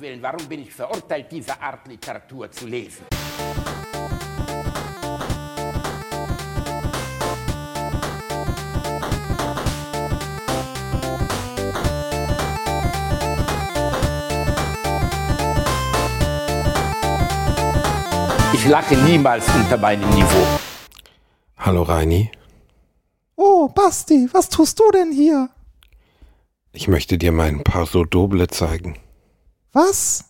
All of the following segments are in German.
Gottes Willen, warum bin ich verurteilt, diese Art Literatur zu lesen? Ich lache niemals unter meinem Niveau. Hallo Reini. Oh, Basti, was tust du denn hier? Ich möchte dir meinen Paso Doble zeigen. Was?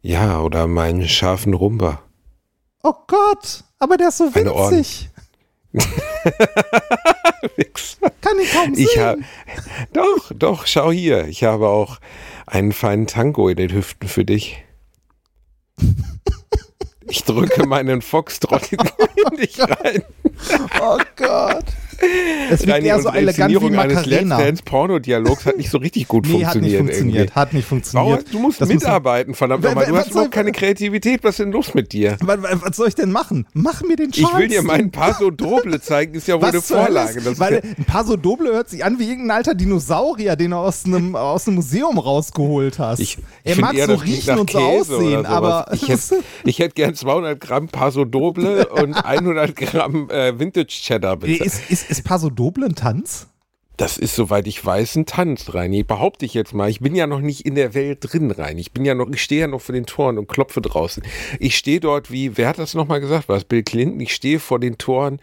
Ja, oder meinen scharfen Rumba. Oh Gott, aber der ist so winzig. Kann ich kaum sehen. Ich hab, doch, doch, schau hier. Ich habe auch einen feinen Tango in den Hüften für dich. Ich drücke meinen Foxtrott in dich rein. oh Gott. Es Reini, eher so elegant wie eines Macarena. Dance Porno-Dialogs hat nicht so richtig gut Nee, hat nicht funktioniert. funktioniert. irgendwie. Hat nicht funktioniert. Warum? Du musst Das mitarbeiten, verdammt nochmal. Du hast überhaupt keine Kreativität. Was ist denn los mit dir? Was, was soll ich denn machen? Mach mir den Scheiß. Ich will dir meinen Paso Doble zeigen, ist ja wohl Was eine Vorlage. Das weil ein Paso Doble hört sich an wie irgendein alter Dinosaurier, den du aus einem, aus einem Museum rausgeholt hast. ich, ich er mag eher, so riechen und so aussehen, aber ich hätte ich hätt gern 200 Gramm Paso Doble und 100 Gramm äh, Vintage Cheddar bitte. ist, ist, ist Paso Doble ein Tanz? Das ist, soweit ich weiß, ein Tanz, Reini. Behaupte ich jetzt mal. Ich bin ja noch nicht in der Welt drin, Reini. Ich bin ja noch, ich stehe ja noch vor den Toren und klopfe draußen. Ich stehe dort wie, wer hat das nochmal gesagt? War es Bill Clinton? Ich stehe vor den Toren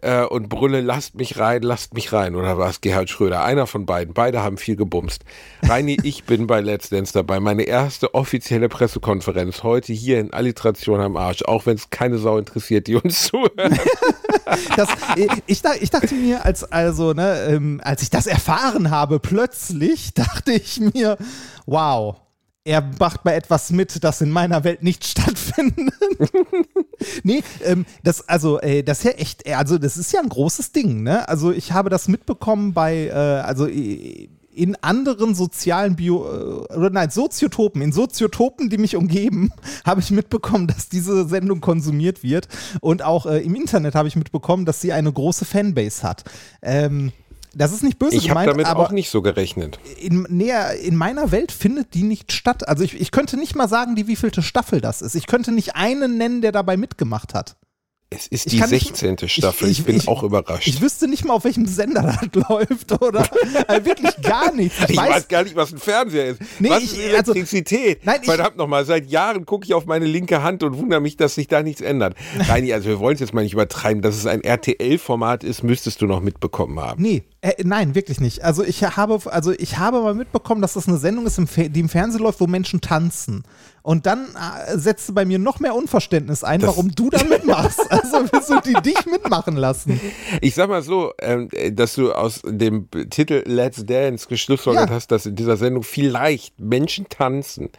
äh, und brülle, lasst mich rein, lasst mich rein. Oder war es Gerhard Schröder? Einer von beiden. Beide haben viel gebumst. Reini, ich bin bei Let's Dance dabei. Meine erste offizielle Pressekonferenz heute hier in Alliteration am Arsch. Auch wenn es keine Sau interessiert, die uns zuhört. Das, ich, dach- ich dachte mir, als, also, ne, ähm, als ich das erfahren habe, plötzlich dachte ich mir, wow, er macht bei etwas mit, das in meiner Welt nicht stattfindet. nee, ähm, das, also, äh, das ist ja echt, äh, also, das ist ja ein großes Ding, ne? Also, ich habe das mitbekommen bei, äh, also, äh, in anderen sozialen Bio, äh, oder nein, Soziotopen, in Soziotopen, die mich umgeben, habe ich mitbekommen, dass diese Sendung konsumiert wird. Und auch äh, im Internet habe ich mitbekommen, dass sie eine große Fanbase hat. Ähm, das ist nicht böse Ich habe damit aber auch nicht so gerechnet. in, näher, in meiner Welt findet die nicht statt. Also ich, ich könnte nicht mal sagen, die wievielte Staffel das ist. Ich könnte nicht einen nennen, der dabei mitgemacht hat. Es ist Ich die kann nicht- 16. Staffel. Ich, bin auch überrascht. Ich wüsste nicht mal, auf welchem Sender das läuft oder äh, wirklich gar nichts. Ich weiß, gar nicht, was ein Fernseher ist. Nee, was ich- ist also- Elektrizität? Nein, ich- Verdammt nochmal, seit Jahren gucke ich auf meine linke Hand und wundere mich, dass sich da nichts ändert. Reini, also wir wollen es jetzt mal nicht übertreiben, dass es ein RTL-Format ist, müsstest du noch mitbekommen haben. Nee, äh, nein, wirklich nicht. Also ich habe, also ich habe mal mitbekommen, dass das eine Sendung ist, die im Fernsehen läuft, wo Menschen tanzen. Und dann äh, setzte bei mir noch mehr Unverständnis ein, warum du da mitmachst. Also willst du die dich mitmachen lassen? Ich sag mal so, ähm, äh, dass du aus dem Titel Let's Dance geschlussfolgert Ja. hast, dass in dieser Sendung vielleicht Menschen tanzen.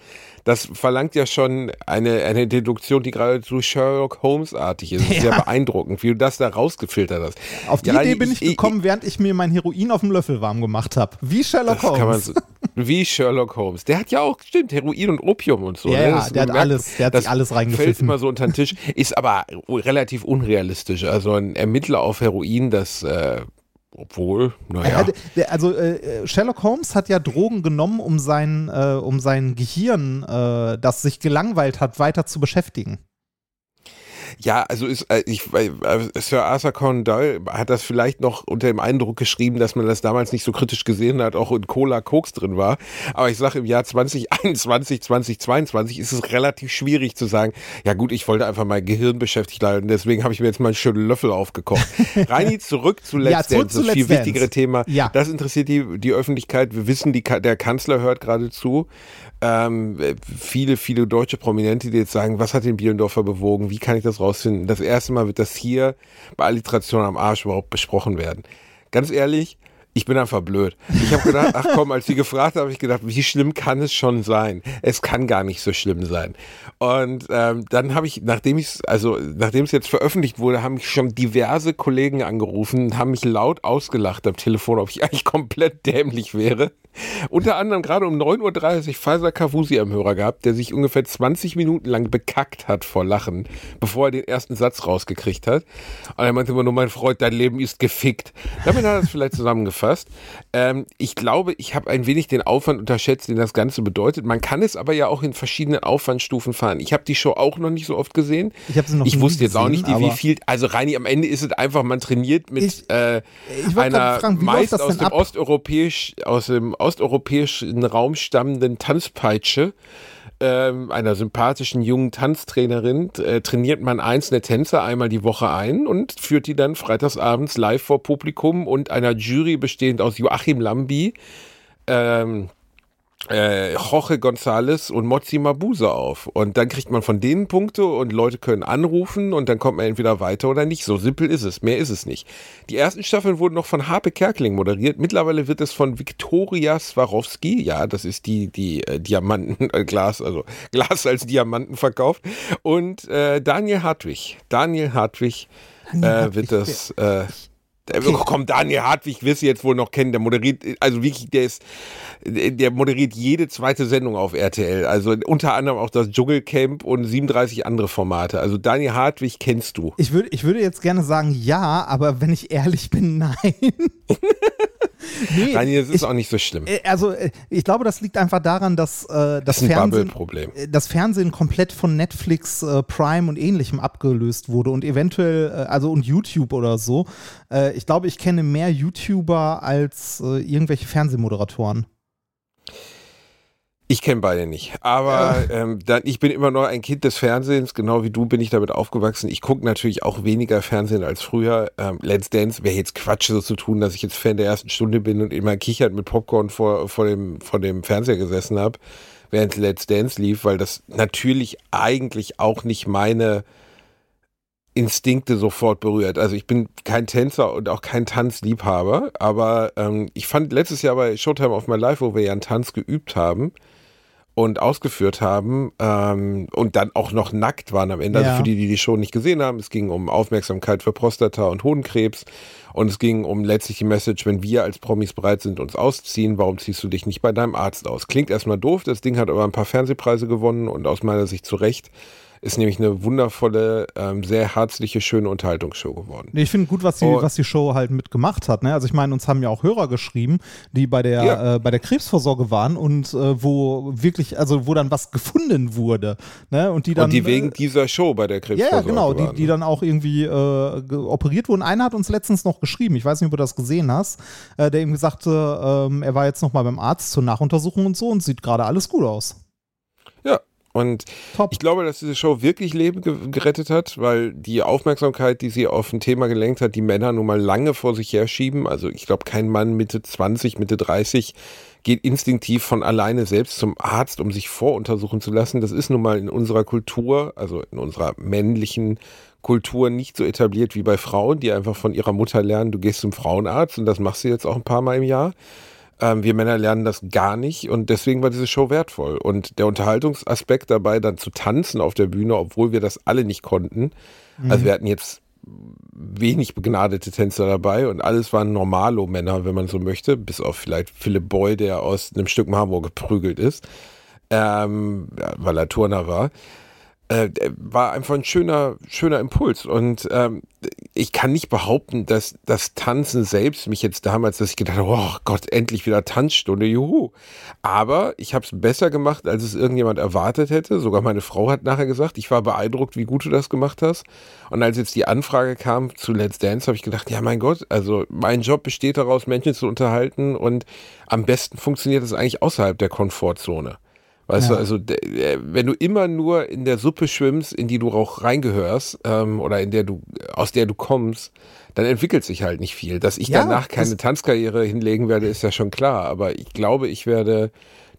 Das verlangt ja schon eine, eine Deduktion, die geradezu Sherlock Holmes-artig ist. Das ist Ja. sehr beeindruckend, wie du das da rausgefiltert hast. Auf die Ja, Idee bin ich gekommen, während ich mir mein Heroin auf dem Löffel warm gemacht habe. Wie Sherlock Holmes. so, wie Sherlock Holmes. Der hat ja auch, stimmt, Heroin und Opium und so. Ja, ne? ja, der hat merkt- alles- der hat sich das alles Fällt reingepfiffen. immer so unter den Tisch, ist aber relativ unrealistisch. Also ein Ermittler auf Heroin, das, äh, obwohl, naja. Also äh, Sherlock Holmes hat ja Drogen genommen, um sein, äh, um sein Gehirn, äh, das sich gelangweilt hat, weiter zu beschäftigen. Ja, also ist, äh, ich, äh, Sir Arthur Conan Doyle hat das vielleicht noch unter dem Eindruck geschrieben, dass man das damals nicht so kritisch gesehen hat, auch in Cola Koks drin war. Aber ich sage, im Jahr 2021, 2022 ist es relativ schwierig zu sagen, ja gut, ich wollte einfach mein Gehirn beschäftigt halten, deswegen habe ich mir jetzt mal einen schönen Löffel aufgekocht. Reini, zurück zu Let's Ja, zurück Dance, zu das viel wichtigere Thema. Ja. Das interessiert die, die Öffentlichkeit. Wir wissen, die, der Kanzler hört gerade zu. Ähm, äh, viele, viele deutsche Prominente, die jetzt sagen, was hat den Bielendorfer bewogen, wie kann ich das rausfinden? Das erste Mal wird das hier bei Alliteration am Arsch überhaupt besprochen werden. Ganz ehrlich, ich bin einfach blöd. Ich habe gedacht, ach komm, als sie gefragt haben, habe ich gedacht, wie schlimm kann es schon sein? Es kann gar nicht so schlimm sein. Und ähm, dann habe ich, nachdem ich also nachdem es jetzt veröffentlicht wurde, haben mich schon diverse Kollegen angerufen und haben mich laut ausgelacht am Telefon, ob ich eigentlich komplett dämlich wäre. Unter anderem gerade um 9.30 Uhr Pfizer Kavusi am Hörer gehabt, der sich ungefähr 20 Minuten lang bekackt hat vor Lachen, bevor er den ersten Satz rausgekriegt hat. Und er meinte immer nur, mein Freund, dein Leben ist gefickt. Damit hat er es vielleicht zusammengefasst. Zusammengefasst. Ähm, ich glaube, ich habe ein wenig den Aufwand unterschätzt, den das Ganze bedeutet. Man kann es aber ja auch in verschiedenen Aufwandstufen fahren. Ich habe die Show auch noch nicht so oft gesehen. Ich habe sie noch Ich wusste jetzt auch gesehen, nicht, wie aber viel. Also Reini, am Ende ist es einfach, man trainiert mit Ich- äh, ich einer fragen, wie meist aus dem, osteuropäisch, aus dem osteuropäischen Raum stammenden Tanzpeitsche. Ähm, einer sympathischen jungen Tanztrainerin äh, trainiert man einzelne Tänzer einmal die Woche ein und führt die dann freitagsabends live vor Publikum und einer Jury bestehend aus Joachim Lambi, ähm, äh, Jorge González und Mozi Mabuse auf. Und dann kriegt man von denen Punkte und Leute können anrufen und dann kommt man entweder weiter oder nicht. So simpel ist es. Mehr ist es nicht. Die ersten Staffeln wurden noch von Harpe Kerkeling moderiert. Mittlerweile wird es von Viktoria Swarovski, ja, das ist die, die äh, Diamanten, äh, Glas, also Glas als Diamanten verkauft. Und äh, Daniel Hartwig. Daniel Hartwig äh, wird das. Äh, Okay. Komm, Daniel Hartwig wirst du jetzt wohl noch kennen. Der moderiert, also wirklich, der ist, der moderiert jede zweite Sendung auf RTL. Also unter anderem auch das Dschungelcamp und 37 andere Formate. Also Daniel Hartwig kennst du. Ich, würd, ich würde jetzt gerne sagen ja, aber wenn ich ehrlich bin, nein. nee, Daniel, das ist ich, auch nicht so schlimm. äh, also äh, ich glaube, das liegt einfach daran, dass äh, das, Das Fernsehen, äh, das Fernsehen komplett von Netflix, äh, Prime und ähnlichem abgelöst wurde und eventuell, äh, also und YouTube oder so. Äh, ich glaube, ich kenne mehr YouTuber als äh, irgendwelche Fernsehmoderatoren. Ich kenne beide nicht. Aber ähm, dann, ich bin immer noch ein Kind des Fernsehens, genau wie du bin ich damit aufgewachsen. Ich gucke natürlich auch weniger Fernsehen als früher. Ähm, Let's Dance wäre jetzt Quatsch, so zu tun, dass ich jetzt Fan der ersten Stunde bin und immer kichert mit Popcorn vor, vor, dem, vor dem Fernseher gesessen habe, während Let's Dance lief, weil das natürlich eigentlich auch nicht meine Instinkte sofort berührt. Also ich bin kein Tänzer und auch kein Tanzliebhaber, aber ähm, ich fand letztes Jahr bei Showtime of My Life, wo wir ja einen Tanz geübt haben, und ausgeführt haben ähm, und dann auch noch nackt waren am Ende. Ja. Also für die, die die Show nicht gesehen haben, es ging um Aufmerksamkeit für Prostata und Hodenkrebs und es ging um letztlich die Message, wenn wir als Promis bereit sind, uns auszuziehen, warum ziehst du dich nicht bei deinem Arzt aus? Klingt erstmal doof, das Ding hat aber ein paar Fernsehpreise gewonnen und aus meiner Sicht zu Recht. Ist nämlich eine wundervolle, ähm, sehr herzliche, schöne Unterhaltungsshow geworden. Nee, ich finde gut, was die, Oh. was die Show halt mitgemacht hat. Ne? Also ich meine, uns haben ja auch Hörer geschrieben, die bei der, Ja. äh, bei der Krebsvorsorge waren und äh, wo wirklich, also wo dann was gefunden wurde. Ne? Und die dann. und die wegen äh, dieser Show bei der Krebsvorsorge ja, genau, die, waren, die ne? dann auch irgendwie äh, operiert wurden. Einer hat uns letztens noch geschrieben, ich weiß nicht, ob du das gesehen hast, äh, der ihm sagte, ähm, er war jetzt noch mal beim Arzt zur Nachuntersuchung und so und sieht gerade alles gut aus. Und Top. ich glaube, dass diese Show wirklich Leben ge gerettet hat, weil die Aufmerksamkeit, die sie auf ein Thema gelenkt hat, die Männer nun mal lange vor sich herschieben. Also ich glaube, kein Mann Mitte 20, Mitte 30 geht instinktiv von alleine selbst zum Arzt, um sich voruntersuchen zu lassen. Das ist nun mal in unserer Kultur, also in unserer männlichen Kultur nicht so etabliert wie bei Frauen, die einfach von ihrer Mutter lernen, du gehst zum Frauenarzt und das machst du jetzt auch ein paar Mal im Jahr. Ähm, wir Männer lernen das gar nicht und deswegen war diese Show wertvoll. Und der Unterhaltungsaspekt dabei, dann zu tanzen auf der Bühne, obwohl wir das alle nicht konnten. Also wir hatten jetzt wenig begnadete Tänzer dabei und alles waren Normalo-Männer, wenn man so möchte, bis auf vielleicht Philipp Boy, der aus einem Stück Marmor geprügelt ist, ähm, weil er Turner war. Äh, war einfach ein schöner, schöner Impuls. Und ähm, ich kann nicht behaupten, dass das Tanzen selbst mich jetzt damals, dass ich gedacht habe, oh Gott, endlich wieder Tanzstunde, juhu. Aber ich habe es besser gemacht, als es irgendjemand erwartet hätte. Sogar meine Frau hat nachher gesagt, ich war beeindruckt, wie gut du das gemacht hast. Und als jetzt die Anfrage kam zu Let's Dance, habe ich gedacht, ja mein Gott, also mein Job besteht daraus, Menschen zu unterhalten und am besten funktioniert es eigentlich außerhalb der Komfortzone. Weißt Ja. du, also äh, wenn du immer nur in der Suppe schwimmst, in die du auch reingehörst, ähm, oder in der du, aus der du kommst, dann entwickelt sich halt nicht viel. Dass ich Ja, danach keine Tanzkarriere hinlegen werde, ist ja schon klar. Aber ich glaube, ich werde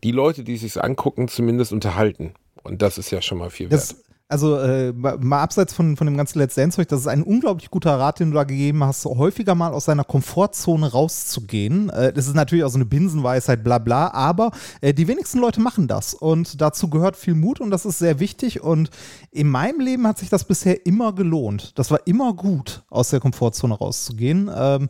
die Leute, die sich angucken, zumindest unterhalten. Und das ist ja schon mal viel wert. Das, also äh, ma- mal abseits von, von dem ganzen Let's Dance-Zeug, das ist ein unglaublich guter Rat, den du da gegeben hast, häufiger mal aus seiner Komfortzone rauszugehen. Äh, das ist natürlich auch so eine Binsenweisheit, bla bla, aber äh, die wenigsten Leute machen das und dazu gehört viel Mut und das ist sehr wichtig und in meinem Leben hat sich das bisher immer gelohnt. Das war immer gut, aus der Komfortzone rauszugehen. Ähm,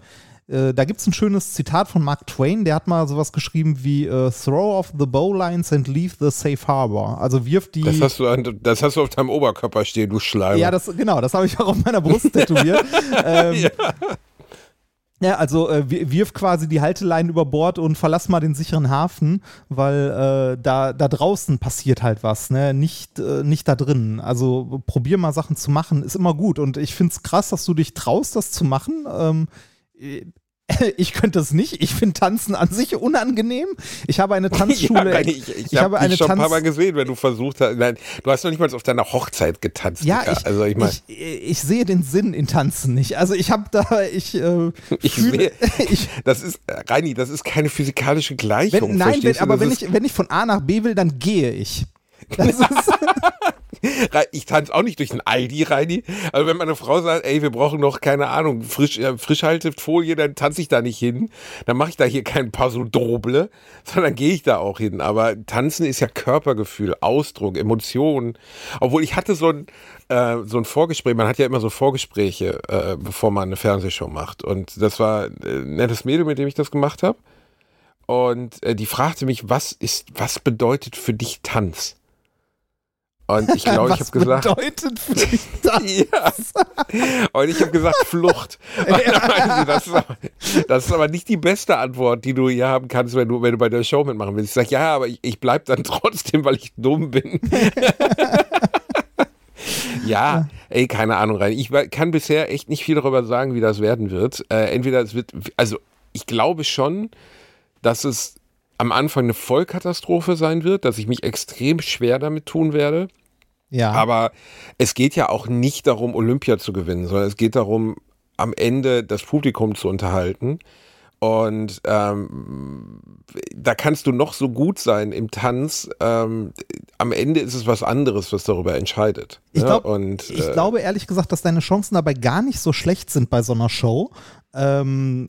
äh, da gibt es ein schönes Zitat von Mark Twain, der hat mal sowas geschrieben wie äh, Throw off the bowlines and leave the safe harbor. Also wirf die. das, hast du an, das hast du auf deinem Oberkörper stehen, du Schleimer. Ja, das, genau, das habe ich auch auf meiner Brust tätowiert. ähm, Ja, also äh, wirf quasi die Halteleinen über Bord und verlass mal den sicheren Hafen, weil äh, da, da draußen passiert halt was, ne? Nicht, äh, nicht da drin. Also probier mal Sachen zu machen, ist immer gut. Und ich finde es krass, dass du dich traust, das zu machen. Ähm, ich könnte es nicht. Ich finde Tanzen an sich unangenehm. Ich habe eine Tanzschule. Ja, ich ich, ich habe hab dich schon Tanz ein paar Mal gesehen, wenn du versucht hast. Nein, du hast noch nicht mal auf deiner Hochzeit getanzt. Ja, ich, also ich, mein, ich, ich, sehe den Sinn in Tanzen nicht. Also ich habe da, ich, äh, ich fühle, ich, das ist, Reini, das ist keine physikalische Gleichung. Wenn, nein, wenn, aber wenn ich, wenn ich von A nach B will, dann gehe ich. Das ist ich tanze auch nicht durch ein Aldi, Reini. Also wenn meine Frau sagt, ey, wir brauchen noch, keine Ahnung, Frisch, äh, Frischhaltefolie, dann tanze ich da nicht hin. Dann mache ich da hier kein Paso Doble, sondern gehe ich da auch hin. Aber tanzen ist ja Körpergefühl, Ausdruck, Emotionen. Obwohl ich hatte so ein, äh, so ein Vorgespräch, man hat ja immer so Vorgespräche, äh, bevor man eine Fernsehshow macht. Und das war äh, ein nettes Mädel, mit dem ich das gemacht habe. Und äh, die fragte mich, was ist, was bedeutet für dich Tanz? Und ich glaube, ich habe gesagt. Was bedeutet für dich das? ja. Und ich habe gesagt Flucht. Ja. Das, ist aber, das, ist aber, nicht die beste Antwort, die du hier haben kannst, wenn du, wenn du bei der Show mitmachen willst. Ich sage, ja, aber ich, ich bleibe dann trotzdem, weil ich dumm bin. ja, ey, keine Ahnung rein. Ich kann bisher echt nicht viel darüber sagen, wie das werden wird. Äh, entweder es wird, also ich glaube schon, dass es am Anfang eine Vollkatastrophe sein wird, dass ich mich extrem schwer damit tun werde. Ja. Aber es geht ja auch nicht darum, Olympia zu gewinnen, sondern es geht darum, am Ende das Publikum zu unterhalten. Und ähm, da kannst du noch so gut sein im Tanz. Ähm, am Ende ist es was anderes, was darüber entscheidet. Ich, glaub, ja? Und, ich äh, glaube ehrlich gesagt, dass deine Chancen dabei gar nicht so schlecht sind bei so einer Show. Ähm,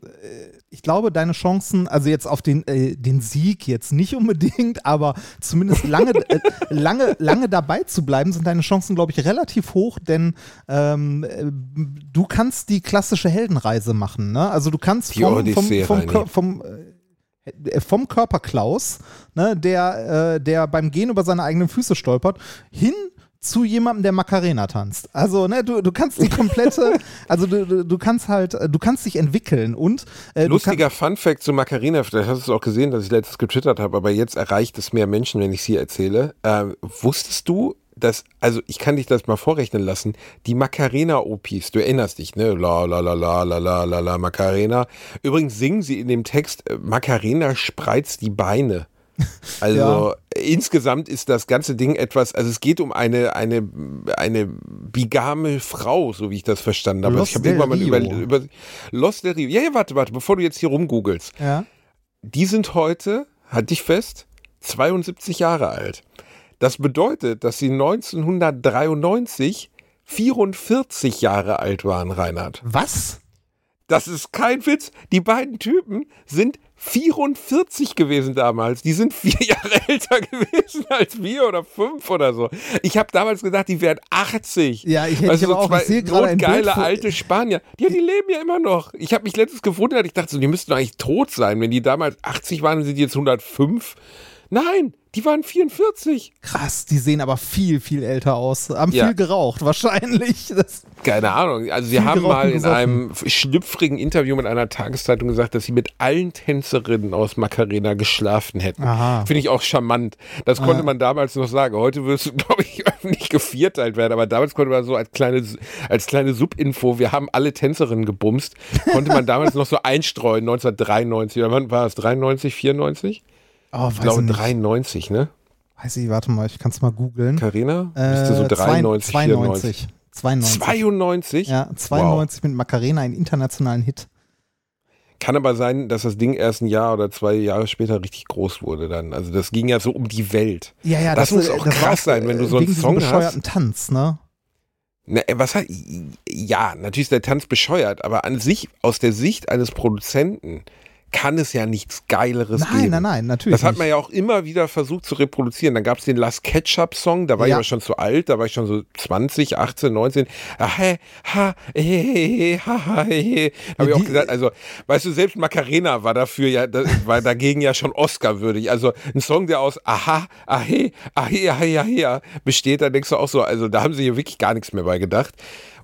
ich glaube, deine Chancen, also jetzt auf den, äh, den Sieg jetzt nicht unbedingt, aber zumindest lange, äh, lange, lange dabei zu bleiben, sind deine Chancen, glaube ich, relativ hoch, denn ähm, äh, du kannst die klassische Heldenreise machen. Ne? Also du kannst vom, vom, vom, vom, vom äh, vom Körper Klaus, ne, der, äh, der beim Gehen über seine eigenen Füße stolpert, hin zu jemandem, der Macarena tanzt. Also, ne, du, du kannst die komplette, also du, du, du kannst halt, du kannst dich entwickeln und äh, Lustiger Fun Fact zu Macarena, vielleicht hast du es auch gesehen, dass ich letztes getwittert habe, aber jetzt erreicht es mehr Menschen, wenn ich es hier erzähle. Äh, wusstest du, dass, also ich kann dich das mal vorrechnen lassen, die Macarena-Opis, du erinnerst dich, ne? La la la la la la la la Macarena. Übrigens singen sie in dem Text, äh, Macarena spreizt die Beine. Also ja. insgesamt ist das ganze Ding etwas, also es geht um eine, eine, eine bigame Frau, so wie ich das verstanden habe. Los ich habe irgendwann mal über, über Los del Rio. Ja, ja, warte, warte, bevor du jetzt hier rumgoogelst. Ja. Die sind heute, halt dich fest, 72 Jahre alt. Das bedeutet, dass sie 1993 44 Jahre alt waren, Reinhard. Was? Das ist kein Witz. Die beiden Typen sind 44 gewesen damals. Die sind vier Jahre älter gewesen als wir oder fünf oder so. Ich habe damals gedacht, die wären 80. Ja, ich hätte also so auch zwei geile alte Spanier. Ja, die leben ja immer noch. Ich habe mich letztens gewundert. Ich dachte so, die müssten eigentlich tot sein. Wenn die damals 80 waren, sind die jetzt 105. Nein, die waren 44. Krass, die sehen aber viel, viel älter aus. Haben ja. viel geraucht, wahrscheinlich. Das Keine Ahnung. Also sie haben mal in einem schlüpfrigen Interview mit einer Tageszeitung gesagt, dass sie mit allen Tänzerinnen aus Macarena geschlafen hätten. Finde ich auch charmant. Das konnte man damals noch sagen. Heute wirst du, glaube ich, öffentlich gevierteilt werden. Aber damals konnte man so als kleine, als kleine Subinfo, wir haben alle Tänzerinnen gebumst, konnte man damals noch so einstreuen, 1993. Oder wann war es? 93, 94? Oh, ich glaube 93, ne? Weiß ich, warte mal, ich kann es mal googeln. Carina? Äh, so 93, 92. 92. 92? Ja, 92 wow. mit Macarena, einen internationalen Hit. Kann aber sein, dass das Ding erst ein Jahr oder zwei Jahre später richtig groß wurde dann. Also das ging ja so um die Welt. Ja, ja, das, das muss auch das krass auch, sein, wenn du so einen Song bescheuerten hast. Tanz, ne? Na, äh, was hat, ja, natürlich ist der Tanz bescheuert, aber an sich, aus der Sicht eines Produzenten, kann es ja nichts Geileres nein, geben. Nein, nein, nein, natürlich. Das hat man ja auch immer wieder versucht zu reproduzieren. Dann gab es den Last Ketchup-Song, da war ja. ich aber schon zu alt, da war ich schon so 20, 18, 19. Ah, he, ha, he, ha, ha, he. Habe ich auch gesagt, also, weißt du, selbst Macarena war dafür ja, das, war dagegen ja schon Oscar-würdig. Also ein Song, der aus aha, ahe, ahe, ahe, ahe besteht, da denkst du auch so, also da haben sie hier wirklich gar nichts mehr bei gedacht.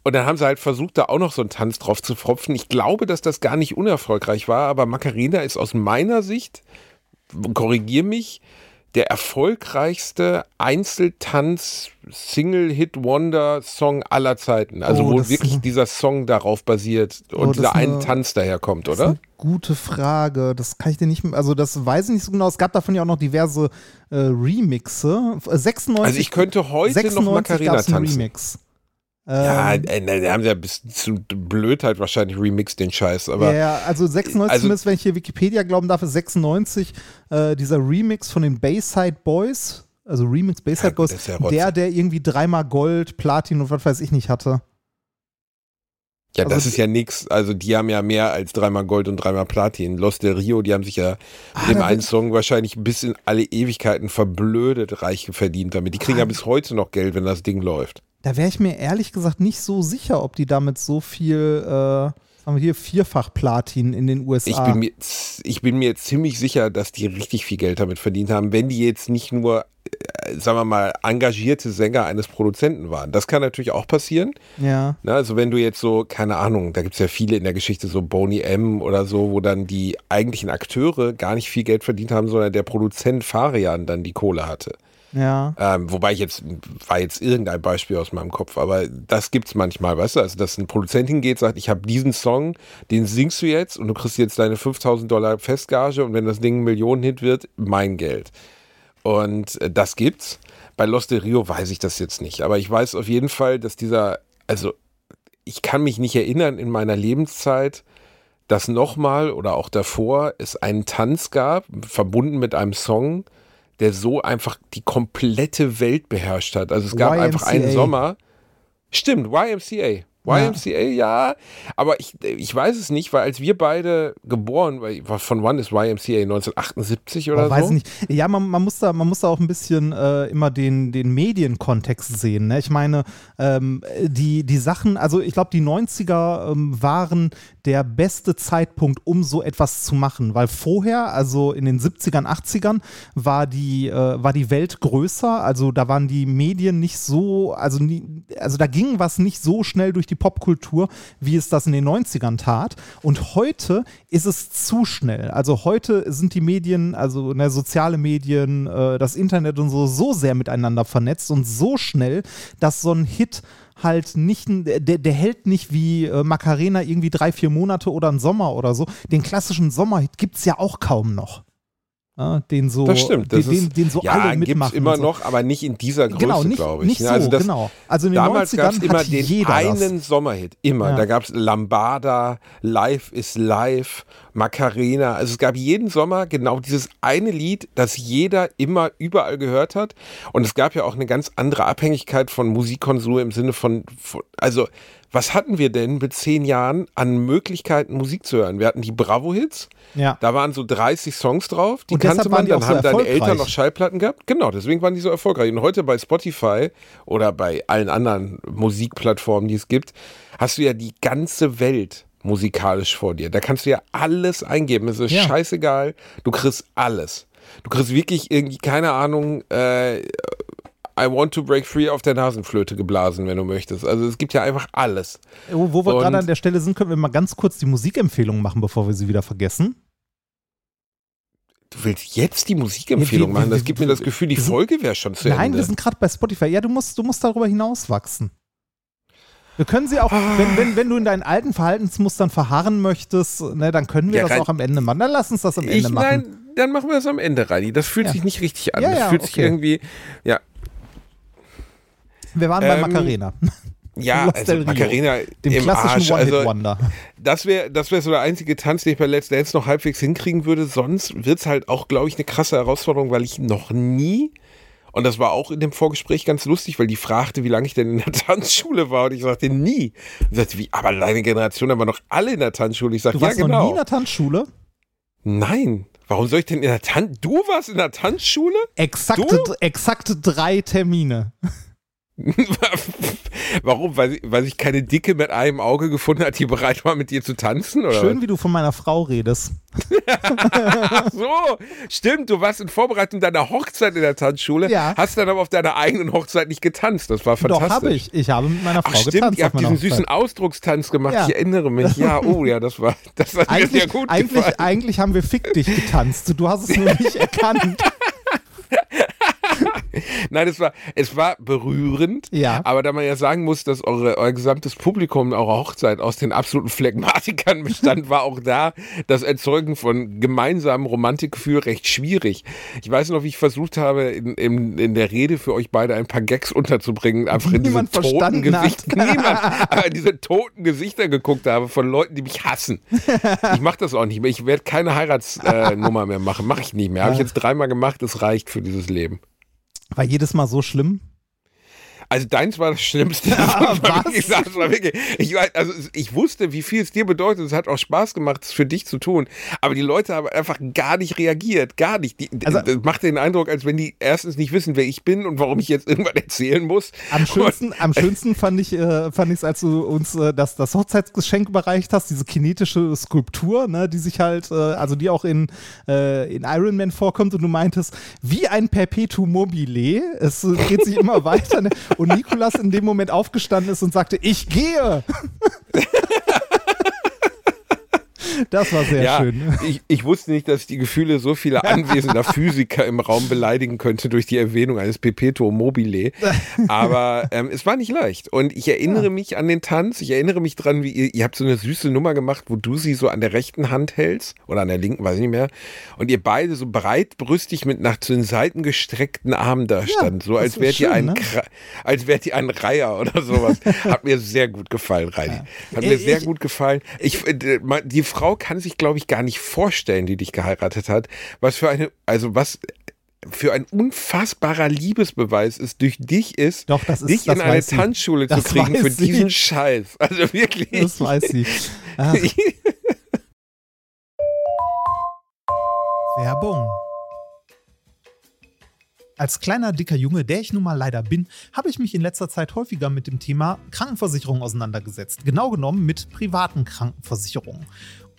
Und dann haben sie halt versucht, da auch noch so einen Tanz drauf zu fropfen. Ich glaube, dass das gar nicht unerfolgreich war, aber Macarena ist aus meiner Sicht, korrigier mich, der erfolgreichste Einzeltanz Single-Hit-Wonder-Song aller Zeiten. Also Oh, wo wirklich dieser Song darauf basiert Oh, und das dieser eine- einen Tanz daherkommt, Das ist oder? eine gute Frage. Das kann ich dir nicht, also das weiß ich nicht so genau. Es gab davon ja auch noch diverse äh, Remixe. Äh, 96, Also ich könnte heute 96 noch Macarena tanzen. Remix. Ja, Ähm, äh, da haben sie ja bis zu Blödheit wahrscheinlich remixed den Scheiß, aber ja, also 96, also- zumindest wenn ich hier Wikipedia glauben darf, ist 96 äh, dieser Remix von den Bayside Boys, also Remix Bayside Ja, Boys, das ja der, der irgendwie dreimal Gold, Platin und was weiß ich nicht hatte. Ja, das Also- ist ja nix. Also die haben ja mehr als dreimal Gold und dreimal Platin. Los del Rio, die haben sich ja Ah, mit dem da einen Song wahrscheinlich bis in alle Ewigkeiten verblödet reich verdient damit. Die kriegen Ah. ja bis heute noch Geld, wenn das Ding läuft. Da wäre ich mir ehrlich gesagt nicht so sicher, ob die damit so viel, äh, haben wir hier vierfach Platin in den USA. Ich bin, mir, ich bin mir ziemlich sicher, dass die richtig viel Geld damit verdient haben, wenn die jetzt nicht nur, äh, sagen wir mal, engagierte Sänger eines Produzenten waren. Das kann natürlich auch passieren. ja. Ne, also wenn du jetzt so, keine Ahnung, da gibt es ja viele in der Geschichte, so Boney M oder so, wo dann die eigentlichen Akteure gar nicht viel Geld verdient haben, sondern der Produzent Farian dann die Kohle hatte. Ja. Ähm, wobei ich jetzt, war jetzt irgendein Beispiel aus meinem Kopf, aber das gibt's manchmal, weißt du, also dass ein Produzent hingeht, sagt, ich habe diesen Song, den singst du jetzt und du kriegst jetzt deine 5000 Dollar Festgage und wenn das Ding ein Millionen-Hit wird, mein Geld. Und äh, das gibt's. Bei Los de Rio weiß ich das jetzt nicht, aber ich weiß auf jeden Fall, dass dieser, also ich kann mich nicht erinnern in meiner Lebenszeit, dass nochmal oder auch davor es einen Tanz gab, verbunden mit einem Song, der so einfach die komplette Welt beherrscht hat. Also es gab einfach einen YMCA. Sommer. Stimmt, YMCA. YMCA, ja. aber ich, ich weiß es nicht, weil als wir beide geboren, weil von wann ist YMCA? 1978 oder Oh, weiß so? ich nicht. Ja, man, man, muss da, man muss da auch ein bisschen äh, immer den, den Medienkontext sehen. Ne? Ich meine, ähm, die, die Sachen, also ich glaube, die 90er ähm, waren der beste Zeitpunkt, um so etwas zu machen, weil vorher, also in den 70ern, 80ern, war die, äh, war die Welt größer, also da waren die Medien nicht so, also, nie, also da ging was nicht so schnell durch die Popkultur, wie es das in den 90ern tat. Und heute ist es zu schnell. Also heute sind die Medien, also ne, soziale Medien, äh, das Internet und so, so sehr miteinander vernetzt und so schnell, dass so ein Hit halt nicht, der, der hält nicht wie äh, Macarena irgendwie drei, vier Monate oder einen Sommer oder so. Den klassischen Sommerhit gibt es ja auch kaum noch. Den so, Das stimmt. Das den, ist, den so ja, alle gibt's mitmachen. immer so. noch, aber nicht in dieser Größe, Genau, glaube ich. nicht ne? so, also das, genau. Also in den Damals 90ern gab es immer den einen das. Sommerhit, immer. Ja. Da gab es Lambada, Live is Live, Macarena. Also es gab jeden Sommer genau dieses eine Lied, das jeder immer überall gehört hat. Und es gab ja auch eine ganz andere Abhängigkeit von Musikkonsum im Sinne von, von also was hatten wir denn mit zehn Jahren an Möglichkeiten, Musik zu hören? Wir hatten die Bravo-Hits. Ja. Da waren so 30 Songs drauf, die kannte man, die dann so haben deine. Eltern noch Schallplatten gehabt. Genau, deswegen waren die so erfolgreich. Und heute bei Spotify oder bei allen anderen Musikplattformen, die es gibt, hast du ja die ganze Welt musikalisch vor dir. Da kannst du ja alles eingeben. Es ist Ja. scheißegal, du kriegst alles. Du kriegst wirklich irgendwie, keine Ahnung, äh, I want to break free auf der Nasenflöte geblasen, wenn du möchtest. Also es gibt ja einfach alles. Wo, wo wir gerade an der Stelle sind, können wir mal ganz kurz die Musikempfehlung machen, bevor wir sie wieder vergessen. Du willst jetzt die Musikempfehlung Ja, wir- machen? Das wir- gibt mir das Gefühl, die Folge wäre schon zu Nein, Ende. wir sind gerade bei Spotify. Ja, du musst, du musst darüber hinauswachsen. Wir können sie auch, Ah. wenn, wenn, wenn du in deinen alten Verhaltensmustern verharren möchtest, ne, dann können wir Ja, das rein- auch am Ende machen. Dann lass uns das am Ende Ich, machen. nein, dann machen wir das am Ende, Reini. Das fühlt Ja. sich nicht richtig an. Ja, das fühlt sich okay. irgendwie, ja, Wir waren bei Ähm, Macarena, ja, also Macarena dem im klassischen Arsch. Also, One-Hit-Wonder. das wäre das wär so der einzige Tanz, den ich bei Let's Dance noch halbwegs hinkriegen würde. Sonst wird es halt auch, glaube ich, eine krasse Herausforderung, weil ich noch nie, und das war auch in dem Vorgespräch ganz lustig, weil die fragte, wie lange ich denn in der Tanzschule war und ich sagte, nie. Und sagte, wie, aber deine Generation haben wir noch alle in der Tanzschule. Ich sage, Du ja, warst noch nie genau. in der Tanzschule? Nein. Warum soll ich denn in der Tanz? Du warst in der Tanzschule? Exakte, exakte drei Termine. Warum? Weil, weil sich keine Dicke mit einem Auge gefunden hat, die bereit war, mit dir zu tanzen? Oder Schön, wie du von meiner Frau redest. Ach so, stimmt, du warst in Vorbereitung deiner Hochzeit in der Tanzschule, Ja. hast dann aber auf deiner eigenen Hochzeit nicht getanzt. Das war fantastisch. Doch, habe ich. Ich habe mit meiner Frau Ach stimmt, getanzt ihr habt diesen süßen Hochzeit. Ausdruckstanz gemacht, Ja. ich erinnere mich. Ja, oh ja, das war, das hat mir sehr Eigentlich, gut eigentlich, gefallen. eigentlich haben wir Fick dich getanzt. Du hast es nur nicht erkannt. Nein, es war, es war berührend, Ja. aber da man ja sagen muss, dass eure, euer gesamtes Publikum eurer Hochzeit aus den absoluten Phlegmatikern bestand, war auch da das Erzeugen von gemeinsamen Romantikgefühl recht schwierig. Ich weiß noch, wie ich versucht habe, in, in, in der Rede für euch beide ein paar Gags unterzubringen, einfach in diese Niemand toten verstanden hat. Gesichter, niemand, aber in diese toten Gesichter geguckt habe von Leuten, die mich hassen. Ich mache das auch nicht mehr. Ich werde keine Heiratsnummer äh, mehr machen. Mache ich nicht mehr. Habe ich jetzt dreimal gemacht. Das reicht für dieses Leben. War jedes Mal so schlimm. Also deins war das Schlimmste. Ja, was? das war wirklich, ich, also ich wusste, wie viel es dir bedeutet. Es hat auch Spaß gemacht, es für dich zu tun. Aber die Leute haben einfach gar nicht reagiert. Gar nicht. Die, Also- das macht den Eindruck, als wenn die erstens nicht wissen, wer ich bin und warum ich jetzt irgendwann erzählen muss. Am schönsten, am schönsten fand ich äh, fand ich als du uns äh, das, das Hochzeitsgeschenk überreicht hast, diese kinetische Skulptur, ne, die sich halt, äh, also die auch in, äh, in Iron Man vorkommt und du meintest, wie ein Perpetuum mobile, es geht sich immer weiter ne? Und Nikolas in dem Moment aufgestanden ist und sagte, ich gehe. Das war sehr ja, schön. Ich, ich wusste nicht, dass ich die Gefühle so vieler anwesender Physiker im Raum beleidigen könnte durch die Erwähnung eines Perpetuum mobile. Aber ähm, es war nicht leicht. Und ich erinnere mich an den Tanz. Ich erinnere mich dran, wie ihr, ihr habt so eine süße Nummer gemacht, wo du sie so an der rechten Hand hältst oder an der linken, weiß ich nicht mehr. Und ihr beide so breitbrüstig mit nach zu den Seiten gestreckten Armen da stand. so das als wärt ihr schön, ein, ne? Als wärt ihr ein Reiher oder sowas. Hat mir sehr gut gefallen, Reini. Hat mir Ich- sehr gut gefallen. Ich, äh, die Frau kann sich, glaube ich, gar nicht vorstellen, die dich geheiratet hat. Was für eine, also was für ein unfassbarer Liebesbeweis es durch dich ist, Doch, das ist- dich in eine. Tanzschule zu kriegen für sie. diesen Scheiß. Also wirklich. Das weiß sie. Ach, Werbung. Als kleiner, dicker Junge, der ich nun mal leider bin, habe ich mich in letzter Zeit häufiger mit dem Thema Krankenversicherung auseinandergesetzt. Genau genommen mit privaten Krankenversicherungen.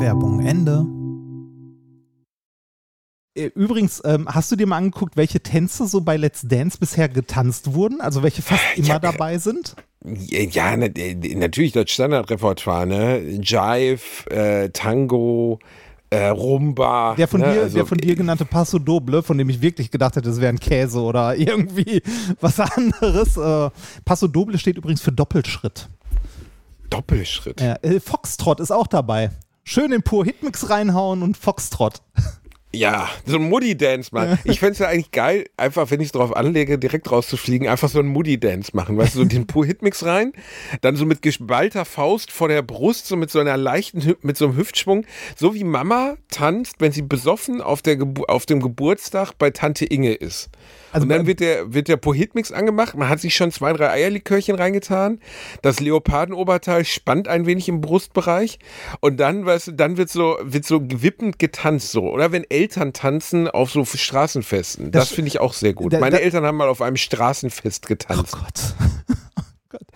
Werbung Ende. Äh, Übrigens, ähm, hast du dir mal angeguckt, welche Tänze so bei Let's Dance bisher getanzt wurden? Also welche fast immer dabei sind? Ja, äh, natürlich das Standardrepertoire, ne? Jive, äh, Tango, äh, Rumba. Der von, ne? dir, Also, der von dir genannte Passo Doble, von dem ich wirklich gedacht hätte, es wäre ein Käse oder irgendwie was anderes. Äh, Passo Doble steht übrigens für Doppelschritt. Doppelschritt. Ja, äh, Foxtrot ist auch dabei. Schön in pur Hitmix reinhauen und Foxtrot. Ja, so ein Muddy-Dance machen. Ich fände es ja eigentlich geil, einfach, wenn ich es drauf anlege, direkt rauszufliegen, einfach so einen Muddy-Dance machen. Weißt du, so den pur Hitmix rein, dann so mit geballter Faust vor der Brust, so mit so einer leichten, mit so einem Hüftschwung, so wie Mama tanzt, wenn sie besoffen auf, der Gebu auf dem Geburtstag bei Tante Inge ist. Also und dann wird der, wird der Pur-Hitmix angemacht, man hat sich schon zwei, drei Eierlikörchen reingetan, das Leopardenoberteil spannt ein wenig im Brustbereich und dann, weißt du, dann wird so, wird so wippend getanzt so. Oder wenn Eltern tanzen auf so Straßenfesten. Das, Das- finde ich auch sehr gut. da- Meine da- Eltern haben mal auf einem Straßenfest getanzt. Oh Gott.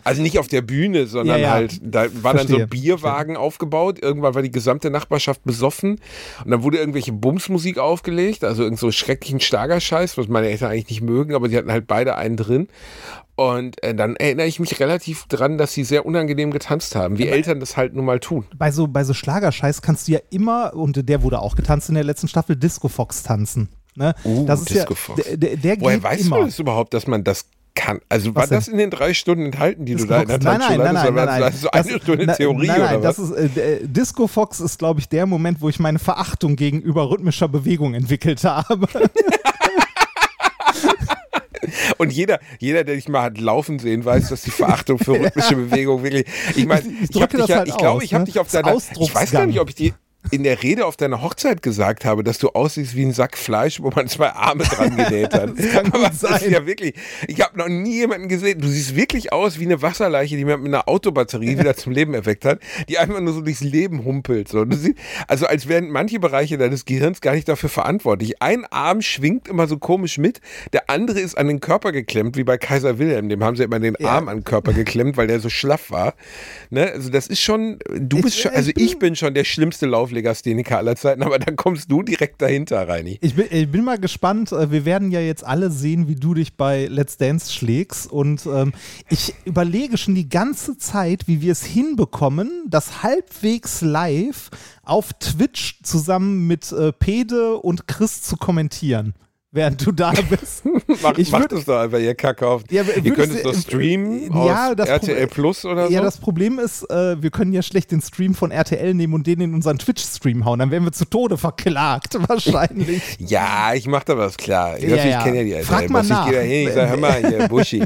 Also nicht auf der Bühne, sondern Ja, ja. halt, da war dann so Verstehe. ein Bierwagen aufgebaut. Irgendwann war die gesamte Nachbarschaft besoffen und dann wurde irgendwelche Bumsmusik aufgelegt, also irgend so schrecklichen Schlagerscheiß, was meine Eltern eigentlich nicht mögen, aber die hatten halt beide einen drin. Und äh, dann erinnere ich mich relativ dran, dass sie sehr unangenehm getanzt haben, wie Eltern das halt nun mal tun. Bei so, bei so Schlagerscheiß kannst du ja immer, und der wurde auch getanzt in der letzten Staffel, Disco Fox tanzen. Ne? Uh, das ist Disco ja, Fox. Der, der, der Woher weißt immer. du das überhaupt, dass man das kann? Also war Was denn? das in den drei Stunden enthalten, die du da in der nein, nein, nein, nein, nein, war nein. das so Das- eine Stunde na- Theorie nein, nein, oder was? das ist, äh, der- Disco Fox ist, glaube ich, der Moment, wo ich meine Verachtung gegenüber rhythmischer Bewegung entwickelt habe. Und jeder, jeder, der dich mal hat laufen sehen, weiß, dass die Verachtung für rhythmische Bewegung wirklich. Ich meine, Ich- ich ich, das halt ich glaube, ich habe ne? dich auf Das deiner. Ich weiß gar nicht, ob ich dir in der Rede auf deiner Hochzeit gesagt habe, dass du aussiehst wie ein Sack Fleisch, wo man zwei Arme dran genäht hat. Das kann Aber das ist sein. ja wirklich. Ich habe noch nie jemanden gesehen. Du siehst wirklich aus wie eine Wasserleiche, die man mit einer Autobatterie wieder zum Leben erweckt hat, die einfach nur so durchs Leben humpelt. So. Siehst, also als wären manche Bereiche deines Gehirns gar nicht dafür verantwortlich. Ein Arm schwingt immer so komisch mit, der andere ist an den Körper geklemmt, wie bei Kaiser Wilhelm. Dem haben sie immer den Arm an den Körper geklemmt, weil der so schlaff war. Ne? Also das ist schon, du Ich- bist schon, also ich bin schon der schlimmste Lauflegastheniker aller Zeiten, aber dann kommst du direkt dahinter, Reini. Ich bin, ich bin mal gespannt. äh, Wir werden ja jetzt alle sehen, wie du dich bei Let's Dance schlägst. Und ähm, ich überlege schon die ganze Zeit, wie wir es hinbekommen, das halbwegs live auf Twitch zusammen mit äh, Pede und Chris zu kommentieren. Während du da bist. Mach, Ich macht es doch einfach, ihr Kackhaufen. Ja, aber ihr könnt es doch streamen Ja, auf das RTL Plus oder so. Ja, das Problem ist, äh, wir können ja schlecht den Stream von RTL nehmen und den in unseren Twitch-Stream hauen. Dann werden wir zu Tode verklagt, wahrscheinlich. Ja, ich mach da was klar. Ich, Ja, also, ich ja. kenne ja die RTL. Frag mal Boss. nach. Ich gehe da hin, ich sage, hör mal hier, Buschi.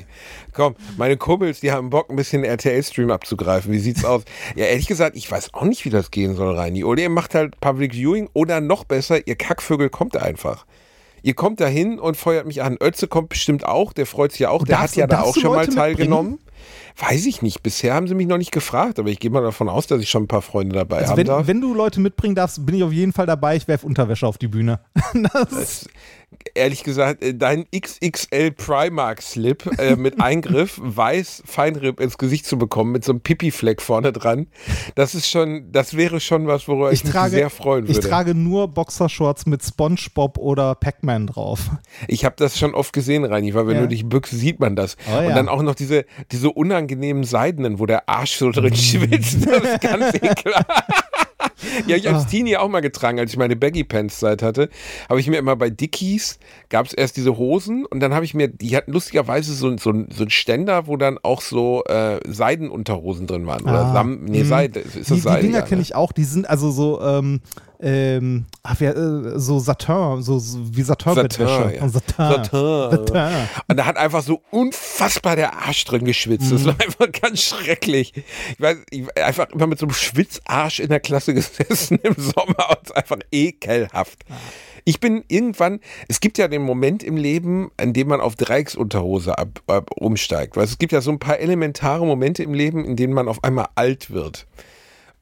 Komm, meine Kumpels, die haben Bock, ein bisschen RTL-Stream abzugreifen. Wie sieht's aus? Ja, ehrlich gesagt, ich weiß auch nicht, wie das gehen soll, Reini. Oder ihr macht halt Public Viewing oder noch besser, ihr Kackvögel kommt einfach. Ihr kommt da hin und feuert mich an. Ötze kommt bestimmt auch, der freut sich ja auch. Und der darfst hat ja da auch schon mal Leute mitbringen? teilgenommen. Weiß ich nicht. Bisher haben sie mich noch nicht gefragt, aber ich gehe mal davon aus, dass ich schon ein paar Freunde dabei Also haben wenn, darf. wenn du Leute mitbringen darfst, bin ich auf jeden Fall dabei. Ich werfe Unterwäsche auf die Bühne. Das, ehrlich gesagt, äh, dein XXL Primark Slip äh, mit Eingriff, weiß Feinripp ins Gesicht zu bekommen, mit so einem Pipi-Fleck vorne dran, das ist schon, das wäre schon was, worüber ich, ich, mich trage, sehr freuen ich würde. trage nur Boxershorts mit SpongeBob oder Pac-Man drauf. Ich habe das schon oft gesehen, Reini, weil wenn Ja. du dich bückst, sieht man das. Oh ja. Und dann auch noch diese, diese unangenehmen Seidenen, wo der Arsch so drin schwitzt. Das ist ganz ekelhaft. Die habe ich als Ah. Teenie auch mal getragen, als ich meine Baggy-Pants-Zeit hatte. Habe ich mir immer bei Dickies, gab es erst diese Hosen und dann habe ich mir, die hatten lustigerweise so, so, so einen Ständer, wo dann auch so äh, Seidenunterhosen drin waren. Oder Ah, Sam, nee, hm. Seide. Ist das Die, die Seide? Dinger Ja, kenne ne? ich auch. Die sind also so, ähm, ähm, ach, wer, äh, so Satin, so, so wie Satin-Bettwäsche. Satin, ja. Und Satin. Satin. Satin. Und da hat einfach so unfassbar der Arsch drin geschwitzt. Das Mhm. war einfach ganz schrecklich. Ich weiß, ich war einfach immer mit so einem Schwitzarsch in der Klasse gesessen im Sommer und es einfach ekelhaft. Ich bin irgendwann, es gibt ja den Moment im Leben, in dem man auf Dreiecksunterhose ab, ab, umsteigt. Weil es gibt ja so ein paar elementare Momente im Leben, in denen man auf einmal alt wird.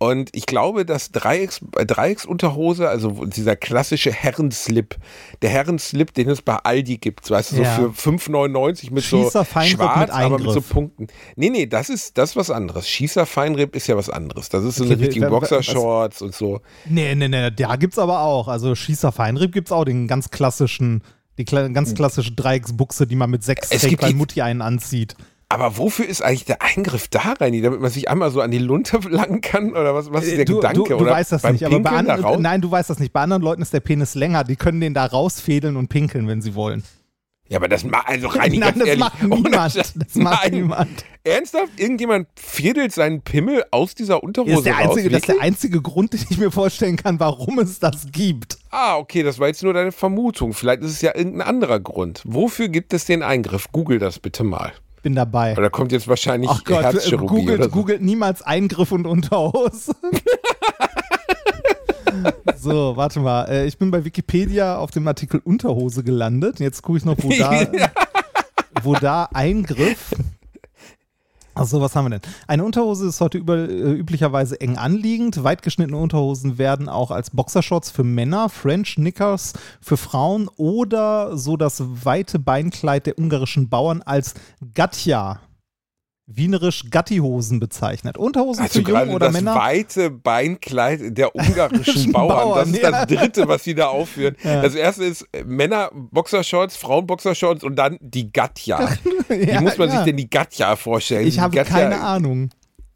Und ich glaube, dass Dreiecks, äh, Dreiecksunterhose, also dieser klassische Herrenslip, der Herrenslip, den es bei Aldi gibt, weißt du, so Ja. für 5,99 mit so Schießer Feinripp schwarz, mit aber mit so. Punkten. Nee, nee, das ist das ist was anderes. Schießer Feinripp ist ja was anderes. Das ist so eine Okay, richtige wa- wa- Boxershorts und so. Nee, nee, nee, da gibt's aber auch. Also Schießer Feinripp gibt's auch, den ganz klassischen, die ganz klassische Dreiecksbuchse, die man mit sechs weil die- Mutti einen anzieht. Aber wofür ist eigentlich der Eingriff da rein, damit man sich einmal so an die Lunte langen kann? Oder was, was ist der Äh, du, Gedanke? du, du oder weißt das beim nicht, aber bei raus? nein, du weißt das nicht. Bei anderen Leuten ist der Penis länger, die können den da rausfädeln und pinkeln, wenn sie wollen. Ja, aber das macht also rein Nein, das ehrlich. macht niemand. Scheiß. Das macht Nein. niemand. Ernsthaft? Irgendjemand fädelt seinen Pimmel aus dieser Unterhose Das ist, der raus? einzige, das ist der einzige Grund, den ich mir vorstellen kann, warum es das gibt. Ah, okay, das war jetzt nur deine Vermutung. Vielleicht ist es ja irgendein anderer Grund. Wofür gibt es den Eingriff? Google das bitte mal. Bin dabei. Weil da kommt jetzt wahrscheinlich Ach Gott, Herzchirurgie googelt, oder so. googelt niemals Eingriff und Unterhose. so, warte mal. Äh, Ich bin bei Wikipedia auf dem Artikel Unterhose gelandet. Jetzt gucke ich noch, wo da, wo da Eingriff. Achso, was haben wir denn? Eine Unterhose ist heute über, äh, üblicherweise eng anliegend. Weit geschnittene Unterhosen werden auch als Boxershorts für Männer, French Knickers für Frauen oder so das weite Beinkleid der ungarischen Bauern als Gatja wienerisch Gattihosen bezeichnet. Unterhosen Also für Jungen oder das Männer. weite Beinkleid der ungarischen Bauern. Bauern, Das ist ja. das dritte, was sie da aufführen. Ja. Das erste ist äh, Männer Boxershorts, Frauen Boxershorts und dann die Gatja. Wie Ja, muss man sich denn die Gatja vorstellen? Ich habe Gatja- keine Ahnung.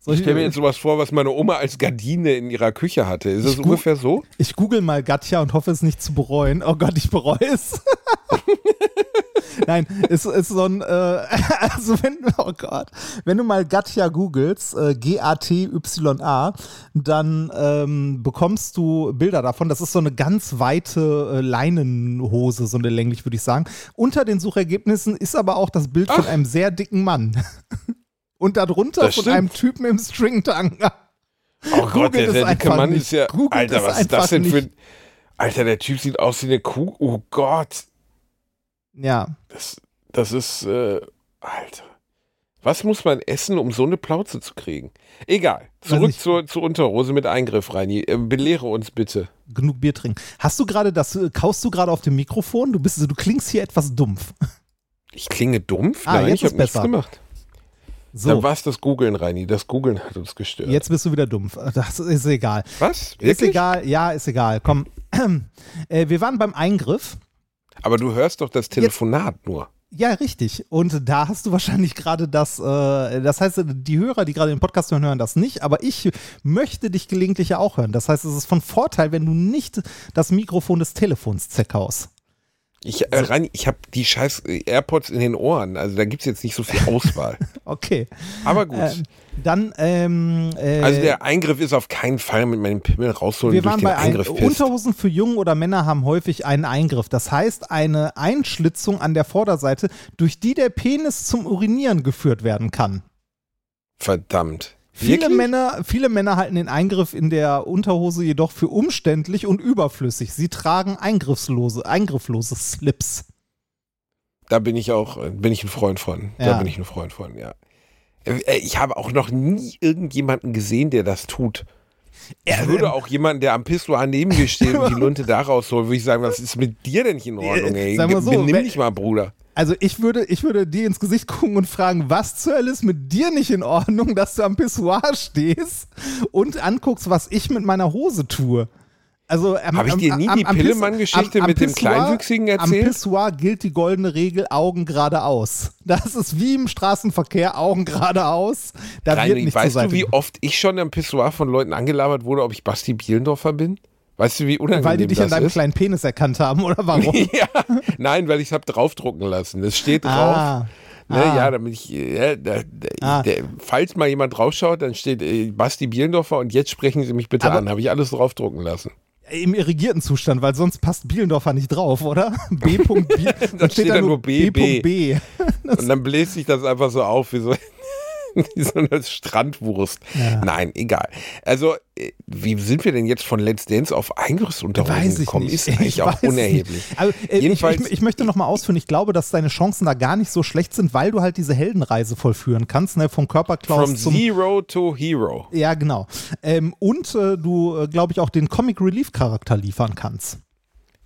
Ich stelle mir jetzt sowas vor, was meine Oma als Gardine in ihrer Küche hatte. Ist das ungefähr so? Ich google mal Gatja und hoffe es nicht zu bereuen. Oh Gott, ich bereue es. Nein, es ist so ein, äh, also wenn, oh Gott, wenn du mal Gatja googelst, äh, G-A-T-Y-A, dann ähm, bekommst du Bilder davon. Das ist so eine ganz weite äh, Leinenhose, so eine länglich, würde ich sagen. Unter den Suchergebnissen ist aber auch das Bild von einem sehr dicken Mann. Und darunter Das von stimmt. einem Typen im Stringtanga. Oh Gott, Googelt der, der dicke Mann nicht. ist ja. Googelt Alter, was ist das denn für ein. nicht. Alter, der Typ sieht aus wie eine Kuh. Oh Gott. Ja, Das, das ist. Äh, Alter. Was muss man essen, um so eine Plauze zu kriegen? Egal. Zurück nicht. zur, zur Unterhose mit Eingriff, Reini. Äh, belehre uns bitte. genug Bier trinken. Hast du gerade das, äh, kaust du gerade auf dem Mikrofon? Du bist, du klingst hier etwas dumpf. Ich klinge dumpf? Ah, Nein, jetzt ich habe ist nichts besser. gemacht. So, war es das Googeln, Reini. Das Googeln hat uns gestört. jetzt bist du wieder dumpf. Das ist egal. Was? Ist Wirklich? egal, ja, ist egal. Komm. Äh, wir waren beim Eingriff. Aber du hörst doch das Telefonat nur. Ja, richtig. Und da hast du wahrscheinlich gerade das, äh, das heißt, die Hörer, die gerade den Podcast hören, hören das nicht, aber ich möchte dich gelegentlich ja auch hören. Das heißt, es ist von Vorteil, wenn du nicht das Mikrofon des Telefons zerkaust. Ich, äh, Reini, ich habe die scheiß AirPods in den Ohren. Also da gibt es jetzt nicht so viel Auswahl. Okay. Aber gut. Ähm, dann, ähm, äh, also der Eingriff ist auf keinen Fall mit meinem Pimmel rausholen Wir durch waren den bei ein, Eingriff pisst. Unterhosen für Jungen oder Männer haben häufig einen Eingriff. Das heißt, eine Einschlitzung an der Vorderseite, durch die der Penis zum Urinieren geführt werden kann. Verdammt. Viele Wirklich? Männer, viele Männer halten den Eingriff in der Unterhose jedoch für umständlich und überflüssig. Sie tragen eingriffslose, eingrifflose Slips. Da bin ich auch, äh, bin ich ein Freund von. Da Ja. bin ich ein Freund von, ja. Äh, Ich habe auch noch nie irgendjemanden gesehen, der das tut. Ich würde auch jemanden, der am Pissoir neben mir steht und die Lunte da rausholt, würde ich sagen, was ist mit dir denn nicht in Ordnung, ey? Sag mal so, Benimm wenn- dich mal, Bruder. Also ich würde, ich würde dir ins Gesicht gucken und fragen, was zur Hölle ist mit dir nicht in Ordnung, dass du am Pissoir stehst und anguckst, was ich mit meiner Hose tue. Also am- Hab ich am- dir nie am- die am Pillemann-Geschichte am- am mit dem Pissoir- Kleinwüchsigen Am erzählt? Pissoir gilt die goldene Regel, Augen geradeaus. Das ist wie im Straßenverkehr, Augen geradeaus. Da wird Reini, nicht weißt du, wie oft ich schon am Pissoir von Leuten angelabert wurde, ob ich Basti Bielendorfer bin? Weißt du, wie unangenehm Weil die dich an deinem ist? kleinen Penis erkannt haben, oder warum? ja, nein, weil ich es habe draufdrucken lassen. Es steht drauf. ah, Ne, Ah. Ja, damit ich, äh, da, da, Ah. der, falls mal jemand draufschaut, dann steht äh, Basti Bielendorfer und jetzt sprechen Sie mich bitte Aber- an. Habe ich alles draufdrucken lassen. Im irrigierten Zustand, weil sonst passt Bielendorfer nicht drauf, oder? B. Biel, dann steht da nur B, B. B. Und dann bläst sich das einfach so auf wie so, so eine Strandwurst. Ja. Nein, egal. Also, äh, wie sind wir denn jetzt von Let's Dance auf Eingriffsunterhosen ich gekommen? nicht. Ist eigentlich Ich auch unerheblich. Also, äh, ich, Jedenfalls- ich, ich möchte noch mal ausführen, ich glaube, dass deine Chancen da gar nicht so schlecht sind, weil du halt diese Heldenreise vollführen kannst, ne? vom Körperklaus From zum... Zero to Hero. Ja, genau. Ähm, und äh, du, äh, glaube ich, auch den Comic Relief Charakter liefern kannst.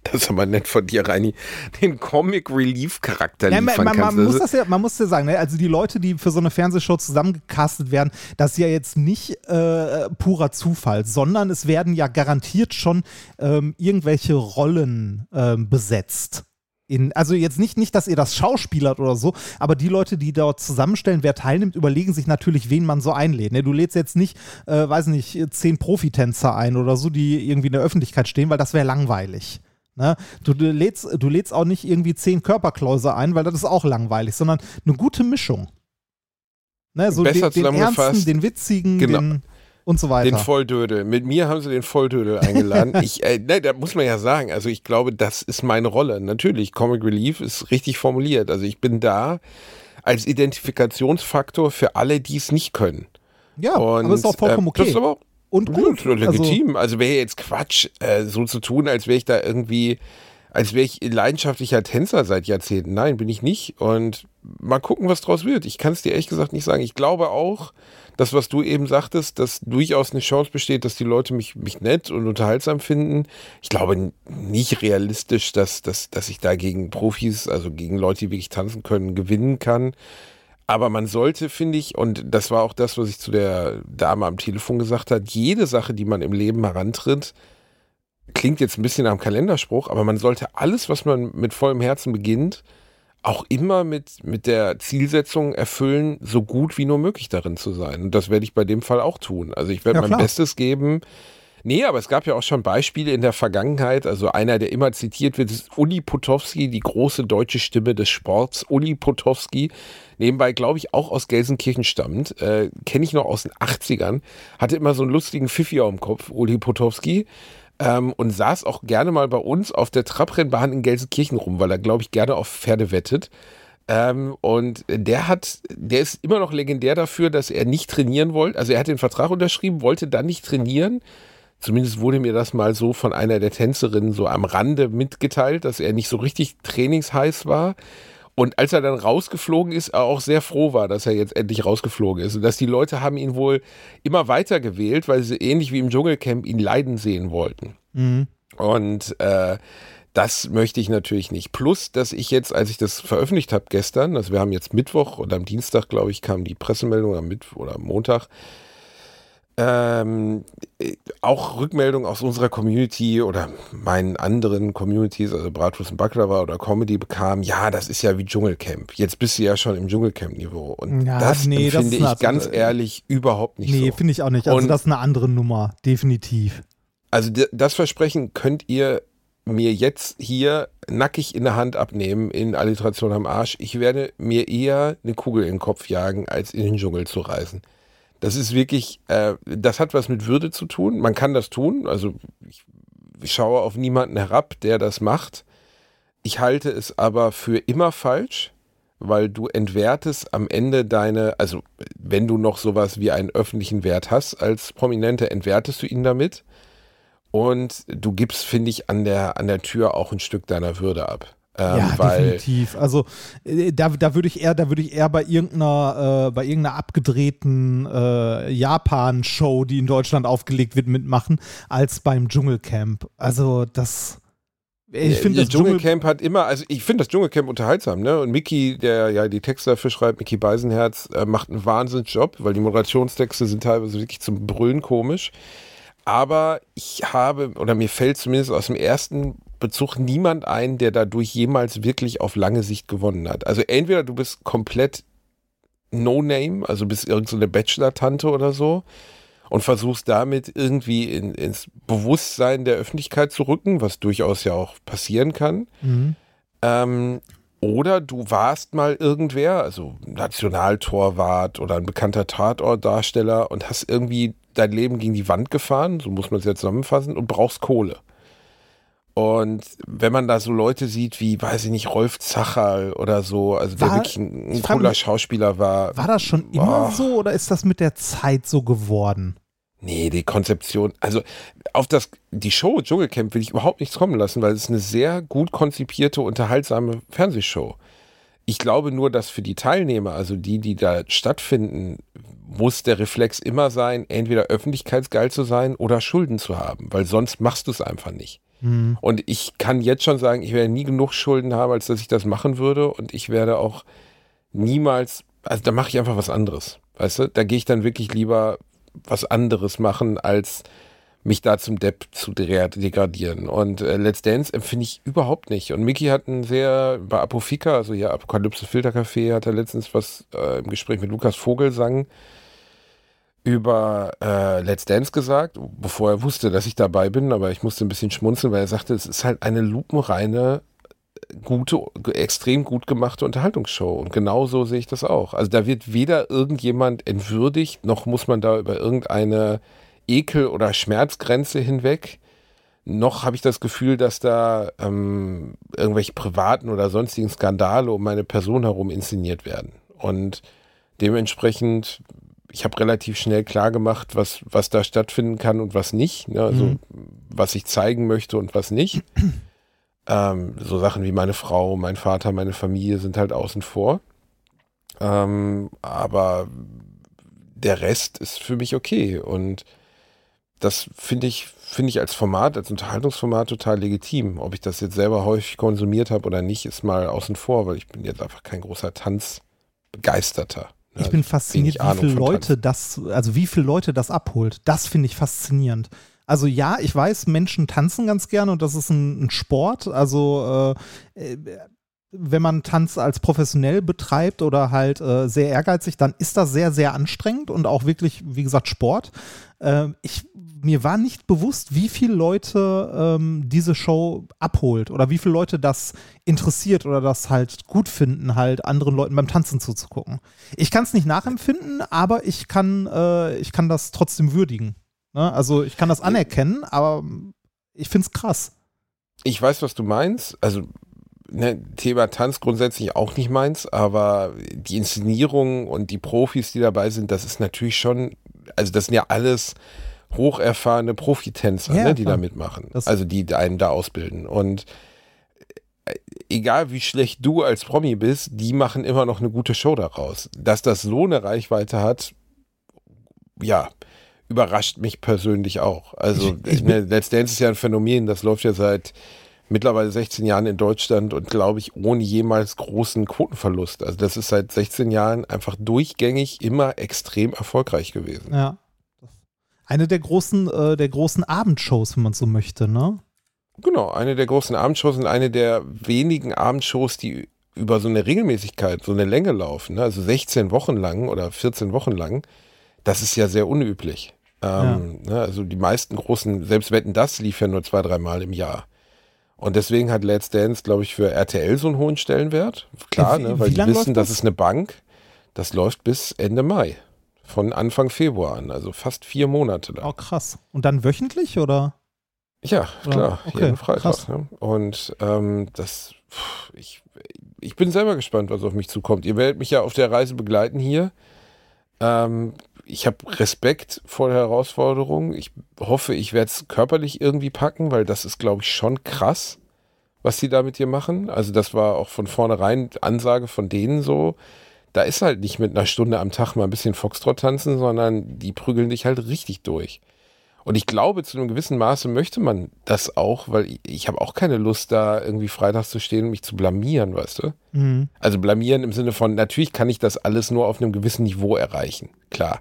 Das ist aber nett von dir, Reini. Den Comic Relief Charakter Ja, liefern man, man, man, muss das ja, man muss ja sagen, ne? also die Leute, die für so eine Fernsehshow zusammengecastet werden, das ist ja jetzt nicht äh, purer Zufall, sondern es werden ja garantiert schon ähm, irgendwelche Rollen ähm, besetzt. In, also jetzt nicht, nicht, dass ihr das schauspielert oder so, aber die Leute, die dort zusammenstellen, wer teilnimmt, überlegen sich natürlich, wen man so einlädt. Ne? Du lädst jetzt nicht, äh, weiß nicht, zehn Profitänzer ein oder so, die irgendwie in der Öffentlichkeit stehen, weil das wäre langweilig. Ne? Du, du, lädst, du lädst auch nicht irgendwie zehn Körperkläuse ein, weil das ist auch langweilig, sondern eine gute Mischung. Ne? So Besser den, den ernsten, den witzigen, Genau. den und so weiter. Den Volldödel. Mit mir haben sie den Volldödel eingeladen. ich, äh, ne, da muss man ja sagen, also ich glaube, das ist meine Rolle. Natürlich, Comic Relief ist richtig formuliert. Also ich bin da als Identifikationsfaktor für alle, die es nicht können. ja, Und, aber ist auch vollkommen äh, okay. Das ist aber und gut. gut, legitim. Also, wäre jetzt Quatsch, äh, so zu tun, als wäre ich da irgendwie, als wäre ich leidenschaftlicher Tänzer seit Jahrzehnten. Nein, bin ich nicht. Und mal gucken, was draus wird. Ich kann es dir ehrlich gesagt nicht sagen. Ich glaube auch, das, was du eben sagtest, dass durchaus eine Chance besteht, dass die Leute mich, mich nett und unterhaltsam finden. Ich glaube nicht realistisch, dass, dass, dass ich da gegen Profis, also gegen Leute, die wirklich tanzen können, gewinnen kann. Aber man sollte, finde ich, und das war auch das, was ich zu der Dame am Telefon gesagt habe, jede Sache, die man im Leben herantritt, klingt jetzt ein bisschen am Kalenderspruch, aber man sollte alles, was man mit vollem Herzen beginnt, auch immer mit, mit der Zielsetzung erfüllen, so gut wie nur möglich darin zu sein. Und das werde ich bei dem Fall auch tun. Also ich werde Ja, mein. Bestes geben. Nee, aber es gab ja auch schon Beispiele in der Vergangenheit. Also einer, der immer zitiert wird, ist Uli Potowski, die große deutsche Stimme des Sports. Uli Potowski, nebenbei glaube ich auch aus Gelsenkirchen stammt, äh, kenne ich noch aus den 80ern, hatte immer so einen lustigen Pfiffi am Kopf, Uli Potowski. Ähm, und saß auch gerne mal bei uns auf der Trabrennbahn in Gelsenkirchen rum, weil er, glaube ich, gerne auf Pferde wettet. Ähm, und der hat, der ist immer noch legendär dafür, dass er nicht trainieren wollte. Also er hat den Vertrag unterschrieben, wollte dann nicht trainieren. Zumindest wurde mir das mal so von einer der Tänzerinnen so am Rande mitgeteilt, dass er nicht so richtig trainingsheiß war. Und als er dann rausgeflogen ist, er auch sehr froh war, dass er jetzt endlich rausgeflogen ist. Und dass die Leute haben ihn wohl immer weiter gewählt, weil sie ähnlich wie im Dschungelcamp ihn leiden sehen wollten. Mhm. Und äh, das möchte ich natürlich nicht. Plus, dass ich jetzt, als ich das veröffentlicht habe gestern, also wir haben jetzt Mittwoch oder am Dienstag, glaube ich, kam die Pressemeldung am Mittwoch oder am Montag, ähm, äh, auch Rückmeldungen aus unserer Community oder meinen anderen Communities, also Bratwurst und Baklava oder Comedy bekam, ja, das ist ja wie Dschungelcamp. Jetzt bist du ja schon im Dschungelcamp-Niveau. Und Ja, das nee, finde ich ganz ehrlich überhaupt nicht Nee, so. finde ich auch nicht. Also Und- das ist eine andere Nummer, definitiv. Also das Versprechen könnt ihr mir jetzt hier nackig in der Hand abnehmen in Alliteration am Arsch. Ich werde mir eher eine Kugel in den Kopf jagen, als in den Dschungel zu reisen. Das ist wirklich, äh, das hat was mit Würde zu tun. Man kann das tun. Also ich, ich schaue auf niemanden herab, der das macht. Ich halte es aber für immer falsch, weil du entwertest am Ende deine, also wenn du noch sowas wie einen öffentlichen Wert hast als Prominente, entwertest du ihn damit. Und du gibst, finde ich, an der, an der Tür auch ein Stück deiner Würde ab. Ähm, ja, definitiv. Also äh, da, da würde ich eher, da würde ich eher bei irgendeiner, äh, bei irgendeiner abgedrehten äh, Japan-Show, die in Deutschland aufgelegt wird, mitmachen, als beim Dschungelcamp. Also das. Ich finde das das Dschungel Dschungelcamp hat immer, also ich finde das Dschungelcamp unterhaltsam, ne? Und Mickey, der ja die Texte dafür schreibt, Mickey Beisenherz, äh, macht einen Wahnsinnsjob, weil die Moderationstexte sind teilweise wirklich zum Brüllen komisch. Aber ich habe, oder mir fällt zumindest aus dem ersten Bezug niemand ein, der dadurch jemals wirklich auf lange Sicht gewonnen hat. Also entweder du bist komplett No-Name, also bist irgendeine Bachelor-Tante oder so und versuchst damit irgendwie in, ins Bewusstsein der Öffentlichkeit zu rücken, was durchaus ja auch passieren kann. Mhm. Ähm, oder du warst mal irgendwer, also Nationaltorwart oder ein bekannter Tatortdarsteller und hast irgendwie dein Leben gegen die Wand gefahren, so muss man es ja zusammenfassen, und brauchst Kohle. Und wenn man da so Leute sieht wie, weiß ich nicht, Rolf Zacherl oder so, also der War- wirklich ein, ein cooler mich, Schauspieler war. War das schon immer so oder ist das mit der Zeit so geworden? Nee, die Konzeption, also auf das, die Show Dschungelcamp will ich überhaupt nichts kommen lassen, weil es eine sehr gut konzipierte, unterhaltsame Fernsehshow. Ich glaube nur, dass für die Teilnehmer, also die, die da stattfinden, muss der Reflex immer sein, entweder öffentlichkeitsgeil zu sein oder Schulden zu haben, weil sonst machst du es einfach nicht. Hm. Und ich kann jetzt schon sagen, ich werde nie genug Schulden haben, als dass ich das machen würde. Und ich werde auch niemals, also da mache ich einfach was anderes. Weißt du, da gehe ich dann wirklich lieber was anderes machen, als mich da zum Depp zu de- degradieren. Und äh, Let's Dance empfinde ich überhaupt nicht. Und Mickey hat ein sehr, bei Apofika, also hier Apokalypse Filtercafé, hat er letztens was äh, im Gespräch mit Lukas Vogelsang über äh, Let's Dance gesagt, bevor er wusste, dass ich dabei bin, aber ich musste ein bisschen schmunzeln, weil er sagte, es ist halt eine lupenreine, gute, extrem gut gemachte Unterhaltungsshow. Und genau so sehe ich das auch. Also da wird weder irgendjemand entwürdigt, noch muss man da über irgendeine Ekel- oder Schmerzgrenze hinweg. Noch habe ich das Gefühl, dass da ähm, irgendwelche privaten oder sonstigen Skandale um meine Person herum inszeniert werden. Und dementsprechend, ich habe relativ schnell klar gemacht, was, was da stattfinden kann und was nicht. Ne? Also Mhm. was ich zeigen möchte und was nicht. ähm, so Sachen wie meine Frau, mein Vater, meine Familie sind halt außen vor. Ähm, aber der Rest ist für mich okay. Und das finde ich, finde ich als Format, als Unterhaltungsformat total legitim. Ob ich das jetzt selber häufig konsumiert habe oder nicht, ist mal außen vor, weil ich bin jetzt einfach kein großer begeisterter. Ich bin fasziniert, wie viele Leute das, also wie viele Leute das abholt. Das finde ich faszinierend. Also ja, ich weiß, Menschen tanzen ganz gerne und das ist ein, ein Sport. Also äh, wenn man Tanz als professionell betreibt oder halt äh, sehr ehrgeizig, dann ist das sehr, sehr anstrengend und auch wirklich, wie gesagt, Sport. Äh, ich, mir war nicht bewusst, wie viele Leute ähm, diese Show abholt oder wie viele Leute das interessiert oder das halt gut finden, halt anderen Leuten beim Tanzen zuzugucken. Ich kann es nicht nachempfinden, aber ich kann, äh, ich kann das trotzdem würdigen. Ne? Also ich kann das anerkennen, aber ich finde es krass. Ich weiß, was du meinst. Also ne, Thema Tanz grundsätzlich auch nicht meins, aber die Inszenierung und die Profis, die dabei sind, das ist natürlich schon, also das sind ja alles hocherfahrene Profitänzer, ja, ne, die da mitmachen. Also die einen da ausbilden. Und äh, egal wie schlecht du als Promi bist, die machen immer noch eine gute Show daraus. Dass das so eine Reichweite hat, ja, überrascht mich persönlich auch. Also ich, ich ne, Let's Dance ist ja ein Phänomen, das läuft ja seit mittlerweile 16 Jahren in Deutschland und glaube ich ohne jemals großen Quotenverlust. Also das ist seit 16 Jahren einfach durchgängig immer extrem erfolgreich gewesen. Ja. Eine der großen, äh, der großen Abendshows, wenn man so möchte, ne? Genau, eine der großen Abendshows und eine der wenigen Abendshows, die über so eine Regelmäßigkeit, so eine Länge laufen, ne? also 16 Wochen lang oder 14 Wochen lang, das ist ja sehr unüblich. Ähm, ja. ne? Also die meisten großen, selbst Wetten, das lief ja nur zwei, dreimal im Jahr. Und deswegen hat Let's Dance, glaube ich, für RTL so einen hohen Stellenwert. Klar, wie, ne, weil die wissen, das? das ist eine Bank. Das läuft bis Ende Mai. Von Anfang Februar an, also fast vier Monate lang. Oh, krass. Und dann wöchentlich oder? Ja, klar, okay, jeden Freitag. Ne? Und ähm, das, ich, ich bin selber gespannt, was auf mich zukommt. Ihr werdet mich ja auf der Reise begleiten hier. Ähm, ich habe Respekt vor der Herausforderung. Ich hoffe, ich werde es körperlich irgendwie packen, weil das ist, glaube ich, schon krass, was sie da mit dir machen. Also das war auch von vornherein Ansage von denen so. Da ist halt nicht mit einer Stunde am Tag mal ein bisschen Foxtrot tanzen, sondern die prügeln dich halt richtig durch. Und ich glaube, zu einem gewissen Maße möchte man das auch, weil ich, ich habe auch keine Lust, da irgendwie freitags zu stehen und mich zu blamieren, weißt du? Mhm. Also blamieren im Sinne von, natürlich kann ich das alles nur auf einem gewissen Niveau erreichen. Klar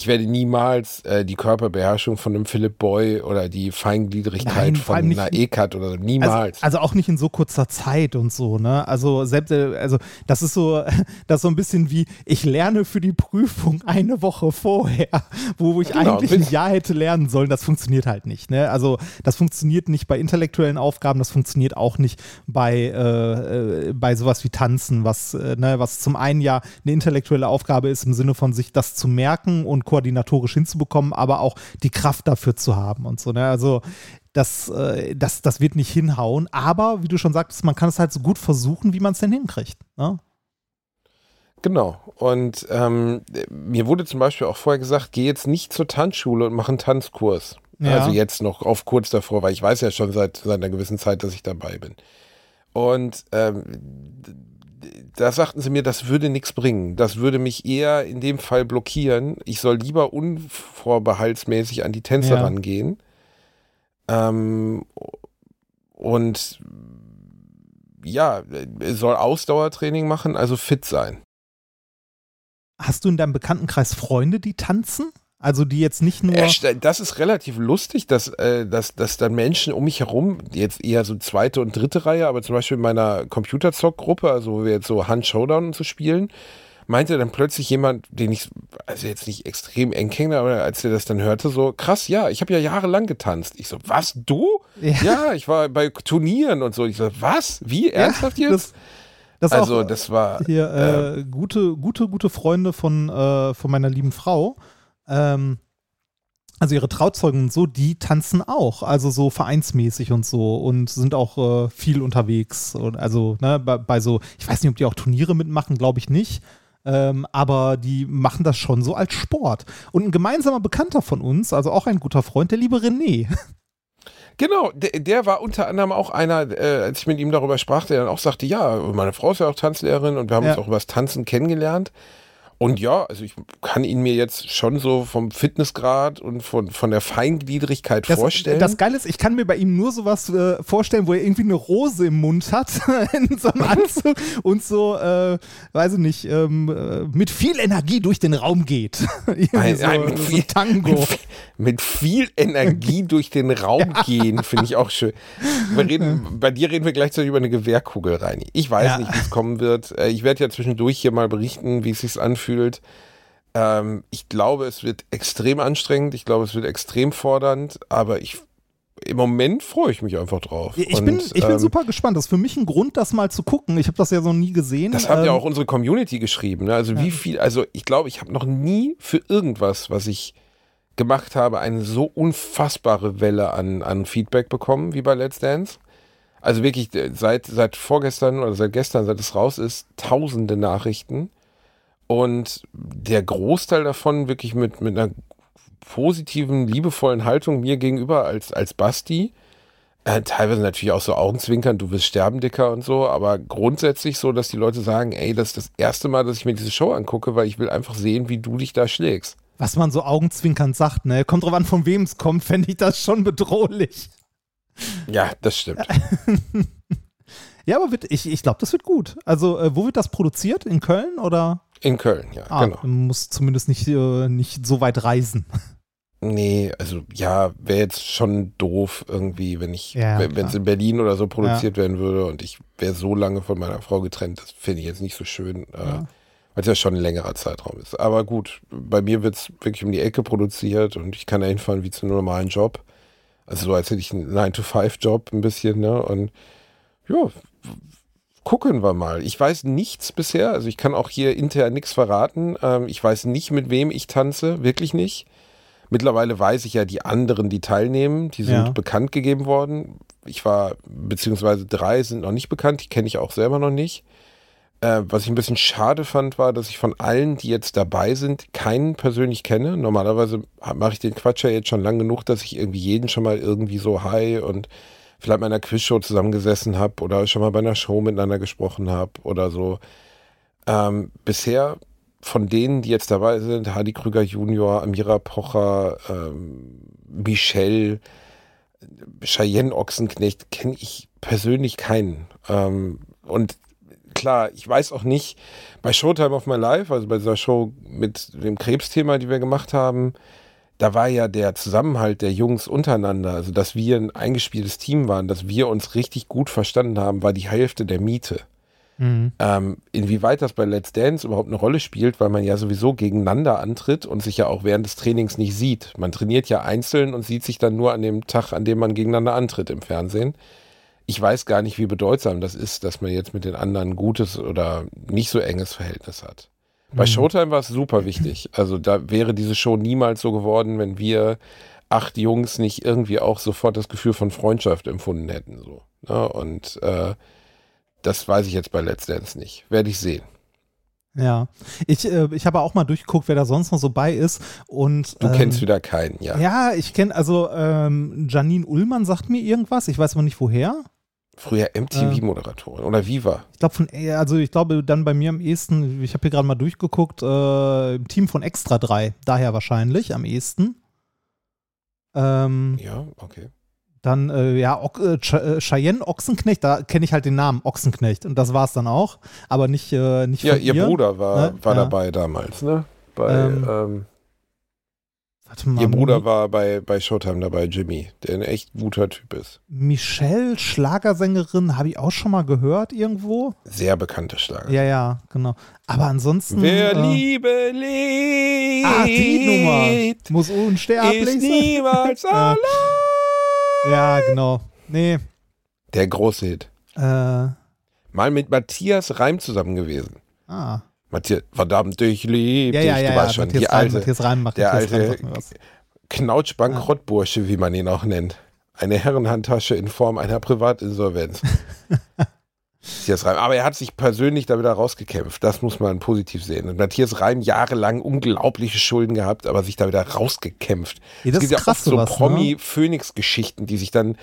ich werde niemals äh, die Körperbeherrschung von einem Philipp Boy oder die Feingliedrigkeit Nein, von einer Ekat oder niemals. Also, also, auch nicht in so kurzer Zeit und so, ne? Also selbst, äh, also das ist so, das ist so ein bisschen wie, ich lerne für die Prüfung eine Woche vorher, wo ich genau, eigentlich ein Jahr hätte lernen sollen. Das funktioniert halt nicht, ne? Also das funktioniert nicht bei intellektuellen Aufgaben, das funktioniert auch nicht bei, äh, äh, bei sowas wie Tanzen, was, äh, ne, was zum einen ja eine intellektuelle Aufgabe ist im Sinne von sich das zu merken und koordinatorisch hinzubekommen, aber auch die Kraft dafür zu haben und so. Ne? Also das, äh, das, das wird nicht hinhauen, aber wie du schon sagtest, man kann es halt so gut versuchen, wie man es denn hinkriegt. Ne? Genau. Und ähm, mir wurde zum Beispiel auch vorher gesagt, geh jetzt nicht zur Tanzschule und mach einen Tanzkurs. Ja. Also jetzt noch auf kurz davor, weil ich weiß ja schon seit, seit einer gewissen Zeit, dass ich dabei bin. Und ähm, da sagten sie mir, das würde nichts bringen. Das würde mich eher in dem Fall blockieren. Ich soll lieber unvorbehaltsmäßig an die Tänzer ja. rangehen. Ähm, und ja, soll Ausdauertraining machen, also fit sein. Hast du in deinem Bekanntenkreis Freunde, die tanzen? Also die jetzt nicht nur. Das ist relativ lustig, dass, äh, dass, dass dann Menschen um mich herum, jetzt eher so zweite und dritte Reihe, aber zum Beispiel in meiner Computerzock-Gruppe, also wo wir jetzt so Hand Showdown so spielen, meinte dann plötzlich jemand, den ich, also jetzt nicht extrem eng kenne, aber als er das dann hörte, so, krass, ja, ich habe ja jahrelang getanzt. Ich so, was, du? Ja. ja. ich war bei Turnieren und so. Ich so, was? Wie? Ernsthaft ja, jetzt? Das, das also, auch, das war. Hier, äh, äh, gute, gute, gute Freunde von, äh, von meiner lieben Frau ähm, also ihre Trauzeugen und so, die tanzen auch, also so vereinsmäßig und so und sind auch äh, viel unterwegs. Und also ne, bei, bei, so, ich weiß nicht, ob die auch Turniere mitmachen, glaube ich nicht. Ähm, aber die machen das schon so als Sport. Und ein gemeinsamer Bekannter von uns, also auch ein guter Freund, der liebe René. Genau, der, der, war unter anderem auch einer, äh, als ich mit ihm darüber sprach, der dann auch sagte, ja, meine Frau ist ja auch Tanzlehrerin und wir haben ja. uns auch über das Tanzen kennengelernt. Und ja, also ich kann ihn mir jetzt schon so vom Fitnessgrad und von, von der Feingliedrigkeit Das, vorstellen. das Geile ist, ich kann mir bei ihm nur sowas äh, vorstellen, wo er irgendwie eine Rose im Mund hat, in so einem Anzug und so, äh, weiß ich nicht, ähm, äh, mit viel Energie durch den Raum geht. Irgendwie Ein- so, ein- mit so viel- Tango. Mit, viel Energie durch den Raum gehen, finde ich auch schön. Wir reden, bei dir reden wir gleichzeitig über eine Gewehrkugel, Reini. Ich weiß Ja. nicht, wie es kommen wird. Äh, Ich werde ja zwischendurch hier mal berichten, wie es sich anfühlt. Ähm, ich glaube, es wird extrem anstrengend. Ich glaube, es wird extrem fordernd. Aber ich, im Moment freue ich mich einfach drauf. Ich Und, bin, ich bin ähm, super gespannt. Das ist für mich ein Grund, das mal zu gucken. Ich habe das ja so nie gesehen. Das hat ja Ähm, auch unsere Community geschrieben. Ne? Also wie viel, also ich glaube, ich habe noch nie für irgendwas, was ich gemacht habe, eine so unfassbare Welle an, an Feedback bekommen wie bei Let's Dance. Also wirklich äh, seit, seit vorgestern oder seit gestern, seit es raus ist, tausende Nachrichten. Und der Großteil davon wirklich mit, mit einer positiven, liebevollen Haltung mir gegenüber als, als Basti. Äh, teilweise natürlich auch so Augenzwinkern, du wirst sterben, Dicker und so, aber grundsätzlich so, dass die Leute sagen, ey, das ist das erste Mal, dass ich mir diese Show angucke, weil ich will einfach sehen, wie du dich da schlägst. was man so augenzwinkernd sagt, ne? Kommt drauf an, von wem es kommt, fände ich das schon bedrohlich. Ja, das stimmt. Ja, aber wird, ich, ich glaube, das wird gut. Also, äh, wo wird das produziert? In Köln oder? In Köln, ja, Ah, genau. man muss zumindest nicht, äh, nicht so weit reisen. Nee, also ja, wäre jetzt schon doof irgendwie, wenn ich, Ja, wenn es in Berlin oder so produziert werden würde und ich wäre so lange von meiner Frau getrennt, das finde ich jetzt nicht so schön, äh, Ja. weil es ja schon ein längerer Zeitraum ist. Aber gut, bei mir wird es wirklich um die Ecke produziert und ich kann da hinfahren wie zu einem normalen Job. Also so, als hätte ich einen 9-to-5-Job ein bisschen, ne? Und ja, gucken wir mal. Ich weiß nichts bisher, also ich kann auch hier intern nichts verraten. Ähm, ich weiß nicht, mit wem ich tanze, wirklich nicht. Mittlerweile weiß ich ja die anderen, die teilnehmen, die sind Ja. bekannt gegeben worden. Ich war, beziehungsweise drei sind noch nicht bekannt, die kenne ich auch selber noch nicht. Äh, was ich ein bisschen schade fand, war, dass ich von allen, die jetzt dabei sind, keinen persönlich kenne. Normalerweise mache ich den Quatsch ja jetzt schon lang genug, dass ich irgendwie jeden schon mal irgendwie so hi und vielleicht mal in einer Quizshow zusammengesessen habe oder schon mal bei einer Show miteinander gesprochen habe oder so. Ähm, bisher von denen, die jetzt dabei sind, Hardy Krüger Junior, Amira Pocher, ähm, Michelle, Cheyenne Ochsenknecht, kenne ich persönlich keinen. Ähm, und klar, ich weiß auch nicht, bei Showtime of My Life, also bei dieser Show mit dem Krebsthema, die wir gemacht haben, da war ja der Zusammenhalt der Jungs untereinander, also dass wir ein eingespieltes Team waren, dass wir uns richtig gut verstanden haben, war die Hälfte der Miete. Ähm, inwieweit das bei Let's Dance überhaupt eine Rolle spielt, weil man ja sowieso gegeneinander antritt und sich ja auch während des Trainings nicht sieht. Man trainiert ja einzeln und sieht sich dann nur an dem Tag, an dem man gegeneinander antritt im Fernsehen. Ich weiß gar nicht, wie bedeutsam das ist, dass man jetzt mit den anderen ein gutes oder nicht so enges Verhältnis hat. Bei Showtime war es super wichtig. Also da wäre diese Show niemals so geworden, wenn wir acht Jungs nicht irgendwie auch sofort das Gefühl von Freundschaft empfunden hätten. So. Ne? Und äh, das weiß ich jetzt bei Let's Dance nicht. Werde ich sehen. Ja. Ich, äh, ich habe auch mal durchgeguckt, wer da sonst noch so bei ist. Und, Du ähm, kennst wieder keinen, ja. Ja, ich kenne, also ähm, Janine Ullmann sagt mir irgendwas, ich weiß aber nicht woher. Früher MTV-Moderatorin oder Viva. Ich glaube von, äh, also ich glaube dann bei mir am ehesten, ich habe hier gerade mal durchgeguckt, äh, im Team von Extra 3, daher wahrscheinlich am ehesten. Ähm, Ja, okay. Dann, äh, ja, Ock, äh, äh, Cheyenne Ochsenknecht, da kenne ich halt den Namen Ochsenknecht und das war es dann auch, aber nicht, äh, nicht Ja, ihr Bruder war, Ne? war Ja. dabei damals, ne? Bei, Ähm, ähm, Warte mal, ihr Bruder war bei, bei Showtime dabei, Jimmy, der ein echt guter Typ ist. Michelle, Schlagersängerin, habe ich auch schon mal gehört irgendwo. Sehr bekannte Schlager. Ja, ja, genau. Aber ansonsten. Wer äh, Liebe liebt, Ah, die Nummer. Muss unsterblich ist sein. niemals Ja. allein. Ja, genau. Nee. Der große Hit. Äh, ah. Mal mit Matthias Reim zusammen gewesen. Matthias, verdammt, ich lieb Ja, dich. ja, ja, du weißt schon, Matthias die Reim, alte, Matthias Reim macht der Matthias alte. Knautschbankrottbursche, wie man ihn auch nennt. Eine Herrenhandtasche in Form einer Privatinsolvenz. Matthias Reim. Aber er hat sich persönlich da wieder rausgekämpft. Das muss man positiv sehen. Und Matthias Reim jahrelang unglaubliche Schulden gehabt, aber sich da wieder rausgekämpft. Ja, das es gibt ist ja krass oft so ne? Promi-Phoenix-Geschichten, die sich dann.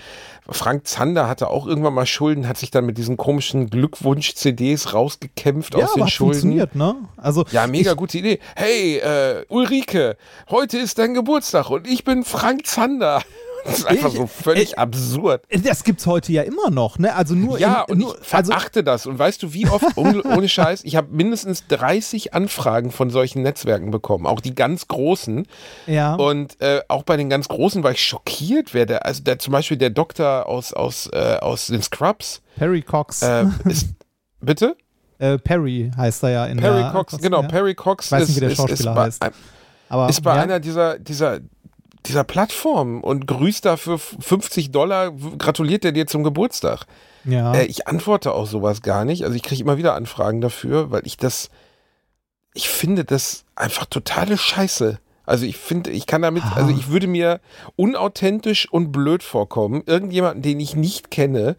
Frank Zander hatte auch irgendwann mal Schulden, hat sich dann mit diesen komischen Glückwunsch-CDs rausgekämpft Ja, aus den hat Schulden. funktioniert, ne? Also Ja, mega gute Idee. Hey, äh, Ulrike, heute ist dein Geburtstag und ich bin Frank Zander. Das ist einfach Ich- so völlig ich- absurd. das gibt's heute ja immer noch, ne? Also nur Ja, in, und nur, ich also verachte das. Und weißt du, wie oft, ohne, Scheiß, ich habe mindestens 30 Anfragen von solchen Netzwerken bekommen, auch die ganz großen. ja. Und äh, auch bei den ganz großen war ich schockiert, wer der, also der zum Beispiel der Doktor aus, aus, äh, aus den Scrubs, Perry Cox. äh, ist, bitte? Äh, Perry heißt er ja in Perry der Cox, genau, ja. Perry Cox Ich weiß ist, nicht, wie der ist, ist, Schauspieler bei, heißt. Aber, ist bei ja, einer dieser, dieser, dieser Plattformen und grüßt da für 50 Dollar, gratuliert er dir zum Geburtstag. ja. Äh, ich antworte auch sowas gar nicht. Also ich kriege immer wieder Anfragen dafür, weil ich das, ich finde das einfach totale Scheiße. Also ich finde, ich kann damit, also ich würde mir unauthentisch und blöd vorkommen, irgendjemanden, den ich nicht kenne,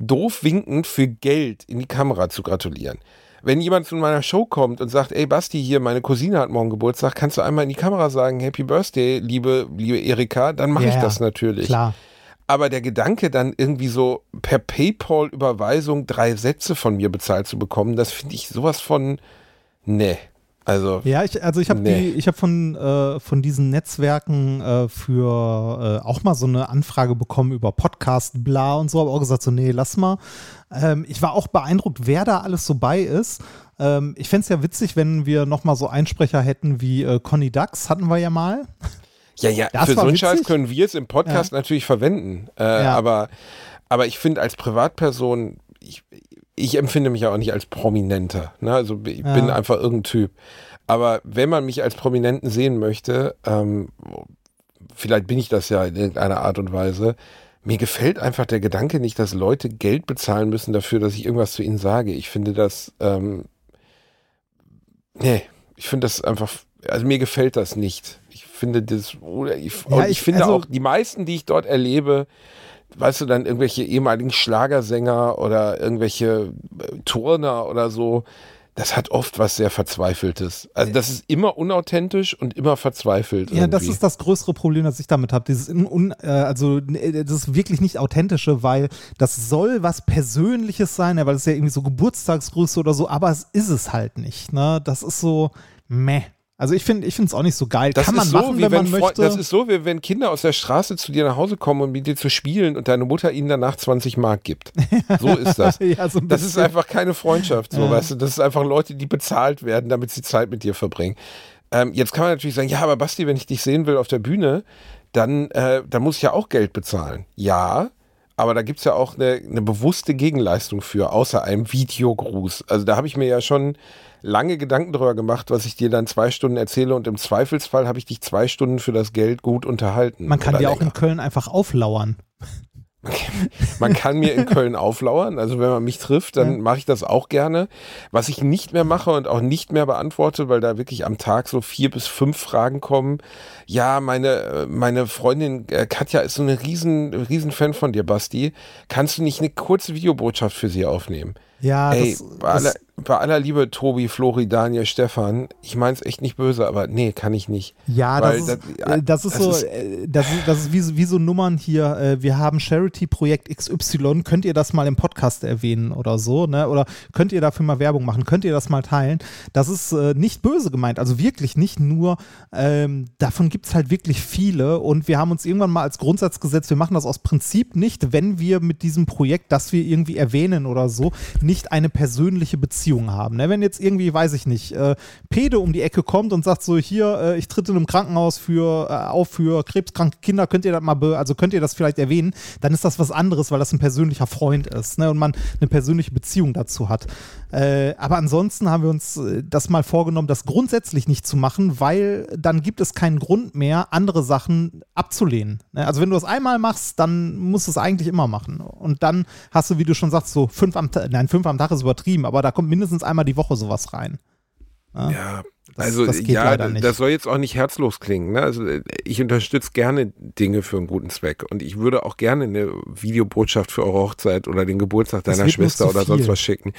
doof winkend für Geld in die Kamera zu gratulieren. Wenn jemand zu meiner Show kommt und sagt, ey Basti, hier, meine Cousine hat morgen Geburtstag, kannst du einmal in die Kamera sagen, Happy Birthday, liebe, liebe Erika, dann mache Ja, ich das natürlich. klar. Aber der Gedanke, dann irgendwie so per PayPal-Überweisung drei Sätze von mir bezahlt zu bekommen, das finde ich sowas von, nee. Also, Ja, ich, also ich habe Nee. die, ich habe von, äh, von diesen Netzwerken äh, für äh, auch mal so eine Anfrage bekommen über Podcast, bla und so, aber auch gesagt, so, nee, lass mal. Ähm, ich war auch beeindruckt, wer da alles so bei ist. Ähm, ich fände es ja witzig, wenn wir nochmal so Einsprecher hätten wie äh, Conny Dax, hatten wir ja mal. ja, ja, Das für so einen Scheiß können wir es im Podcast natürlich verwenden. Äh, Ja. aber, aber ich finde als Privatperson, ich, ich empfinde mich ja auch nicht als Prominenter. Ne? Also ich Ja. bin einfach irgendein Typ. Aber wenn man mich als Prominenten sehen möchte, ähm, vielleicht bin ich das ja in irgendeiner Art und Weise, mir gefällt einfach der Gedanke nicht, dass Leute Geld bezahlen müssen dafür, dass ich irgendwas zu ihnen sage. Ich finde das, ähm, nee, ich finde das einfach, also mir gefällt das nicht. Ich finde das, oder ich, Ja, und ich, ich- finde also- auch, die meisten, die ich dort erlebe, weißt du, dann irgendwelche ehemaligen Schlagersänger oder irgendwelche äh, Turner oder so, das hat oft was sehr Verzweifeltes. Also das ist immer unauthentisch und immer verzweifelt. Ja, das irgendwie. ist das größere Problem, das ich damit habe. Dieses un, äh, also äh, das ist wirklich nicht authentische, weil das soll was Persönliches sein, ja, weil es ja irgendwie so Geburtstagsgrüße oder so, aber es ist es halt nicht. Ne? Das ist so meh. Also ich finde, es auch nicht so geil. Das Kann man so, machen, wie wenn man möchte. Das ist so, wie wenn Kinder aus der Straße zu dir nach Hause kommen, um mit dir zu spielen und deine Mutter ihnen danach 20 Mark gibt. So ist das. ja, so Das ist einfach keine Freundschaft, so, Ja. weißt du. Das ist einfach Leute, die bezahlt werden, damit sie Zeit mit dir verbringen. Ähm, jetzt kann man natürlich sagen, ja, aber Basti, wenn ich dich sehen will auf der Bühne, dann, äh, dann muss ich ja auch Geld bezahlen. Ja, aber da gibt es ja auch eine, eine bewusste Gegenleistung für, außer einem Videogruß. Also da habe ich mir ja schon lange Gedanken drüber gemacht, was ich dir dann zwei Stunden erzähle und im Zweifelsfall habe ich dich zwei Stunden für das Geld gut unterhalten. man kann dir auch länger. in Köln einfach auflauern. Man kann mir in Köln auflauern. Also wenn man mich trifft, dann mache ich das auch gerne. Was ich nicht mehr mache und auch nicht mehr beantworte, weil da wirklich am Tag so vier bis fünf Fragen kommen. Ja, meine, äh, meine Freundin äh, Katja ist so eine riesen, riesen Fan von dir, Basti. Kannst du nicht eine kurze Videobotschaft für sie aufnehmen? Ja, Ey, das, das, bei aller Liebe, Tobi, Flori, Daniel, Stefan, ich meine es echt nicht böse, aber nee, kann ich nicht. ja, das, ist, das- äh, das ist das so, ist- äh, das ist, das ist wie, so- wie so Nummern hier, äh, wir haben Charity-Projekt XY, könnt ihr das mal im Podcast erwähnen oder so, ne? Oder könnt ihr dafür mal Werbung machen, könnt ihr das mal teilen? Das ist nicht böse gemeint, also wirklich nicht nur, ähm, davon gibt es halt wirklich viele und wir haben uns irgendwann mal als Grundsatz gesetzt, wir machen das aus Prinzip nicht, wenn wir mit diesem Projekt, das wir irgendwie erwähnen oder so, nicht eine persönliche Beziehung haben. Ne? Wenn jetzt irgendwie, weiß ich nicht, äh, Pede um die Ecke kommt und sagt so, hier, äh, ich tritt in einem Krankenhaus für, äh, auf für krebskranke Kinder, könnt ihr das mal, also könnt ihr das vielleicht erwähnen, dann ist das was anderes, weil das ein persönlicher Freund ist ne? und man eine persönliche Beziehung dazu hat. Äh, aber ansonsten haben wir uns äh, das mal vorgenommen, das grundsätzlich nicht zu machen, weil dann gibt es keinen Grund mehr, andere Sachen abzulehnen. Ne? Also wenn du das einmal machst, dann musst du es eigentlich immer machen. Und dann hast du, wie du schon sagst, so fünf am Tag, nein, fünf am Tag ist übertrieben, aber da kommt mindestens einmal die Woche sowas rein. Ja, Das, also das geht ja, das soll jetzt auch nicht herzlos klingen. Ne? Also äh, ich unterstütze gerne Dinge für einen guten Zweck und ich würde auch gerne eine Videobotschaft für eure Hochzeit oder den Geburtstag deiner Schwester oder sonst was schicken.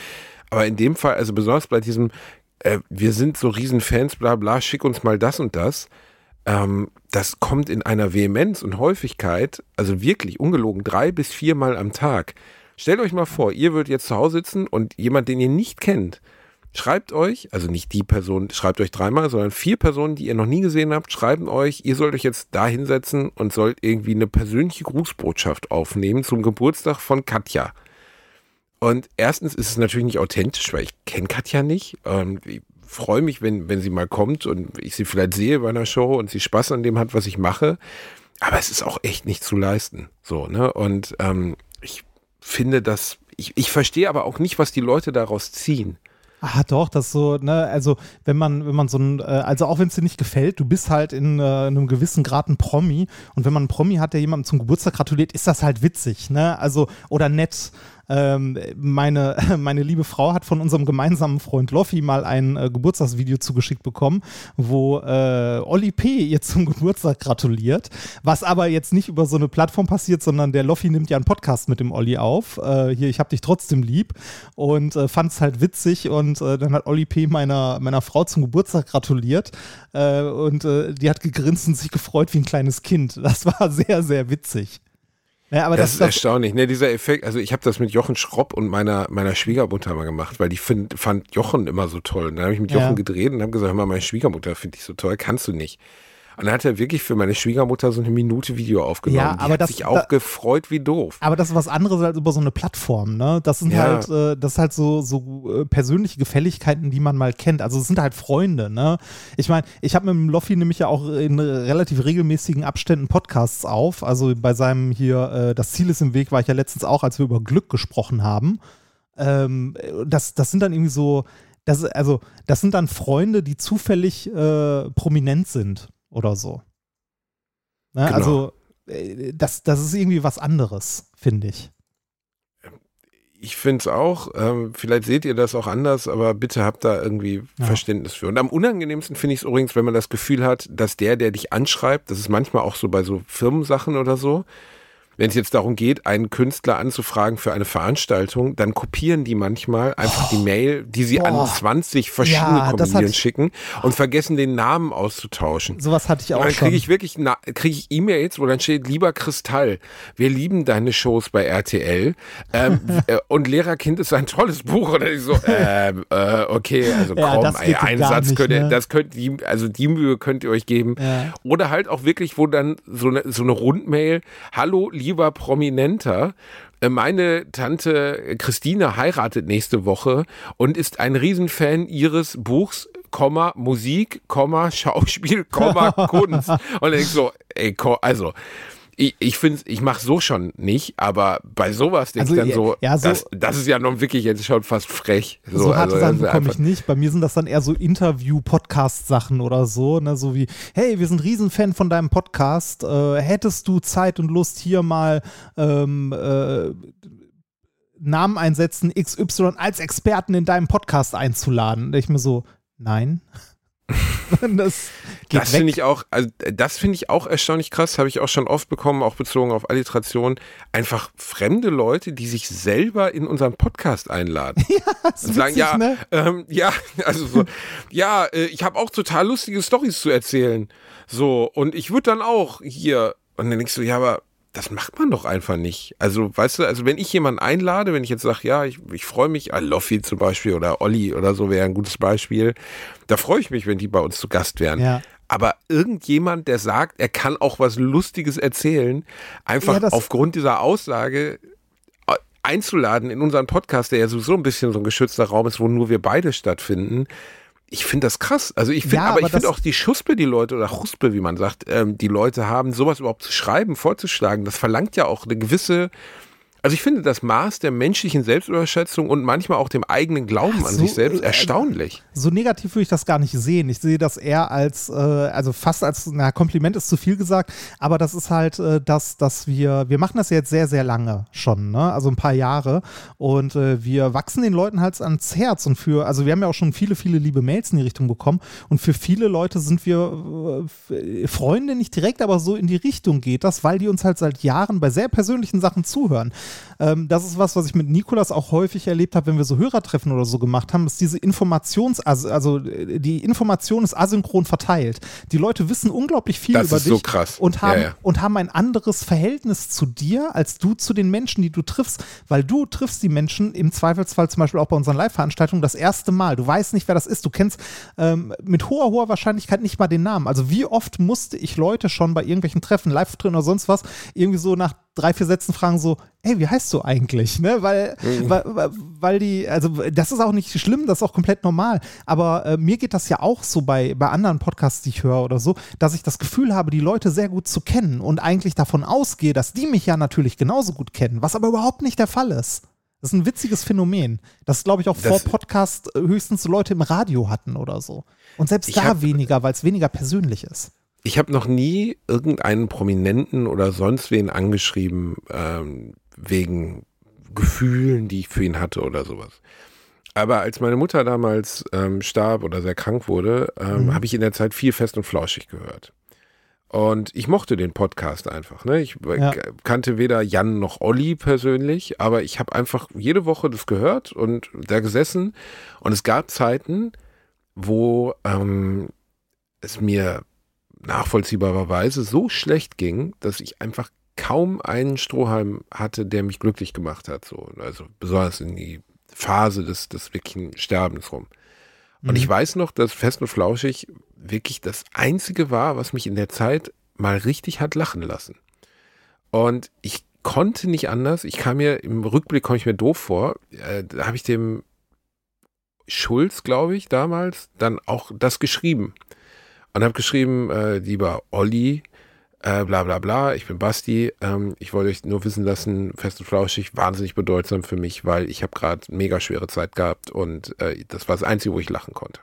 Aber in dem Fall, also besonders bei diesem, äh, wir sind so Riesenfans, bla bla, schick uns mal das und das. Ähm, das kommt in einer Vehemenz und Häufigkeit, also wirklich ungelogen, drei bis viermal am Tag. Stellt euch mal vor, ihr würdet jetzt zu Hause sitzen und jemand, den ihr nicht kennt, schreibt euch, also nicht die Person, schreibt euch dreimal, sondern vier Personen, die ihr noch nie gesehen habt, schreiben euch, ihr sollt euch jetzt da hinsetzen und sollt irgendwie eine persönliche Grußbotschaft aufnehmen zum Geburtstag von Katja. Und erstens ist es natürlich nicht authentisch, weil ich kenne Katja nicht. Ähm, ich freue mich, wenn, wenn sie mal kommt und ich sie vielleicht sehe bei einer Show und sie Spaß an dem hat, was ich mache. Aber es ist auch echt nicht zu leisten. So, ne? Und ähm, finde das, ich, ich verstehe aber auch nicht, was die Leute daraus ziehen. Ah, doch, das so, ne, also wenn man, wenn man so ein, äh, also auch wenn es dir nicht gefällt, du bist halt in äh, einem gewissen Grad ein Promi und wenn man einen Promi hat, der jemandem zum Geburtstag gratuliert, ist das halt witzig, ne? Also, oder nett. Ähm, meine, meine liebe Frau hat von unserem gemeinsamen Freund Loffi mal ein äh, Geburtstagsvideo zugeschickt bekommen, wo äh, Olli P. ihr zum Geburtstag gratuliert, was aber jetzt nicht über so eine Plattform passiert, sondern der Loffi nimmt ja einen Podcast mit dem Olli auf. Äh, hier, ich hab dich trotzdem lieb und äh, fand es halt witzig und äh, dann hat Olli P. meiner, meiner Frau zum Geburtstag gratuliert äh, und äh, die hat gegrinst und sich gefreut wie ein kleines Kind. Das war sehr, sehr witzig. Ja, aber das, das, ist erstaunlich, ne? Dieser Effekt, also ich habe das mit Jochen Schropp und meiner, meiner Schwiegermutter mal gemacht, weil die find, fand Jochen immer so toll. Und dann habe ich mit Ja. Jochen gedreht und habe gesagt, hör mal, meine Schwiegermutter finde ich so toll, kannst du nicht. Und dann hat er wirklich für meine Schwiegermutter so eine Minute Video aufgenommen. Ja, die aber hat das- sich auch da- gefreut wie doof. Aber das ist was anderes als über so eine Plattform, ne? Das sind Ja. halt, äh, das ist halt so, so äh, persönliche Gefälligkeiten, die man mal kennt. Also es sind halt Freunde, ne? Ich meine, ich habe mit dem Loffi nämlich ja auch in relativ regelmäßigen Abständen Podcasts auf. Also bei seinem hier, äh, das Ziel ist im Weg, war ich ja letztens auch, als wir über Glück gesprochen haben. Ähm, das, das sind dann irgendwie so, das, also, das sind dann Freunde, die zufällig äh, prominent sind oder so. Ne? Genau. Also, äh, das, das ist irgendwie was anderes, finde ich. Ich finde es auch, ähm, vielleicht seht ihr das auch anders, aber bitte habt da irgendwie Ja. Verständnis für. Und am unangenehmsten finde ich es übrigens, wenn man das Gefühl hat, dass der, der dich anschreibt, das ist manchmal auch so bei so Firmensachen oder so, wenn es jetzt darum geht, einen Künstler anzufragen für eine Veranstaltung, dann kopieren die manchmal einfach die Mail, die sie an Boah. 20 verschiedene Ja, hat- schicken und vergessen den Namen auszutauschen. Sowas hatte ich auch dann schon. kriege ich wirklich na- kriege ich E-Mails, wo dann steht, lieber Kristall, wir lieben deine Shows bei RTL ähm, äh, und Lehrerkind ist ein tolles Buch. Und dann ich so, ähm, äh, okay, also Ja, komm, ey, einen Satz nicht, könnt ihr, ne? das könnt die, also die Mühe könnt ihr euch geben. Ja. Oder halt auch wirklich, wo dann so eine, so eine Rundmail, hallo lieber Prominenter, äh, meine Tante Christine heiratet nächste Woche und ist ein Riesenfan ihres Buchs, Komma, Musik, Komma, Schauspiel, Komma, Kunst. Und ich so, ey, also, ich, ich finde ich mache so schon nicht, aber bei sowas denke Also, ich dann so, ja, so- das, das ist ja nun wirklich jetzt schon fast frech. So, harte also, Sachen bekomme ich nicht. Bei mir sind das dann eher so Interview-Podcast-Sachen oder so, ne? So wie, hey, wir sind Riesenfan von deinem Podcast. Äh, hättest du Zeit und Lust, hier mal ähm, äh, Namen einsetzen, XY als Experten in deinem Podcast einzuladen? Da ich mir so, nein. das Das finde ich auch, also das finde ich auch erstaunlich krass, habe ich auch schon oft bekommen, auch bezogen auf Alliteration. Einfach fremde Leute, die sich selber in unseren Podcast einladen. Ist und sagen, witzig, ja, ne? ähm, ja, also so, ja, äh, ich habe auch total lustige Stories zu erzählen. So, und ich würde dann auch hier, und dann denkst du, ja, aber das macht man doch einfach nicht. Also, weißt du, also wenn ich jemanden einlade, wenn ich jetzt sage, ja, ich, ich freue mich, ah, Loffi zum Beispiel oder Olli oder so wäre ein gutes Beispiel, da freue ich mich, wenn die bei uns zu Gast wären. Ja. Aber irgendjemand, der sagt, er kann auch was Lustiges erzählen, einfach Ja, aufgrund dieser Aussage äh, einzuladen in unseren Podcast, der ja sowieso ein bisschen so ein geschützter Raum ist, wo nur wir beide stattfinden. Ich finde das krass. Also ich finde, Ja, aber, aber ich finde auch die Schuspe, die Leute oder Chuspe, wie man sagt, ähm, die Leute haben, sowas überhaupt zu schreiben, vorzuschlagen. Das verlangt ja auch eine gewisse Also ich finde das Maß der menschlichen Selbstüberschätzung und manchmal auch dem eigenen Glauben Ach an so, sich selbst äh, erstaunlich. So negativ würde ich das gar nicht sehen. Ich sehe das eher als, äh, also fast als, na, Kompliment ist zu viel gesagt, aber das ist halt äh, das, dass wir, wir machen das jetzt sehr, sehr lange schon, ne? also ein paar Jahre und äh, wir wachsen den Leuten halt ans Herz und für, also wir haben ja auch schon viele, viele liebe Mails in die Richtung bekommen und für viele Leute sind wir äh, Freunde nicht direkt, aber so in die Richtung geht das, weil die uns halt seit Jahren bei sehr persönlichen Sachen zuhören. Ähm, das ist was, was ich mit Nikolas auch häufig erlebt habe, wenn wir so Hörertreffen oder so gemacht haben, dass diese Informations, also, also äh, die Information ist asynchron verteilt. Die Leute wissen unglaublich viel Das über ist dich so krass. und haben, Ja, ja. und haben ein anderes Verhältnis zu dir, als du zu den Menschen, die du triffst, weil du triffst die Menschen im Zweifelsfall zum Beispiel auch bei unseren Live-Veranstaltungen das erste Mal. Du weißt nicht, wer das ist. Du kennst ähm, mit hoher, hoher Wahrscheinlichkeit nicht mal den Namen. Also wie oft musste ich Leute schon bei irgendwelchen Treffen, Live-Treffen oder sonst was, irgendwie so nach drei, vier Sätzen fragen so, hey, wie heißt du eigentlich? Ne? Weil, Mhm. weil, weil- die, also das ist auch nicht schlimm, das ist auch komplett normal. Aber äh, mir geht das ja auch so bei, bei anderen Podcasts, die ich höre oder so, dass ich das Gefühl habe, die Leute sehr gut zu kennen und eigentlich davon ausgehe, dass die mich ja natürlich genauso gut kennen, was aber überhaupt nicht der Fall ist. Das ist ein witziges Phänomen. Das glaube ich auch vor Das- Podcast äh, höchstens Leute im Radio hatten oder so. Und selbst da hab- weniger, weil es weniger persönlich ist. Ich habe noch nie irgendeinen Prominenten oder sonst wen angeschrieben ähm, wegen Gefühlen, die ich für ihn hatte oder sowas. Aber als meine Mutter damals ähm, starb oder sehr krank wurde, ähm, Mhm. habe ich in der Zeit viel fest und flauschig gehört. Und ich mochte den Podcast einfach. Ne? Ich Ja. kannte weder Jan noch Olli persönlich, aber ich habe einfach jede Woche das gehört und da gesessen. Und es gab Zeiten, wo ähm, es mir nachvollziehbarerweise so schlecht ging, dass ich einfach kaum einen Strohhalm hatte, der mich glücklich gemacht hat. So. Also besonders in die Phase des, des wirklichen Sterbens rum. Und ich weiß noch, dass Fest und Flauschig wirklich das Einzige war, was mich in der Zeit mal richtig hat lachen lassen. Und ich konnte nicht anders. Ich kam mir, im Rückblick komme ich mir doof vor. Äh, da habe ich dem Schulz, glaube ich, damals dann auch das geschrieben. Und habe geschrieben, äh, lieber Olli, äh, bla bla bla, ich bin Basti, ähm, ich wollte euch nur wissen lassen, Fest und Flauschig, wahnsinnig bedeutsam für mich, weil ich habe gerade mega schwere Zeit gehabt und äh, das war das Einzige, wo ich lachen konnte.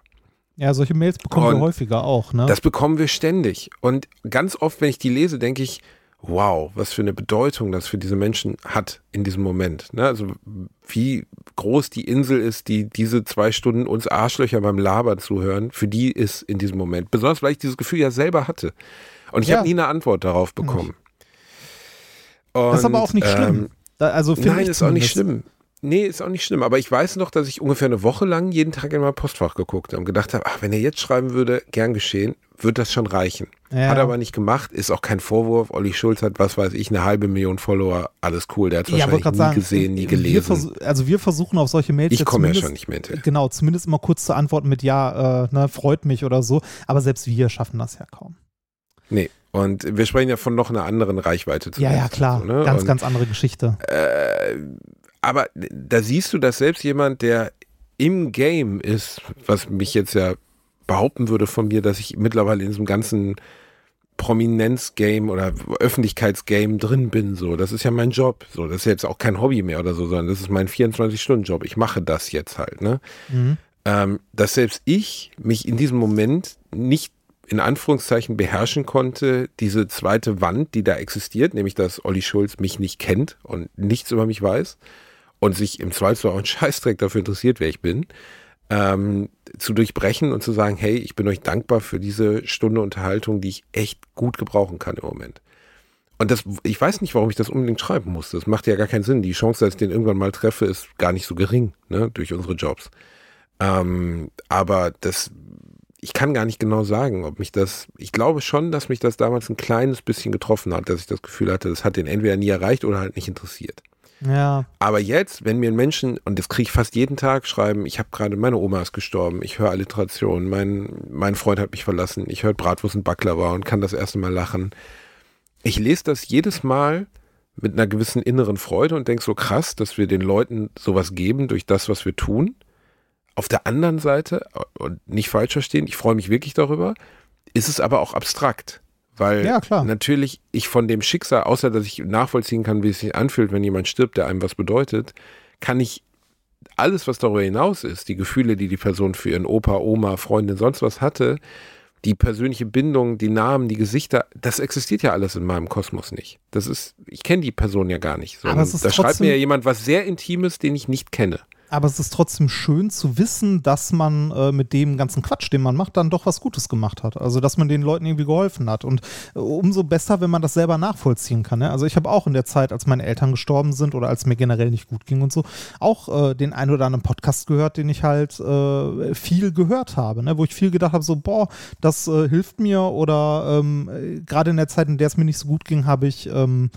Ja, solche Mails bekommen wir Und häufiger auch, ne? Das bekommen wir ständig. Und ganz oft, wenn ich die lese, denke ich, wow, was für eine Bedeutung das für diese Menschen hat in diesem Moment. Ne? Also wie groß die Insel ist, die diese zwei Stunden uns Arschlöcher beim Labern zuhören, für die ist in diesem Moment. Besonders, weil ich dieses Gefühl ja selber hatte. Und ich Ja. habe nie eine Antwort darauf bekommen. das ist aber Und, auch nicht ähm, schlimm. Also Nein, ist auch nicht schlimm. Nee, ist auch nicht schlimm. Aber ich weiß noch, dass ich ungefähr eine Woche lang jeden Tag in mein Postfach geguckt habe und gedacht habe, ach, wenn er jetzt schreiben würde, gern geschehen, wird das schon reichen. Ja. Hat er aber nicht gemacht, ist auch kein Vorwurf. Olli Schulz hat, was weiß ich, eine halbe Million Follower, alles cool. Der hat es Ja, wahrscheinlich nie sagen, gesehen, nie wir gelesen. versu- also wir versuchen auf solche Mails Ich komme ja schon nicht mehr hinterher. Genau, zumindest immer kurz zu antworten mit Ja, äh, ne, freut mich oder so. Aber selbst wir schaffen das ja kaum. Nee. Und wir sprechen ja von noch einer anderen Reichweite. Ja, ja, zumindest, klar. so, ne? Ganz, Und, ganz andere Geschichte. Äh, aber da siehst du, dass selbst jemand, der im Game ist, was mich jetzt ja behaupten würde von mir, dass ich mittlerweile in diesem ganzen Prominenz-Game oder Öffentlichkeitsgame drin bin, so. Das ist ja mein Job. So, das ist jetzt auch kein Hobby mehr oder so, sondern das ist mein 24-Stunden-Job. Ich mache das jetzt halt, ne? Mhm. ähm, dass selbst ich mich in diesem Moment nicht in Anführungszeichen beherrschen konnte, diese zweite Wand, die da existiert, nämlich dass Olli Schulz mich nicht kennt und nichts über mich weiß und sich im Zweifelsfall auch einen Scheißdreck dafür interessiert, wer ich bin, ähm, zu durchbrechen und zu sagen, hey, ich bin euch dankbar für diese Stunde Unterhaltung, die ich echt gut gebrauchen kann im Moment. Und das, ich weiß nicht, warum ich das unbedingt schreiben musste. Das macht ja gar keinen Sinn. Die Chance, dass ich den irgendwann mal treffe, ist gar nicht so gering, ne, durch unsere Jobs. Ähm, aber das, ich kann gar nicht genau sagen, ob mich das, ich glaube schon, dass mich das damals ein kleines bisschen getroffen hat, dass ich das Gefühl hatte, das hat den entweder nie erreicht oder halt nicht interessiert. Ja, Aber jetzt, wenn mir Menschen, und das kriege ich fast jeden Tag, schreiben, ich habe gerade, meine Oma ist gestorben, ich höre Alliteration, mein, mein Freund hat mich verlassen, ich höre Bratwurst und Baklava und kann das erste Mal lachen. Ich lese das jedes Mal mit einer gewissen inneren Freude und denke so krass, dass wir den Leuten sowas geben durch das, was wir tun. Auf der anderen Seite, und nicht falsch verstehen, ich freue mich wirklich darüber, ist es aber auch abstrakt, Weil Ja, natürlich ich von dem Schicksal, außer dass ich nachvollziehen kann, wie es sich anfühlt, wenn jemand stirbt, der einem was bedeutet, kann ich alles, was darüber hinaus ist, die Gefühle, die die Person für ihren Opa, Oma, Freundin, sonst was hatte, die persönliche Bindung, die Namen, die Gesichter, das existiert ja alles in meinem Kosmos nicht. Das ist, ich kenne die Person ja gar nicht. Ist da schreibt mir ja jemand was sehr Intimes, den ich nicht kenne. Aber es ist trotzdem schön zu wissen, dass man äh, mit dem ganzen Quatsch, den man macht, dann doch was Gutes gemacht hat. Also, dass man den Leuten irgendwie geholfen hat. Und äh, umso besser, wenn man das selber nachvollziehen kann. Ne? Also, ich habe auch in der Zeit, als meine Eltern gestorben sind oder als mir generell nicht gut ging und so, auch äh, den ein oder anderen Podcast gehört, den ich halt äh, viel gehört habe. Ne? Wo ich viel gedacht habe, so, boah, das äh, hilft mir. Oder ähm, äh, gerade in der Zeit, in der es mir nicht so gut ging, habe ich. Ähm,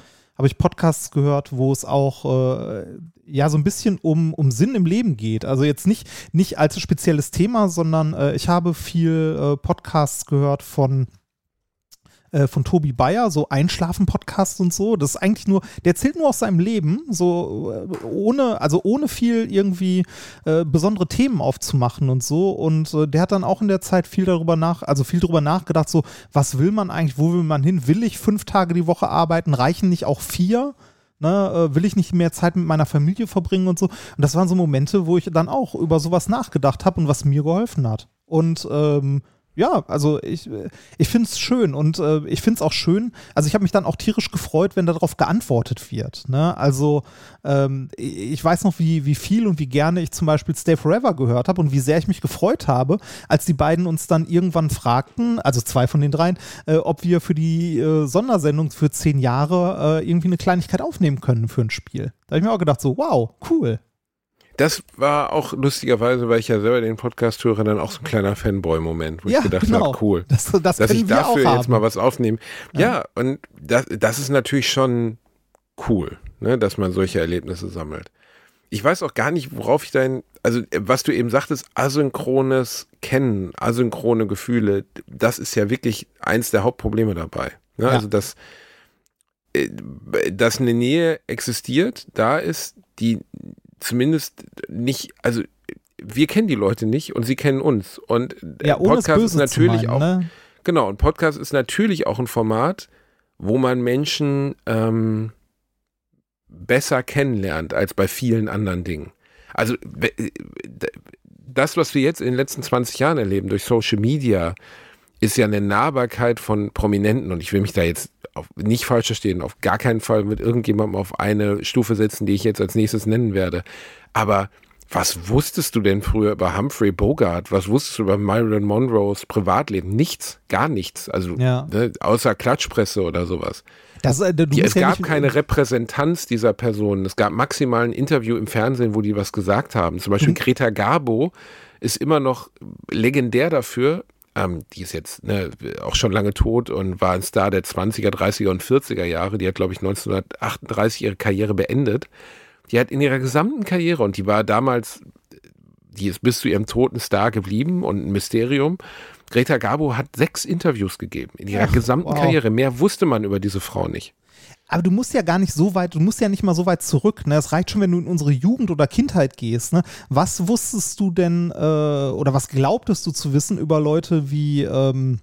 habe ich Podcasts gehört, wo es auch äh, ja so ein bisschen um, um Sinn im Leben geht. Also jetzt nicht, nicht als spezielles Thema, sondern äh, ich habe viel äh, Podcasts gehört von äh, von Tobi Bayer, so Einschlafen-Podcast und so. Das ist eigentlich nur, der erzählt nur aus seinem Leben, so äh, ohne, also ohne viel irgendwie äh, besondere Themen aufzumachen und so. Und äh, der hat dann auch in der Zeit viel darüber nach, also viel darüber nachgedacht, so, was will man eigentlich, wo will man hin? Will ich fünf Tage die Woche arbeiten? Reichen nicht auch vier? Ne, äh, will ich nicht mehr Zeit mit meiner Familie verbringen und so. Und das waren so Momente, wo ich dann auch über sowas nachgedacht habe und was mir geholfen hat. Und ähm, ja, also ich, ich finde es schön und äh, ich finde es auch schön, also ich habe mich dann auch tierisch gefreut, wenn darauf geantwortet wird. Ne? Also ähm, ich ich weiß noch, wie, wie viel und wie gerne ich zum Beispiel Stay Forever gehört habe und wie sehr ich mich gefreut habe, als die beiden uns dann irgendwann fragten, also zwei von den dreien, äh, ob wir für die äh, Sondersendung für zehn Jahre äh, irgendwie eine Kleinigkeit aufnehmen können für ein Spiel. Da habe ich mir auch gedacht, so, wow, cool. Das war auch lustigerweise, weil ich ja selber den Podcast höre, dann auch so ein kleiner Fanboy-Moment, wo Ja, ich gedacht genau. habe, cool. Das, das dass ich dafür jetzt mal was aufnehme. Ja, und das, das ist natürlich schon cool, ne, dass man solche Erlebnisse sammelt. Ich weiß auch gar nicht, worauf ich dein, also äh, was du eben sagtest, asynchrones Kennen, asynchrone Gefühle, das ist ja wirklich eins der Hauptprobleme dabei. Ne? Ja. Also dass, äh, dass eine Nähe existiert, da ist die zumindest nicht, also wir kennen die Leute nicht und sie kennen uns. Und äh, Ja, Podcast ist natürlich zu auch meinen, ne? Genau, und Podcast ist natürlich auch ein Format, wo man Menschen ähm, besser kennenlernt als bei vielen anderen Dingen. Also äh, das, was wir jetzt in den letzten 20 Jahren erleben durch Social Media, ist ja eine Nahbarkeit von Prominenten und ich will mich da jetzt auf, nicht falsch verstehen, auf gar keinen Fall mit irgendjemandem auf eine Stufe setzen, die ich jetzt als nächstes nennen werde. Aber was wusstest du denn früher über Humphrey Bogart? Was wusstest du über Marilyn Monroes Privatleben? Nichts, gar nichts. Also Ja. ne, außer Klatschpresse oder sowas. Das, äh, Die, es ja gab keine Repräsentanz dieser Person. Es gab maximal ein Interview im Fernsehen, wo die was gesagt haben. Zum Beispiel Mhm. Greta Garbo ist immer noch legendär dafür. Ähm, die ist jetzt ne, auch schon lange tot und war ein Star der 20er, 30er und 40er Jahre. Die hat, glaube ich, 1938 ihre Karriere beendet. Die hat in ihrer gesamten Karriere, und die war damals, die ist bis zu ihrem toten Star geblieben und ein Mysterium. Greta Garbo hat sechs Interviews gegeben in ihrer Ach, gesamten wow. Karriere. Mehr wusste man über diese Frau nicht. Aber du musst ja gar nicht so weit, du musst ja nicht mal so weit zurück. Ne? Es reicht schon, wenn du in unsere Jugend oder Kindheit gehst. Ne? Was wusstest du denn äh, oder was glaubtest du zu wissen über Leute wie, ähm,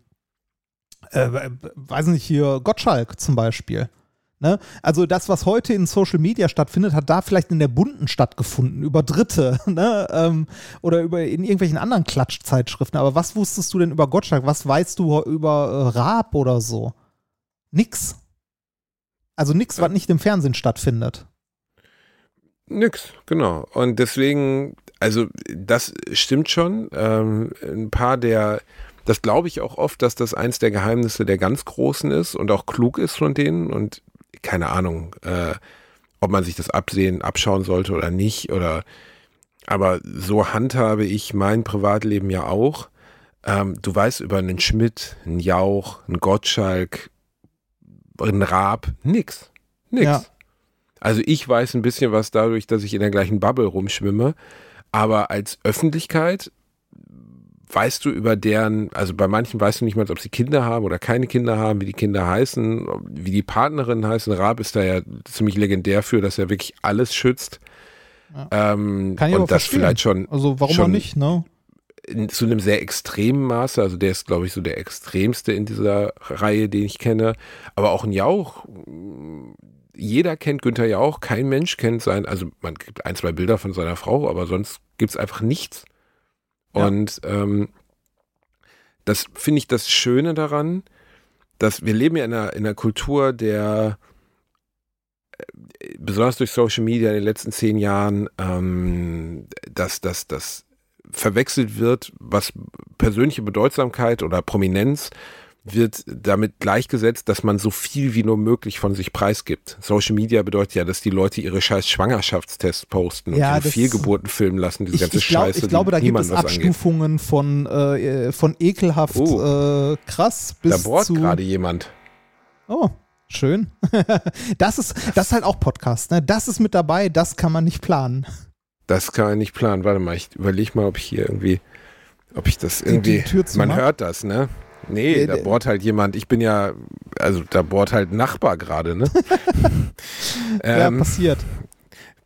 äh, weiß nicht, hier Gottschalk zum Beispiel? Ne? Also das, was heute in Social Media stattfindet, hat da vielleicht in der bunten stattgefunden, über Dritte ne? ähm, oder über in irgendwelchen anderen Klatschzeitschriften. Aber was wusstest du denn über Gottschalk? Was weißt du über äh, Raab oder so? Nix. Also nichts, was nicht im Fernsehen stattfindet. Nix, genau. Und deswegen, also das stimmt schon. Ähm, ein paar der, das glaube ich auch oft, dass das eins der Geheimnisse der ganz Großen ist und auch klug ist von denen. Und keine Ahnung, äh, ob man sich das absehen, abschauen sollte oder nicht. Oder aber so handhabe ich mein Privatleben ja auch. Ähm, du weißt über einen Schmidt, einen Jauch, einen Gottschalk, einen Raab, nix. Nix. Ja. Also ich weiß ein bisschen was dadurch, dass ich in der gleichen Bubble rumschwimme, aber als Öffentlichkeit weißt du über deren, also bei manchen weißt du nicht mal, ob sie Kinder haben oder keine Kinder haben, wie die Kinder heißen, wie die Partnerinnen heißen. Raab ist da ja ziemlich legendär für, dass er wirklich alles schützt. Ähm, Kann ich und aber das verstehen. vielleicht schon, Also warum schon auch nicht, ne? In, zu einem sehr extremen Maße. Also der ist, glaube ich, so der extremste in dieser Reihe, den ich kenne. Aber auch ein Jauch. Jeder kennt Günther Jauch, kein Mensch kennt sein, also man gibt ein, zwei Bilder von seiner Frau, aber sonst gibt es einfach nichts. Ja. Und ähm, das finde ich das Schöne daran, dass wir leben ja in einer, in einer Kultur der äh, besonders durch Social Media in den letzten zehn Jahren, ähm, dass das dass verwechselt wird, was persönliche Bedeutsamkeit oder Prominenz wird damit gleichgesetzt, dass man so viel wie nur möglich von sich preisgibt. Social Media bedeutet ja, dass die Leute ihre scheiß Schwangerschaftstests posten Ja, und Fehlgeburten filmen lassen, diese Ich, ganze ich, glaub, Scheiße. ich glaube, da gibt es angeht. Abstufungen von, äh, von ekelhaft Oh. äh, krass Da bis bohrt zu. gerade jemand. Oh, schön. das, ist, das ist halt auch Podcast, ne? Das ist mit dabei, das kann man nicht planen. Das kann man nicht planen. Warte mal, ich überlege mal, ob ich hier irgendwie, ob ich das irgendwie. Man machen? hört das, ne? Nee, Äh, da bohrt halt jemand. Ich bin ja, also da bohrt halt Nachbar gerade, ne? ja, ähm, passiert.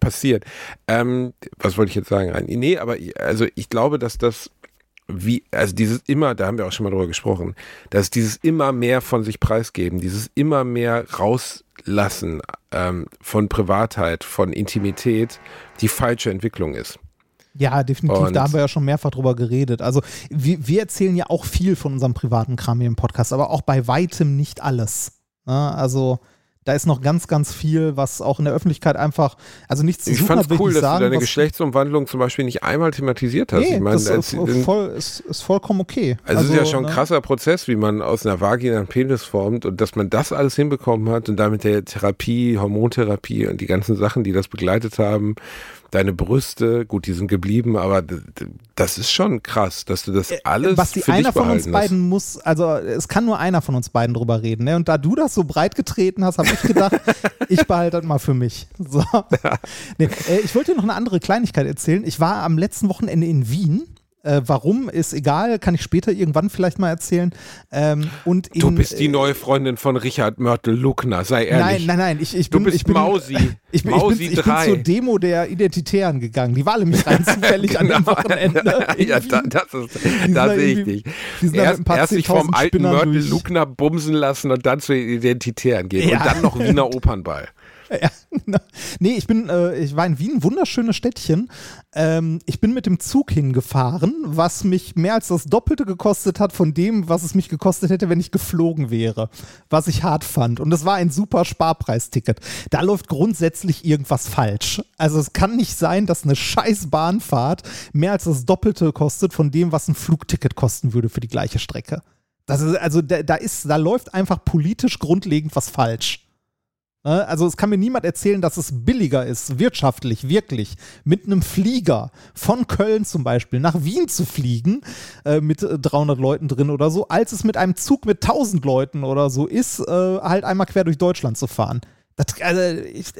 passiert. Ähm, was wollte ich jetzt sagen? Nee, aber ich- also ich glaube, dass das wie, also dieses immer, da haben wir auch schon mal drüber gesprochen, dass dieses immer mehr von sich preisgeben, dieses immer mehr rauslassen ähm, von Privatheit, von Intimität, die falsche Entwicklung ist. Ja, definitiv. Und- da haben wir ja schon mehrfach drüber geredet. Also wir, wir erzählen ja auch viel von unserem privaten Kram hier im Podcast, aber auch bei weitem nicht alles. Ja, also da ist noch ganz, ganz viel, was auch in der Öffentlichkeit einfach, also nichts zu Ich suchen fand hat, ich cool, nicht dass sagen, du deine Geschlechtsumwandlung zum Beispiel nicht einmal thematisiert hast. Nee, ich meine, das als- ist, voll, ist, ist vollkommen okay. Also, es ist ja schon ein ne? krasser Prozess, wie man aus einer Vagina einen Penis formt und dass man das alles hinbekommen hat und damit der Therapie, Hormontherapie und die ganzen Sachen, die das begleitet haben, deine Brüste, gut, die sind geblieben, aber das ist schon krass, dass du das alles Äh, Basti, für dich einer von uns behalten hast. beiden muss, also es kann nur einer von uns beiden drüber reden. Ne? Und da du das so breit getreten hast, habe ich gedacht, ich behalte das mal für mich. So. Nee, äh, ich wollte dir noch eine andere Kleinigkeit erzählen. Ich war am letzten Wochenende in Wien. Äh, warum ist egal, kann ich später irgendwann vielleicht mal erzählen. Ähm, und in, Du bist die äh, neue Freundin von Richard Mörtel-Luckner, sei ehrlich. Nein, nein, nein, ich, ich Du bin, bist ich bin, Mausi. Ich bin, Mausi ich, bin, ich bin 3. zur Demo der Identitären gegangen. Die war nämlich rein zufällig an dem Genau. Wochenende. ja, da, das ist, da sehe ich dich. Erst, erst sich vom 10.000 alten Spinnern Mörtel durch- Luckner bumsen lassen und dann zu den Identitären gehen. Ja. Und dann noch Wiener Opernball. Ja, genau. nee, ich bin, äh, ich war in Wien, wunderschönes Städtchen. Ähm, ich bin mit dem Zug hingefahren, was mich mehr als das Doppelte gekostet hat von dem, was es mich gekostet hätte, wenn ich geflogen wäre. Was ich hart fand. Und es war ein super Sparpreisticket. Da läuft grundsätzlich irgendwas falsch. Also es kann nicht sein, dass eine scheiß Bahnfahrt mehr als das Doppelte kostet von dem, was ein Flugticket kosten würde für die gleiche Strecke. Das ist, also da, da ist, da läuft einfach politisch grundlegend was falsch. Ne? Also es kann mir niemand erzählen, dass es billiger ist, wirtschaftlich, wirklich, mit einem Flieger von Köln zum Beispiel nach Wien zu fliegen, äh, mit äh, 300 Leuten drin oder so, als es mit einem Zug mit 1000 Leuten oder so ist, äh, halt einmal quer durch Deutschland zu fahren. Das, also, ich,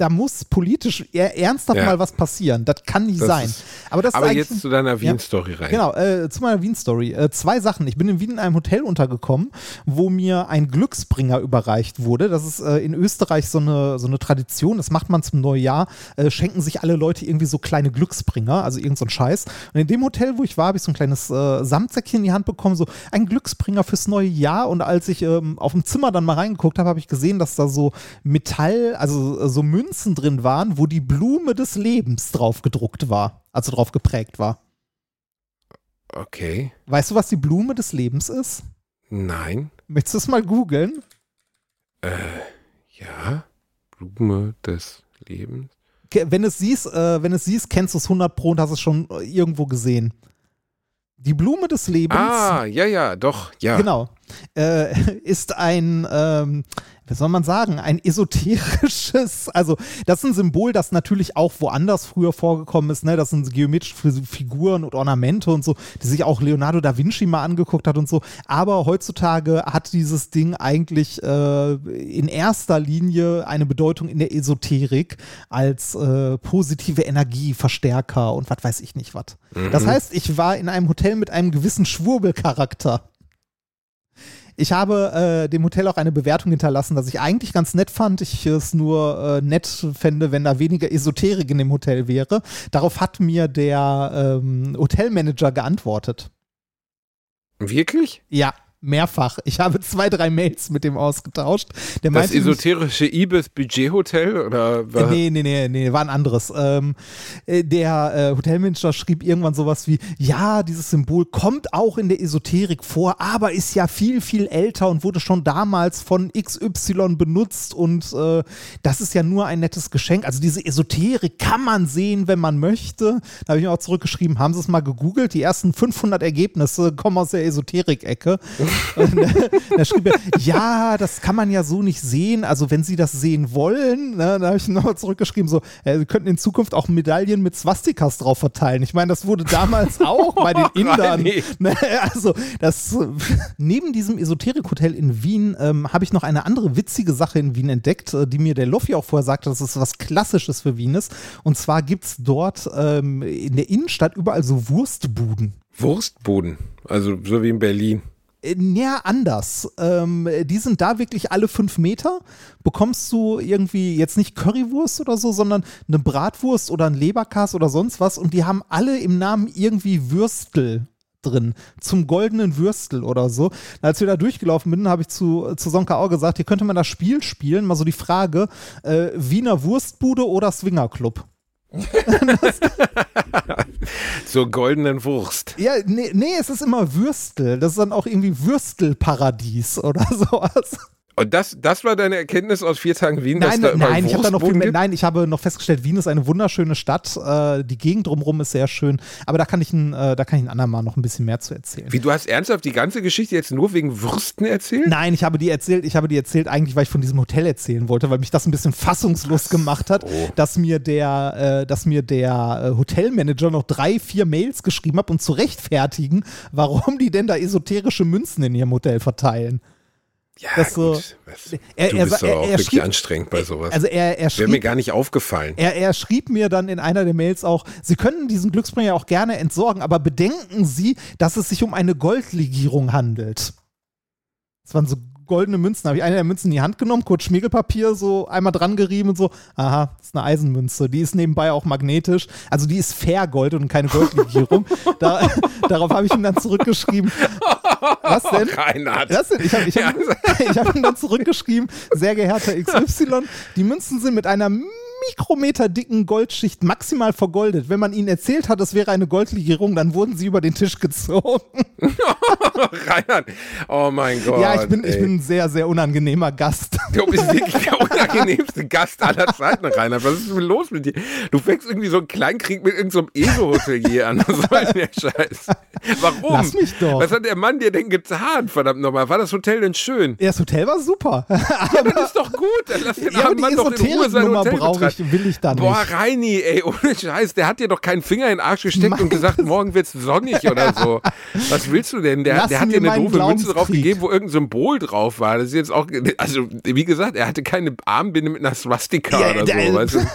da muss politisch eher ernsthaft Ja. mal was passieren. Das kann nicht Das sein. ist- Aber das ist Aber jetzt zu deiner Wien-Story rein. Genau, äh, zu meiner Wien-Story. Äh, zwei Sachen. Ich bin in Wien in einem Hotel untergekommen, wo mir ein Glücksbringer überreicht wurde. Das ist äh, in Österreich so eine, so eine Tradition. Das macht man zum Neujahr. Äh, schenken sich alle Leute irgendwie so kleine Glücksbringer, also irgend so Scheiß. Und in dem Hotel, wo ich war, habe ich so ein kleines äh, Samtsäckchen in die Hand bekommen, so ein Glücksbringer fürs neue Jahr. Und als ich ähm, auf dem Zimmer dann mal reingeguckt habe, habe ich gesehen, dass da so Metall, also äh, so Münzen drin waren, wo die Blume des Lebens drauf gedruckt war, also drauf geprägt war. Okay. Weißt du, was die Blume des Lebens ist? Nein. Möchtest du es mal googeln? Ja. Blume des Lebens. Wenn es siehst, äh, wenn es siehst, kennst du es 100 pro und hast es schon äh, irgendwo gesehen. Die Blume des Lebens, Ah, ja, ja, doch, ja. genau, äh, ist ein, ähm, wie soll man sagen, ein esoterisches, also das ist ein Symbol, das natürlich auch woanders früher vorgekommen ist, ne? Das sind geometrische Fi- Figuren und Ornamente und so, die sich auch Leonardo da Vinci mal angeguckt hat und so. Aber heutzutage hat dieses Ding eigentlich äh, in erster Linie eine Bedeutung in der Esoterik als äh, positive Energieverstärker und was weiß ich nicht was. Das heißt, ich war in einem Hotel mit einem gewissen Schwurbelcharakter. Ich habe äh, dem Hotel auch eine Bewertung hinterlassen, dass ich eigentlich ganz nett fand. Ich es nur äh, nett fände, wenn da weniger Esoterik in dem Hotel wäre. Darauf hat mir der ähm, Hotelmanager geantwortet. Wirklich? Ja, mehrfach. Ich habe zwei, drei Mails mit dem ausgetauscht. Der Das esoterische Ibis Budget-Hotel? Oder was? Nee, nee, nee, nee, war ein anderes. Ähm, äh, der äh, Hotelmanager schrieb irgendwann sowas wie, ja, dieses Symbol kommt auch in der Esoterik vor, aber ist ja viel, viel älter und wurde schon damals von XY benutzt und äh, das ist ja nur ein nettes Geschenk. Also diese Esoterik kann man sehen, wenn man möchte. Da habe ich mir auch zurückgeschrieben, haben Sie es mal gegoogelt? Die ersten 500 Ergebnisse kommen aus der Esoterik-Ecke. Äh, da schrieb er, ja, das kann man ja so nicht sehen. Also wenn Sie das sehen wollen, ne, da habe ich nochmal zurückgeschrieben, so, äh, Sie könnten in Zukunft auch Medaillen mit Swastikas drauf verteilen. Ich meine, das wurde damals auch bei den Indern. Reini. Ne, also das neben diesem Esoterik-Hotel in Wien ähm, habe ich noch eine andere witzige Sache in Wien entdeckt, äh, die mir der Loffi auch vorher sagte, dass es was Klassisches für Wien ist. Und zwar gibt es dort ähm, in der Innenstadt überall so Wurstbuden. Wurstboden. Also so wie in Berlin. Äh, Ja, anders. Ähm, die sind da wirklich alle fünf Meter. Bekommst du irgendwie jetzt nicht Currywurst oder so, sondern eine Bratwurst oder ein Leberkas oder sonst was. Und die haben alle im Namen irgendwie Würstel drin. Zum goldenen Würstel oder so. Als wir da durchgelaufen sind, habe ich zu, zu Sonka auch gesagt, hier könnte man das Spiel spielen. Mal so die Frage, äh, Wiener Wurstbude oder Swingerclub? Zur goldenen Wurst. Ja, nee, nee, es ist immer Würstel. Das ist dann auch irgendwie Würstelparadies oder sowas. Und das, das war deine Erkenntnis aus vier Tagen Wien, Nein, dass da nein, ich habe da noch viel mehr, gibt? nein, ich habe noch festgestellt, Wien ist eine wunderschöne Stadt. Äh, die Gegend drumherum ist sehr schön, aber da kann ich ein, äh, da kann ich ein andermal noch ein bisschen mehr zu erzählen. Wie, du hast ernsthaft die ganze Geschichte jetzt nur wegen Würsten erzählt? Nein, ich habe die erzählt, ich habe die erzählt eigentlich, weil ich von diesem Hotel erzählen wollte, weil mich das ein bisschen fassungslos gemacht hat, dass mir der, äh, dass mir der äh, Hotelmanager noch drei, vier Mails geschrieben hat, um zu rechtfertigen, warum die denn da esoterische Münzen in ihrem Hotel verteilen. Ja, Das so- gut. Was- Er- du er bist er- auch wirklich schrieb- anstrengend bei sowas. Also er, er Wäre mir gar nicht aufgefallen. Er, er schrieb mir dann in einer der Mails auch, Sie können diesen Glücksbringer auch gerne entsorgen, aber bedenken Sie, dass es sich um eine Goldlegierung handelt. Das waren so goldene Münzen. Da habe ich eine der Münzen in die Hand genommen, kurz Schmiegelpapier so einmal dran gerieben und so. Aha, das ist eine Eisenmünze. Die ist nebenbei auch magnetisch. Also die ist fair Gold und keine Goldlegierung. da, darauf habe ich ihm dann zurückgeschrieben. Was denn? Reinhard. Was denn? Ich habe ich hab, ich hab ihm dann zurückgeschrieben, sehr geehrter XY, die Münzen sind mit einer Mikrometer dicken Goldschicht maximal vergoldet. Wenn man ihnen erzählt hat, es wäre eine Goldlegierung, dann wurden sie über den Tisch gezogen. Reinhard. Oh mein Gott. ja, ich bin, ich bin ein sehr, sehr unangenehmer Gast. Du bist wirklich der unangenehmste Gast aller Zeiten, Reinhard. Was ist denn los mit dir? Du fängst irgendwie so einen Kleinkrieg mit irgendeinem so ESO-Hotelier an. Was soll denn der Scheiß? Warum? Lass mich doch. Was hat der Mann dir denn getan, verdammt nochmal? War das Hotel denn schön? Ja, das Hotel war super. Ja, das ist doch gut. Dann lass den Ja, aber Mann doch in Ruhe sein Hotel brauche. Ich, will ich da Boah, nicht. Reini, ey, ohne Scheiß, der hat dir doch keinen Finger in den Arsch gesteckt Mein und gesagt, morgen wird's sonnig oder so. Was willst du denn? Der, der hat dir eine doofe Münze drauf gegeben, wo irgendein Symbol drauf war. Das ist jetzt auch, also, wie gesagt, er hatte keine Armbinde mit einer Swastika Ja, oder der- so, weißt du?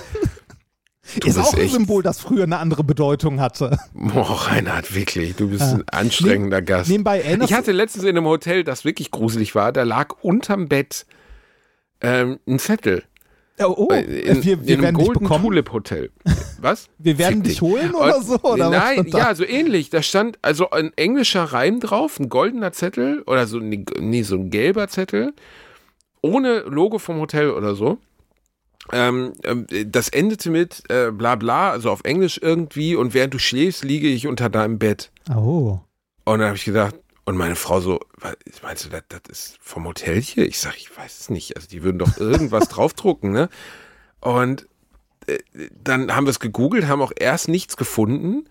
Du ist auch ein echt- Symbol, das früher eine andere Bedeutung hatte. Boah, Reinhard, wirklich, du bist ein anstrengender Gast. nebenbei erinnerst ich hatte letztens in einem Hotel, das wirklich gruselig war, da lag unterm Bett ähm, ein Zettel. Oh, oh Äh, in, wir, in wir einem werden dich Golden bekommen. Tulip Hotel. Was? Wir werden dich holen oder Und- so? Oder Nein, ja, so ähnlich. Da stand also ein englischer Reim drauf, ein goldener Zettel oder so, nee, nee, so ein gelber Zettel, ohne Logo vom Hotel oder so. Ähm, ähm, das endete mit äh, bla bla, also auf Englisch irgendwie, und während du schläfst, liege ich unter deinem Bett. Oh. Und dann habe ich gedacht, und meine Frau so, meinst du, das, das ist vom Hotel hier? Ich sage, ich weiß es nicht. Also die würden doch irgendwas draufdrucken, ne? Und äh, dann haben wir es gegoogelt, haben auch erst nichts gefunden,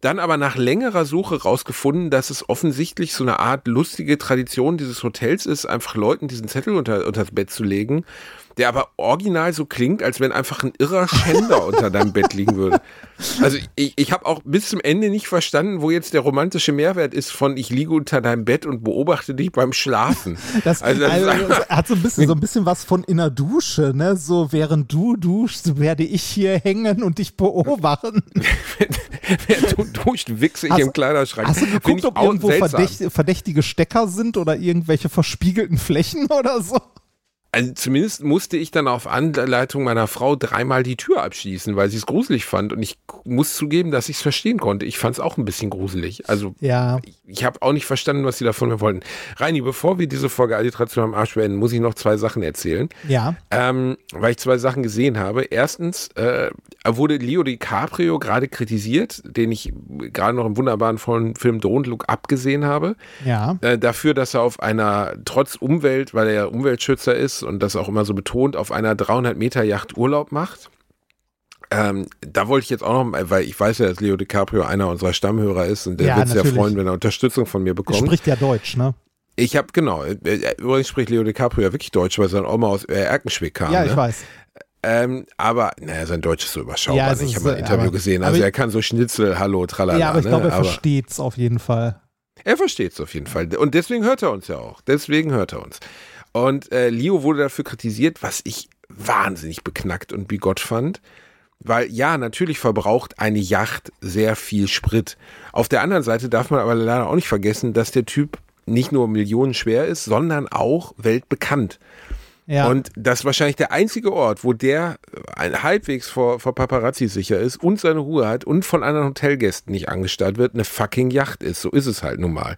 dann aber nach längerer Suche rausgefunden, dass es offensichtlich so eine Art lustige Tradition dieses Hotels ist, einfach Leuten diesen Zettel unter, unter das Bett zu legen. Der aber original so klingt, als wenn einfach ein irrer Schänder unter deinem Bett liegen würde. Also ich, ich habe auch bis zum Ende nicht verstanden, wo jetzt der romantische Mehrwert ist von ich liege unter deinem Bett und beobachte dich beim Schlafen. Das, also, das also, das hat so ein bisschen so ein bisschen was von in der Dusche, ne? So während du duschst, werde ich hier hängen und dich beobachten. Während du duscht, wichse ich hast, im Kleiderschrank. Hast du geguckt, ob irgendwo verdächtige Stecker sind oder irgendwelche verspiegelten Flächen oder so? Also zumindest musste ich dann auf Anleitung meiner Frau dreimal die Tür abschließen, weil sie es gruselig fand. Und ich muss zugeben, dass ich es verstehen konnte. Ich fand es auch ein bisschen gruselig. Also ja. ich, ich habe auch nicht verstanden, was sie davon mir wollten. Reini, bevor wir diese Folge Alliteration am Arsch beenden, muss ich noch zwei Sachen erzählen. Ja. Ähm, weil ich zwei Sachen gesehen habe. Erstens äh, wurde Leo DiCaprio gerade kritisiert, den ich gerade noch im wunderbaren vollen Film Don't Look abgesehen habe. Ja. Äh, dafür, dass er auf einer, trotz Umwelt, weil er ja Umweltschützer ist, und das auch immer so betont, auf einer 300 Meter Yacht Urlaub macht. Ähm, da wollte ich jetzt auch noch, weil ich weiß ja, dass Leo DiCaprio einer unserer Stammhörer ist und der ja, wird sich ja freuen, wenn er Unterstützung von mir bekommt. Er spricht ja Deutsch, ne? Ich habe, genau, äh, übrigens spricht Leo DiCaprio ja wirklich Deutsch, weil sein Oma aus Erkenschwick kam. Ja, ich ne? weiß. Ähm, aber, naja, sein Deutsch ist so überschaubar. Ja, ich habe ein Interview aber, gesehen. Also, er kann so Schnitzel, Hallo, Tralala. Ja, aber ich glaube, ne? er versteht es auf jeden Fall. Er versteht es auf jeden Fall. Und deswegen hört er uns ja auch. Deswegen hört er uns. Und äh, Leo wurde dafür kritisiert, was ich wahnsinnig beknackt und bigott fand. Weil ja, natürlich verbraucht eine Yacht sehr viel Sprit. Auf der anderen Seite darf man aber leider auch nicht vergessen, dass der Typ nicht nur Millionen schwer ist, sondern auch weltbekannt. Ja. Und das ist wahrscheinlich der einzige Ort, wo der ein halbwegs vor, vor Paparazzi sicher ist und seine Ruhe hat und von anderen Hotelgästen nicht angestarrt wird, eine fucking Yacht ist. So ist es halt nun mal.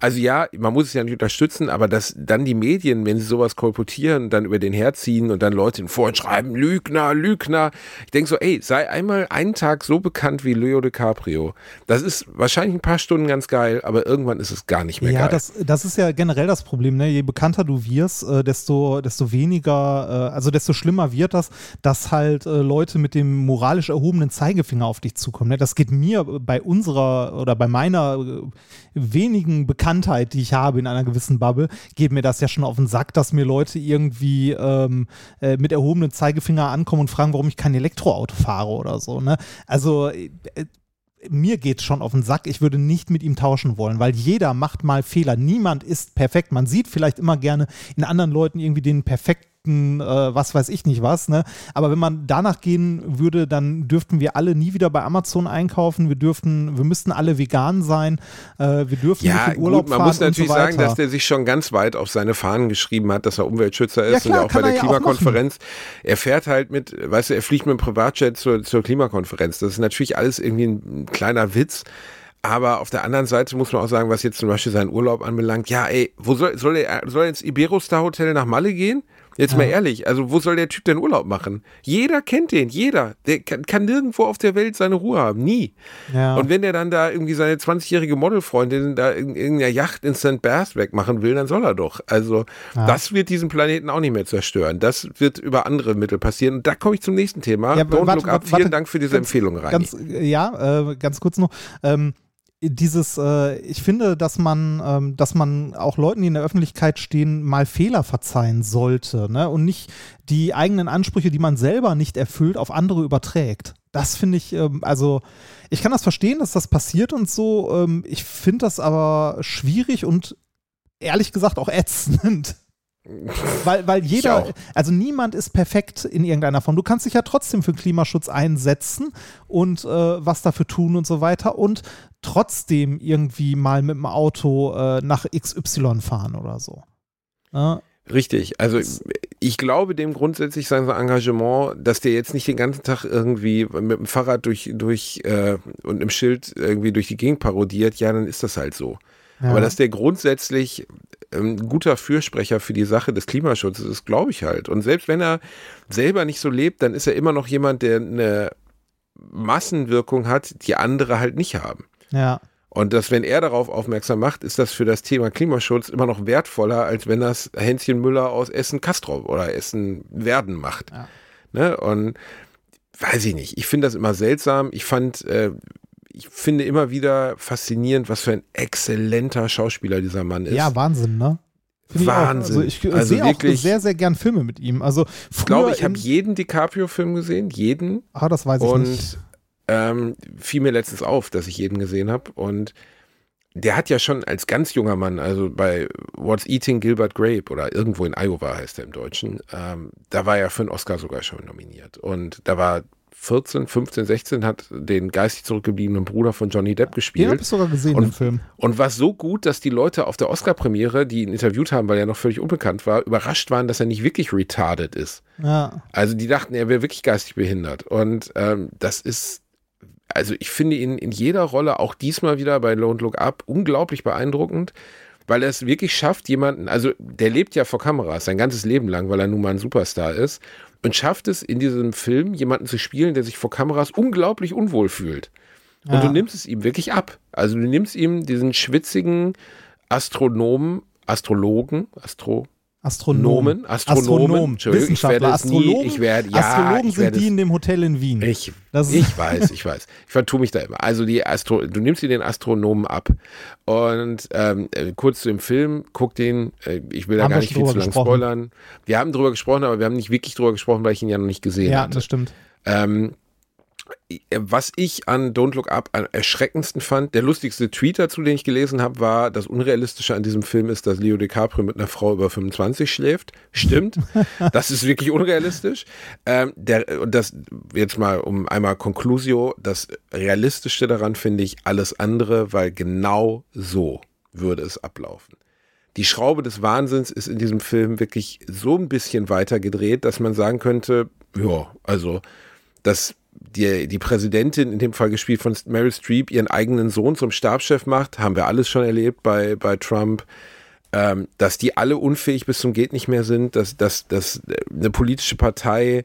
Also ja, man muss es ja nicht unterstützen, aber dass dann die Medien, wenn sie sowas kolportieren, dann über den herziehen und dann Leute vorhin schreiben, Lügner, Lügner. Ich denke so, ey, sei einmal einen Tag so bekannt wie Leo DiCaprio. Das ist wahrscheinlich ein paar Stunden ganz geil, aber irgendwann ist es gar nicht mehr ja, geil. Ja, das, das ist ja generell das Problem. Ne? Je bekannter du wirst, äh, desto, desto weniger, äh, also desto schlimmer wird das, dass halt äh, Leute mit dem moralisch erhobenen Zeigefinger auf dich zukommen. Ne? Das geht mir bei unserer oder bei meiner äh, wenigen Bekanntheit die ich habe in einer gewissen Bubble, geht mir das ja schon auf den Sack, dass mir Leute irgendwie ähm, äh, mit erhobenen Zeigefinger ankommen und fragen, warum ich kein Elektroauto fahre oder so. Ne? Also äh, mir geht es schon auf den Sack. Ich würde nicht mit ihm tauschen wollen, weil jeder macht mal Fehler. Niemand ist perfekt. Man sieht vielleicht immer gerne in anderen Leuten irgendwie den perfekten perfekten, äh, was weiß ich nicht was. Ne? Aber wenn man danach gehen würde, dann dürften wir alle nie wieder bei Amazon einkaufen. Wir dürften, wir müssten alle vegan sein. Äh, wir dürfen ja, nicht in Urlaub gut, man fahren muss natürlich so sagen, dass der sich schon ganz weit auf seine Fahnen geschrieben hat, dass er Umweltschützer ist ja, klar, und ja auch bei der Klimakonferenz. Er fährt halt mit, weißt du, er fliegt mit dem Privatjet zur, zur Klimakonferenz. Das ist natürlich alles irgendwie ein kleiner Witz. Aber auf der anderen Seite muss man auch sagen, was jetzt zum Beispiel seinen Urlaub anbelangt, ja, ey, wo soll, soll er, soll er ins Iberostar Hotel nach Malle gehen? Jetzt ja. mal ehrlich, also wo soll der Typ denn Urlaub machen? Jeder kennt den, jeder. Der kann, kann nirgendwo auf der Welt seine Ruhe haben, nie. Ja. Und wenn der dann da irgendwie seine 20-jährige Modelfreundin da in irgendeiner Yacht in St. Bath wegmachen will, dann soll er doch. Also ja. das wird diesen Planeten auch nicht mehr zerstören. Das wird über andere Mittel passieren. Und da komme ich zum nächsten Thema. Ja, Don't warte, look up. Vielen warte, Dank für diese ganz, Empfehlung, rein. Ja, äh, ganz kurz noch. Ähm, dieses, äh, ich finde, dass man, ähm, dass man auch Leuten, die in der Öffentlichkeit stehen, mal Fehler verzeihen sollte, ne? Und nicht die eigenen Ansprüche, die man selber nicht erfüllt, auf andere überträgt. Das finde ich, ähm, also ich kann das verstehen, dass das passiert und so. Ähm, ich finde das aber schwierig und ehrlich gesagt auch ätzend. Weil, weil jeder, also niemand ist perfekt in irgendeiner Form. Du kannst dich ja trotzdem für Klimaschutz einsetzen und äh, was dafür tun und so weiter und trotzdem irgendwie mal mit dem Auto äh, nach XY fahren oder so. Ja? Richtig. Also ich glaube dem grundsätzlich sein Engagement, dass der jetzt nicht den ganzen Tag irgendwie mit dem Fahrrad durch, durch äh, und im Schild irgendwie durch die Gegend parodiert, ja, dann ist das halt so. Ja. Aber dass der grundsätzlich ein guter Fürsprecher für die Sache des Klimaschutzes ist, glaube ich halt. Und selbst wenn er selber nicht so lebt, dann ist er immer noch jemand, der eine Massenwirkung hat, die andere halt nicht haben. Ja. Und dass, wenn er darauf aufmerksam macht, ist das für das Thema Klimaschutz immer noch wertvoller, als wenn das Hänschen Müller aus Essen-Kastrop oder Essen-Werden macht. Ja. Ne? Und weiß ich nicht. Ich finde das immer seltsam. Ich fand, äh, ich finde immer wieder faszinierend, was für ein exzellenter Schauspieler dieser Mann ist. Ja, Wahnsinn, ne? Find Wahnsinn. Ich auch. Also ich Also sehe auch wirklich- sehr, sehr gern Filme mit ihm. Also Ich glaube, ich habe jeden DiCaprio-Film gesehen, jeden. Ah, das weiß ich und nicht. ähm, fiel mir letztens auf, dass ich jeden gesehen habe. Und der hat ja schon als ganz junger Mann, also bei What's Eating Gilbert Grape oder irgendwo in Iowa heißt er im Deutschen, ähm, da war er für einen Oscar sogar schon nominiert. Und da war 14, 15, 16, hat den geistig zurückgebliebenen Bruder von Johnny Depp Den habe gespielt. ich sogar gesehen Und- im Film. Und war so gut, dass die Leute auf der Oscar-Premiere, die ihn interviewt haben, weil er noch völlig unbekannt war, überrascht waren, dass er nicht wirklich retarded ist. Ja. Also die dachten, er wäre wirklich geistig behindert. Und ähm, das ist, also ich finde ihn in jeder Rolle, auch diesmal wieder bei Don't Look Up, unglaublich beeindruckend, weil er es wirklich schafft, jemanden, also der lebt ja vor Kameras sein ganzes Leben lang, weil er nun mal ein Superstar ist und schafft es in diesem Film, jemanden zu spielen, der sich vor Kameras unglaublich unwohl fühlt. Und Ja. du nimmst es ihm wirklich ab. Also du nimmst ihm diesen schwitzigen Astronomen, Astrologen, Astro, Astronomen. Nomen, Astronomen, ich Wissenschaftler, werde es nie- Astrologen. ich werde- ja, Astrologen ich sind werde die es- in dem Hotel in Wien. Ich, ich weiß, ich weiß. Ich vertue mich da immer. Also die Astro, du nimmst dir den Astronomen ab. Und ähm, äh, kurz zu dem Film, guck den, äh, ich will da Haben gar nicht viel zu drüber lang gesprochen. spoilern. Wir haben drüber gesprochen, aber wir haben nicht wirklich drüber gesprochen, weil ich ihn ja noch nicht gesehen ja, hatte. das stimmt. Ähm, was ich an Don't Look Up am erschreckendsten fand, der lustigste Tweet dazu, den ich gelesen habe, war, das Unrealistische an diesem Film ist, dass Leo DiCaprio mit einer Frau über 25 schläft. Stimmt. das ist wirklich unrealistisch. Ähm, der, und das jetzt mal um einmal Conclusio, das Realistischste daran finde ich alles andere, weil genau so würde es ablaufen. Die Schraube des Wahnsinns ist in diesem Film wirklich so ein bisschen weiter gedreht, dass man sagen könnte, ja, also, dass die, die Präsidentin, in dem Fall gespielt von Meryl Streep, ihren eigenen Sohn zum Stabschef macht, haben wir alles schon erlebt bei, bei Trump. Ähm, dass die alle unfähig bis zum Geht nicht mehr sind, dass, dass, dass eine politische Partei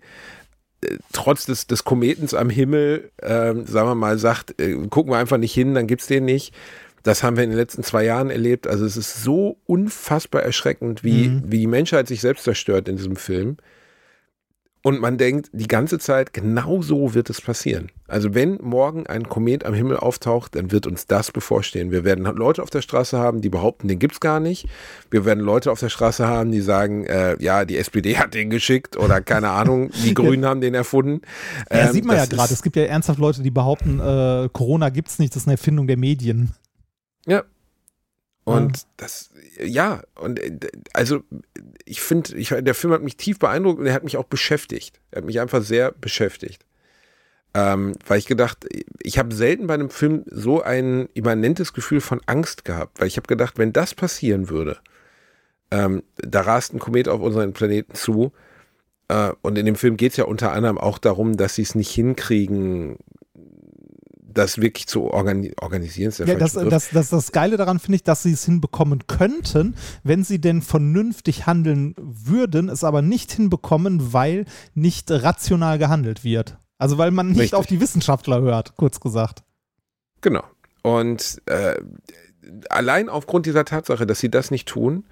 äh, trotz des, des Kometens am Himmel, ähm, sagen wir mal, sagt, äh, gucken wir einfach nicht hin, dann gibt's den nicht. Das haben wir in den letzten zwei Jahren erlebt. Also es ist so unfassbar erschreckend, wie, wie die Menschheit sich selbst zerstört in diesem Film. Und man denkt die ganze Zeit, genau so wird es passieren. Also wenn morgen ein Komet am Himmel auftaucht, dann wird uns das bevorstehen. Wir werden Leute auf der Straße haben, die behaupten, den gibt's gar nicht. Wir werden Leute auf der Straße haben, die sagen, äh, ja, die SPD hat den geschickt oder keine Ahnung, die Grünen haben den erfunden. Ja, Ähm, sieht man ja gerade. Es gibt ja ernsthaft Leute, die behaupten, äh, Corona gibt's nicht, das ist eine Erfindung der Medien. Ja. Und das, ja, und äh, also ich finde, der Film hat mich tief beeindruckt und er hat mich auch beschäftigt. Er hat mich einfach sehr beschäftigt. Ähm, weil ich gedacht, ich habe selten bei einem Film so ein immanentes Gefühl von Angst gehabt, weil ich habe gedacht, wenn das passieren würde, ähm, da rast ein Komet auf unseren Planeten zu, äh, und in dem Film geht es ja unter anderem auch darum, dass sie es nicht hinkriegen, das wirklich zu organi organisieren. Ist Ja, falsche das, das, das, das Geile daran finde ich, dass sie es hinbekommen könnten, wenn sie denn vernünftig handeln würden, es aber nicht hinbekommen, weil nicht rational gehandelt wird. Also weil man nicht Richtig. auf die Wissenschaftler hört, kurz gesagt. Genau. Und äh, allein aufgrund dieser Tatsache, dass sie das nicht tun,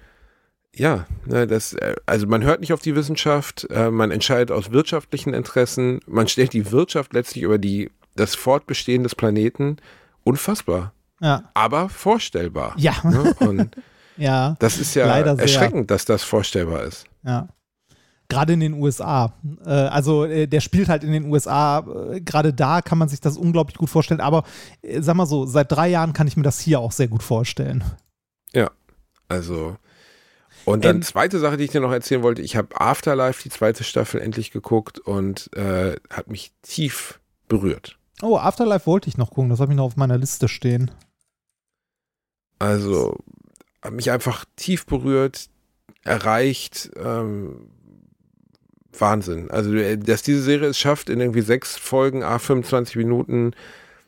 ja, ne, das, äh, also man hört nicht auf die Wissenschaft, äh, man entscheidet aus wirtschaftlichen Interessen, man stellt die Wirtschaft letztlich über die, das Fortbestehen des Planeten unfassbar, Ja. aber vorstellbar. Ja. Ne? Und Ja. das ist ja Leider sehr. erschreckend, dass das vorstellbar ist. Ja. Gerade in den USA. Äh, also äh, der spielt halt in den USA. Äh, Gerade da kann man sich das unglaublich gut vorstellen. Aber sag mal so, seit drei Jahren kann ich mir das hier auch sehr gut vorstellen. Also. Und dann Ähm, zweite Sache, die ich dir noch erzählen wollte, ich habe Afterlife, die zweite Staffel, endlich geguckt und äh, hat mich tief berührt. Oh, Afterlife wollte ich noch gucken. Das habe ich noch auf meiner Liste stehen. Also hat mich einfach tief berührt, erreicht. Ähm, Wahnsinn. Also, äh, dass diese Serie es schafft, in irgendwie sechs Folgen, a 25 Minuten,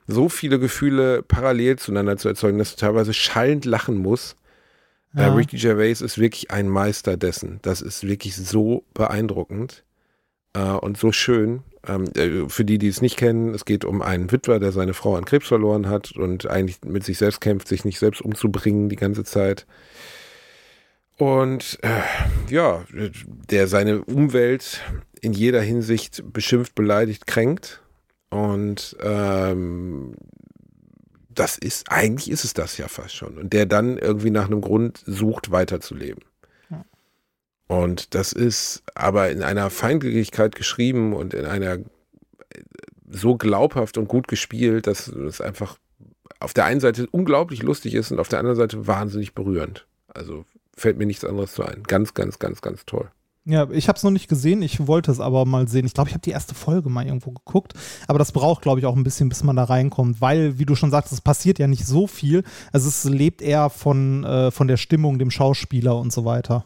so viele Gefühle parallel zueinander zu erzeugen, dass du teilweise schallend lachen musst. Äh, Ja. Ricky Gervais ist wirklich ein Meister dessen. Das ist wirklich so beeindruckend äh, und so schön. Ähm, äh, für die, die es nicht kennen, es geht um einen Witwer, der seine Frau an Krebs verloren hat und eigentlich mit sich selbst kämpft, sich nicht selbst umzubringen die ganze Zeit. Und äh, ja, der seine Umwelt in jeder Hinsicht beschimpft, beleidigt, kränkt. Und ähm, das ist, eigentlich ist es das ja fast schon. Und der dann irgendwie nach einem Grund sucht, weiterzuleben. Und das ist aber in einer Feindlichkeit geschrieben und in einer so glaubhaft und gut gespielt, dass es einfach auf der einen Seite unglaublich lustig ist und auf der anderen Seite wahnsinnig berührend. Also fällt mir nichts anderes zu ein. Ganz, ganz, ganz, ganz toll. Ja, ich habe es noch nicht gesehen, ich wollte es aber mal sehen. Ich glaube, ich habe die erste Folge mal irgendwo geguckt, aber das braucht, glaube ich, auch ein bisschen, bis man da reinkommt, weil, wie du schon sagst, es passiert ja nicht so viel. Also es lebt eher von, äh, von der Stimmung, dem Schauspieler und so weiter.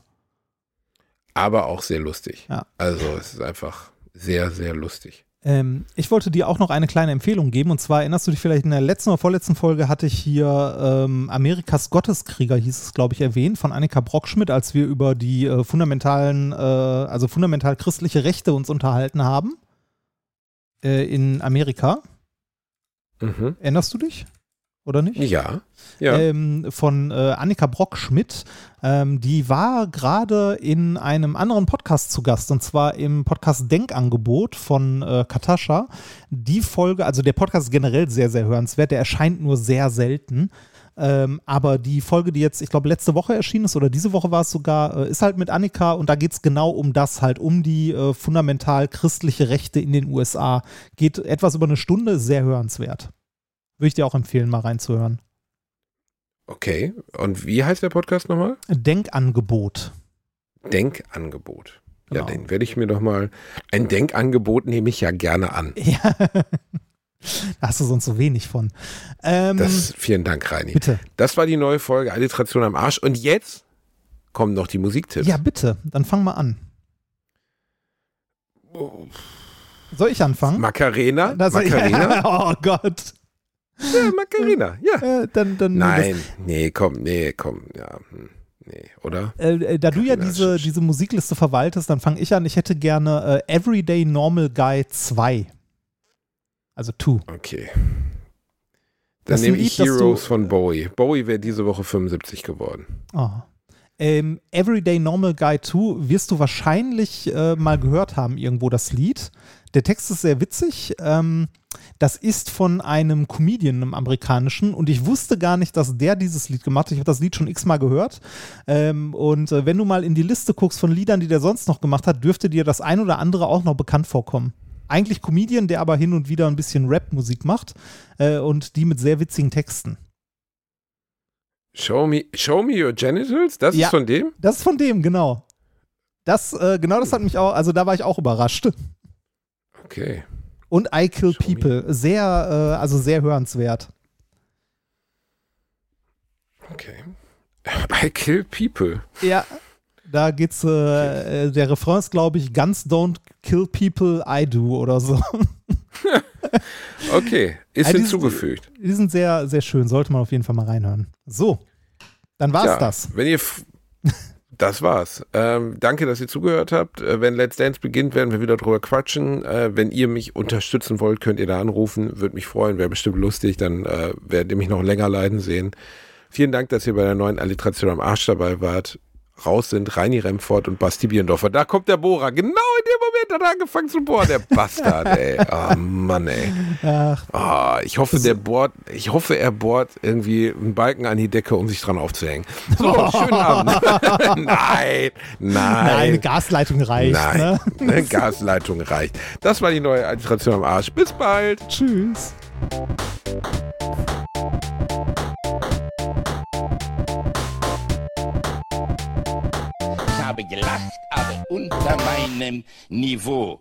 Aber auch sehr lustig. Ja. Also es ist einfach sehr, sehr lustig. Ähm, ich wollte dir auch noch eine kleine Empfehlung geben. Und zwar erinnerst du dich vielleicht in der letzten oder vorletzten Folge hatte ich hier ähm, Amerikas Gotteskrieger, hieß es, glaube ich, erwähnt, von Annika Brockschmidt, als wir über die äh, fundamentalen, äh, also fundamental christliche Rechte uns unterhalten haben. Äh, in Amerika. Mhm. Erinnerst du dich? Oder nicht? Ja, ja. ähm, von äh, Annika Brock-Schmidt. Ähm, die war gerade in einem anderen Podcast zu Gast und zwar im Podcast Denkangebot von äh, Katascha. Die Folge, also der Podcast ist generell sehr, sehr hörenswert. Der erscheint nur sehr selten. Ähm, aber die Folge, die jetzt, ich glaube, letzte Woche erschienen ist oder diese Woche war es sogar, äh, ist halt mit Annika und da geht es genau um das, halt um die äh, fundamental christliche Rechte in den USA. Geht etwas über eine Stunde, sehr hörenswert. Würde ich dir auch empfehlen, mal reinzuhören. Okay. Und wie heißt der Podcast nochmal? Denkangebot. Denkangebot. Ja, Genau. den werde ich mir doch mal. Ein Denkangebot nehme ich ja gerne an. Ja. da hast du sonst so wenig von. Ähm, Das, vielen Dank, Reini. bitte. Das war die neue Folge Alliteration am Arsch. Und jetzt kommen noch die Musiktipps. Ja, bitte. Dann fang mal an. Soll ich anfangen? Macarena? Das- Macarena? oh Gott. Ja, Macarena, ja. Äh, dann, dann, Nein, nee, komm, nee, komm, ja. hm, Nee, oder? Das, äh, da du ja diese, diese Musikliste verwaltest, dann fange ich an. Ich hätte gerne äh, Everyday Normal Guy 2. Also 2. Okay. Das Dann nehme ich Lied, das du- Heroes von Bowie. Bowie wäre diese Woche 75 geworden. Oh. Ähm, Everyday Normal Guy 2 wirst du wahrscheinlich äh, mal gehört haben, irgendwo das Lied. Der Text ist sehr witzig. Ähm, das ist von einem Comedian, einem amerikanischen, und ich wusste gar nicht, dass der dieses Lied gemacht hat. Ich habe das Lied schon x-mal gehört. Ähm, und äh, wenn du mal in die Liste guckst von Liedern, die der sonst noch gemacht hat, dürfte dir das ein oder andere auch noch bekannt vorkommen. Eigentlich Comedian, der aber hin und wieder ein bisschen Rap-Musik macht äh, und die mit sehr witzigen Texten. Show me, show me your genitals? Das Ja. ist von dem? Das ist von dem, genau. Das, äh, genau das hat mich auch, also da war ich auch überrascht. Okay. Und I Kill Show me. People, sehr, äh, also sehr hörenswert. Okay. I kill people. Ja. Da geht's, äh, äh, der Refrain ist, glaube ich, Guns don't kill people, I do oder so. Okay, ist Ja, die- hinzugefügt. Die sind sehr, sehr schön, sollte man auf jeden Fall mal reinhören. So, dann war's Ja, das. Wenn ihr. Das war's. Ähm, danke, dass ihr zugehört habt. Äh, wenn Let's Dance beginnt, werden wir wieder drüber quatschen. Äh, wenn ihr mich unterstützen wollt, könnt ihr da anrufen. Würde mich freuen, wäre bestimmt lustig. Dann äh, werdet ihr mich noch länger leiden sehen. Vielen Dank, dass ihr bei der neuen Alliteration am Arsch dabei wart. Raus sind Reini Remford und Basti Bierendorfer. Da kommt der Bohrer. Genau in dem Moment hat er angefangen zu bohren. Der Bastard, ey. Oh Mann, ey. Ah, ich hoffe, der bohrt, ich hoffe, er bohrt irgendwie einen Balken an die Decke, um sich dran aufzuhängen. So, schönen Abend. nein, nein. nein, eine Gasleitung reicht. Nein, Ne? eine Gasleitung reicht. Das war die neue Alliteration am Arsch. Bis bald. Tschüss. Gelacht, aber unter meinem Niveau.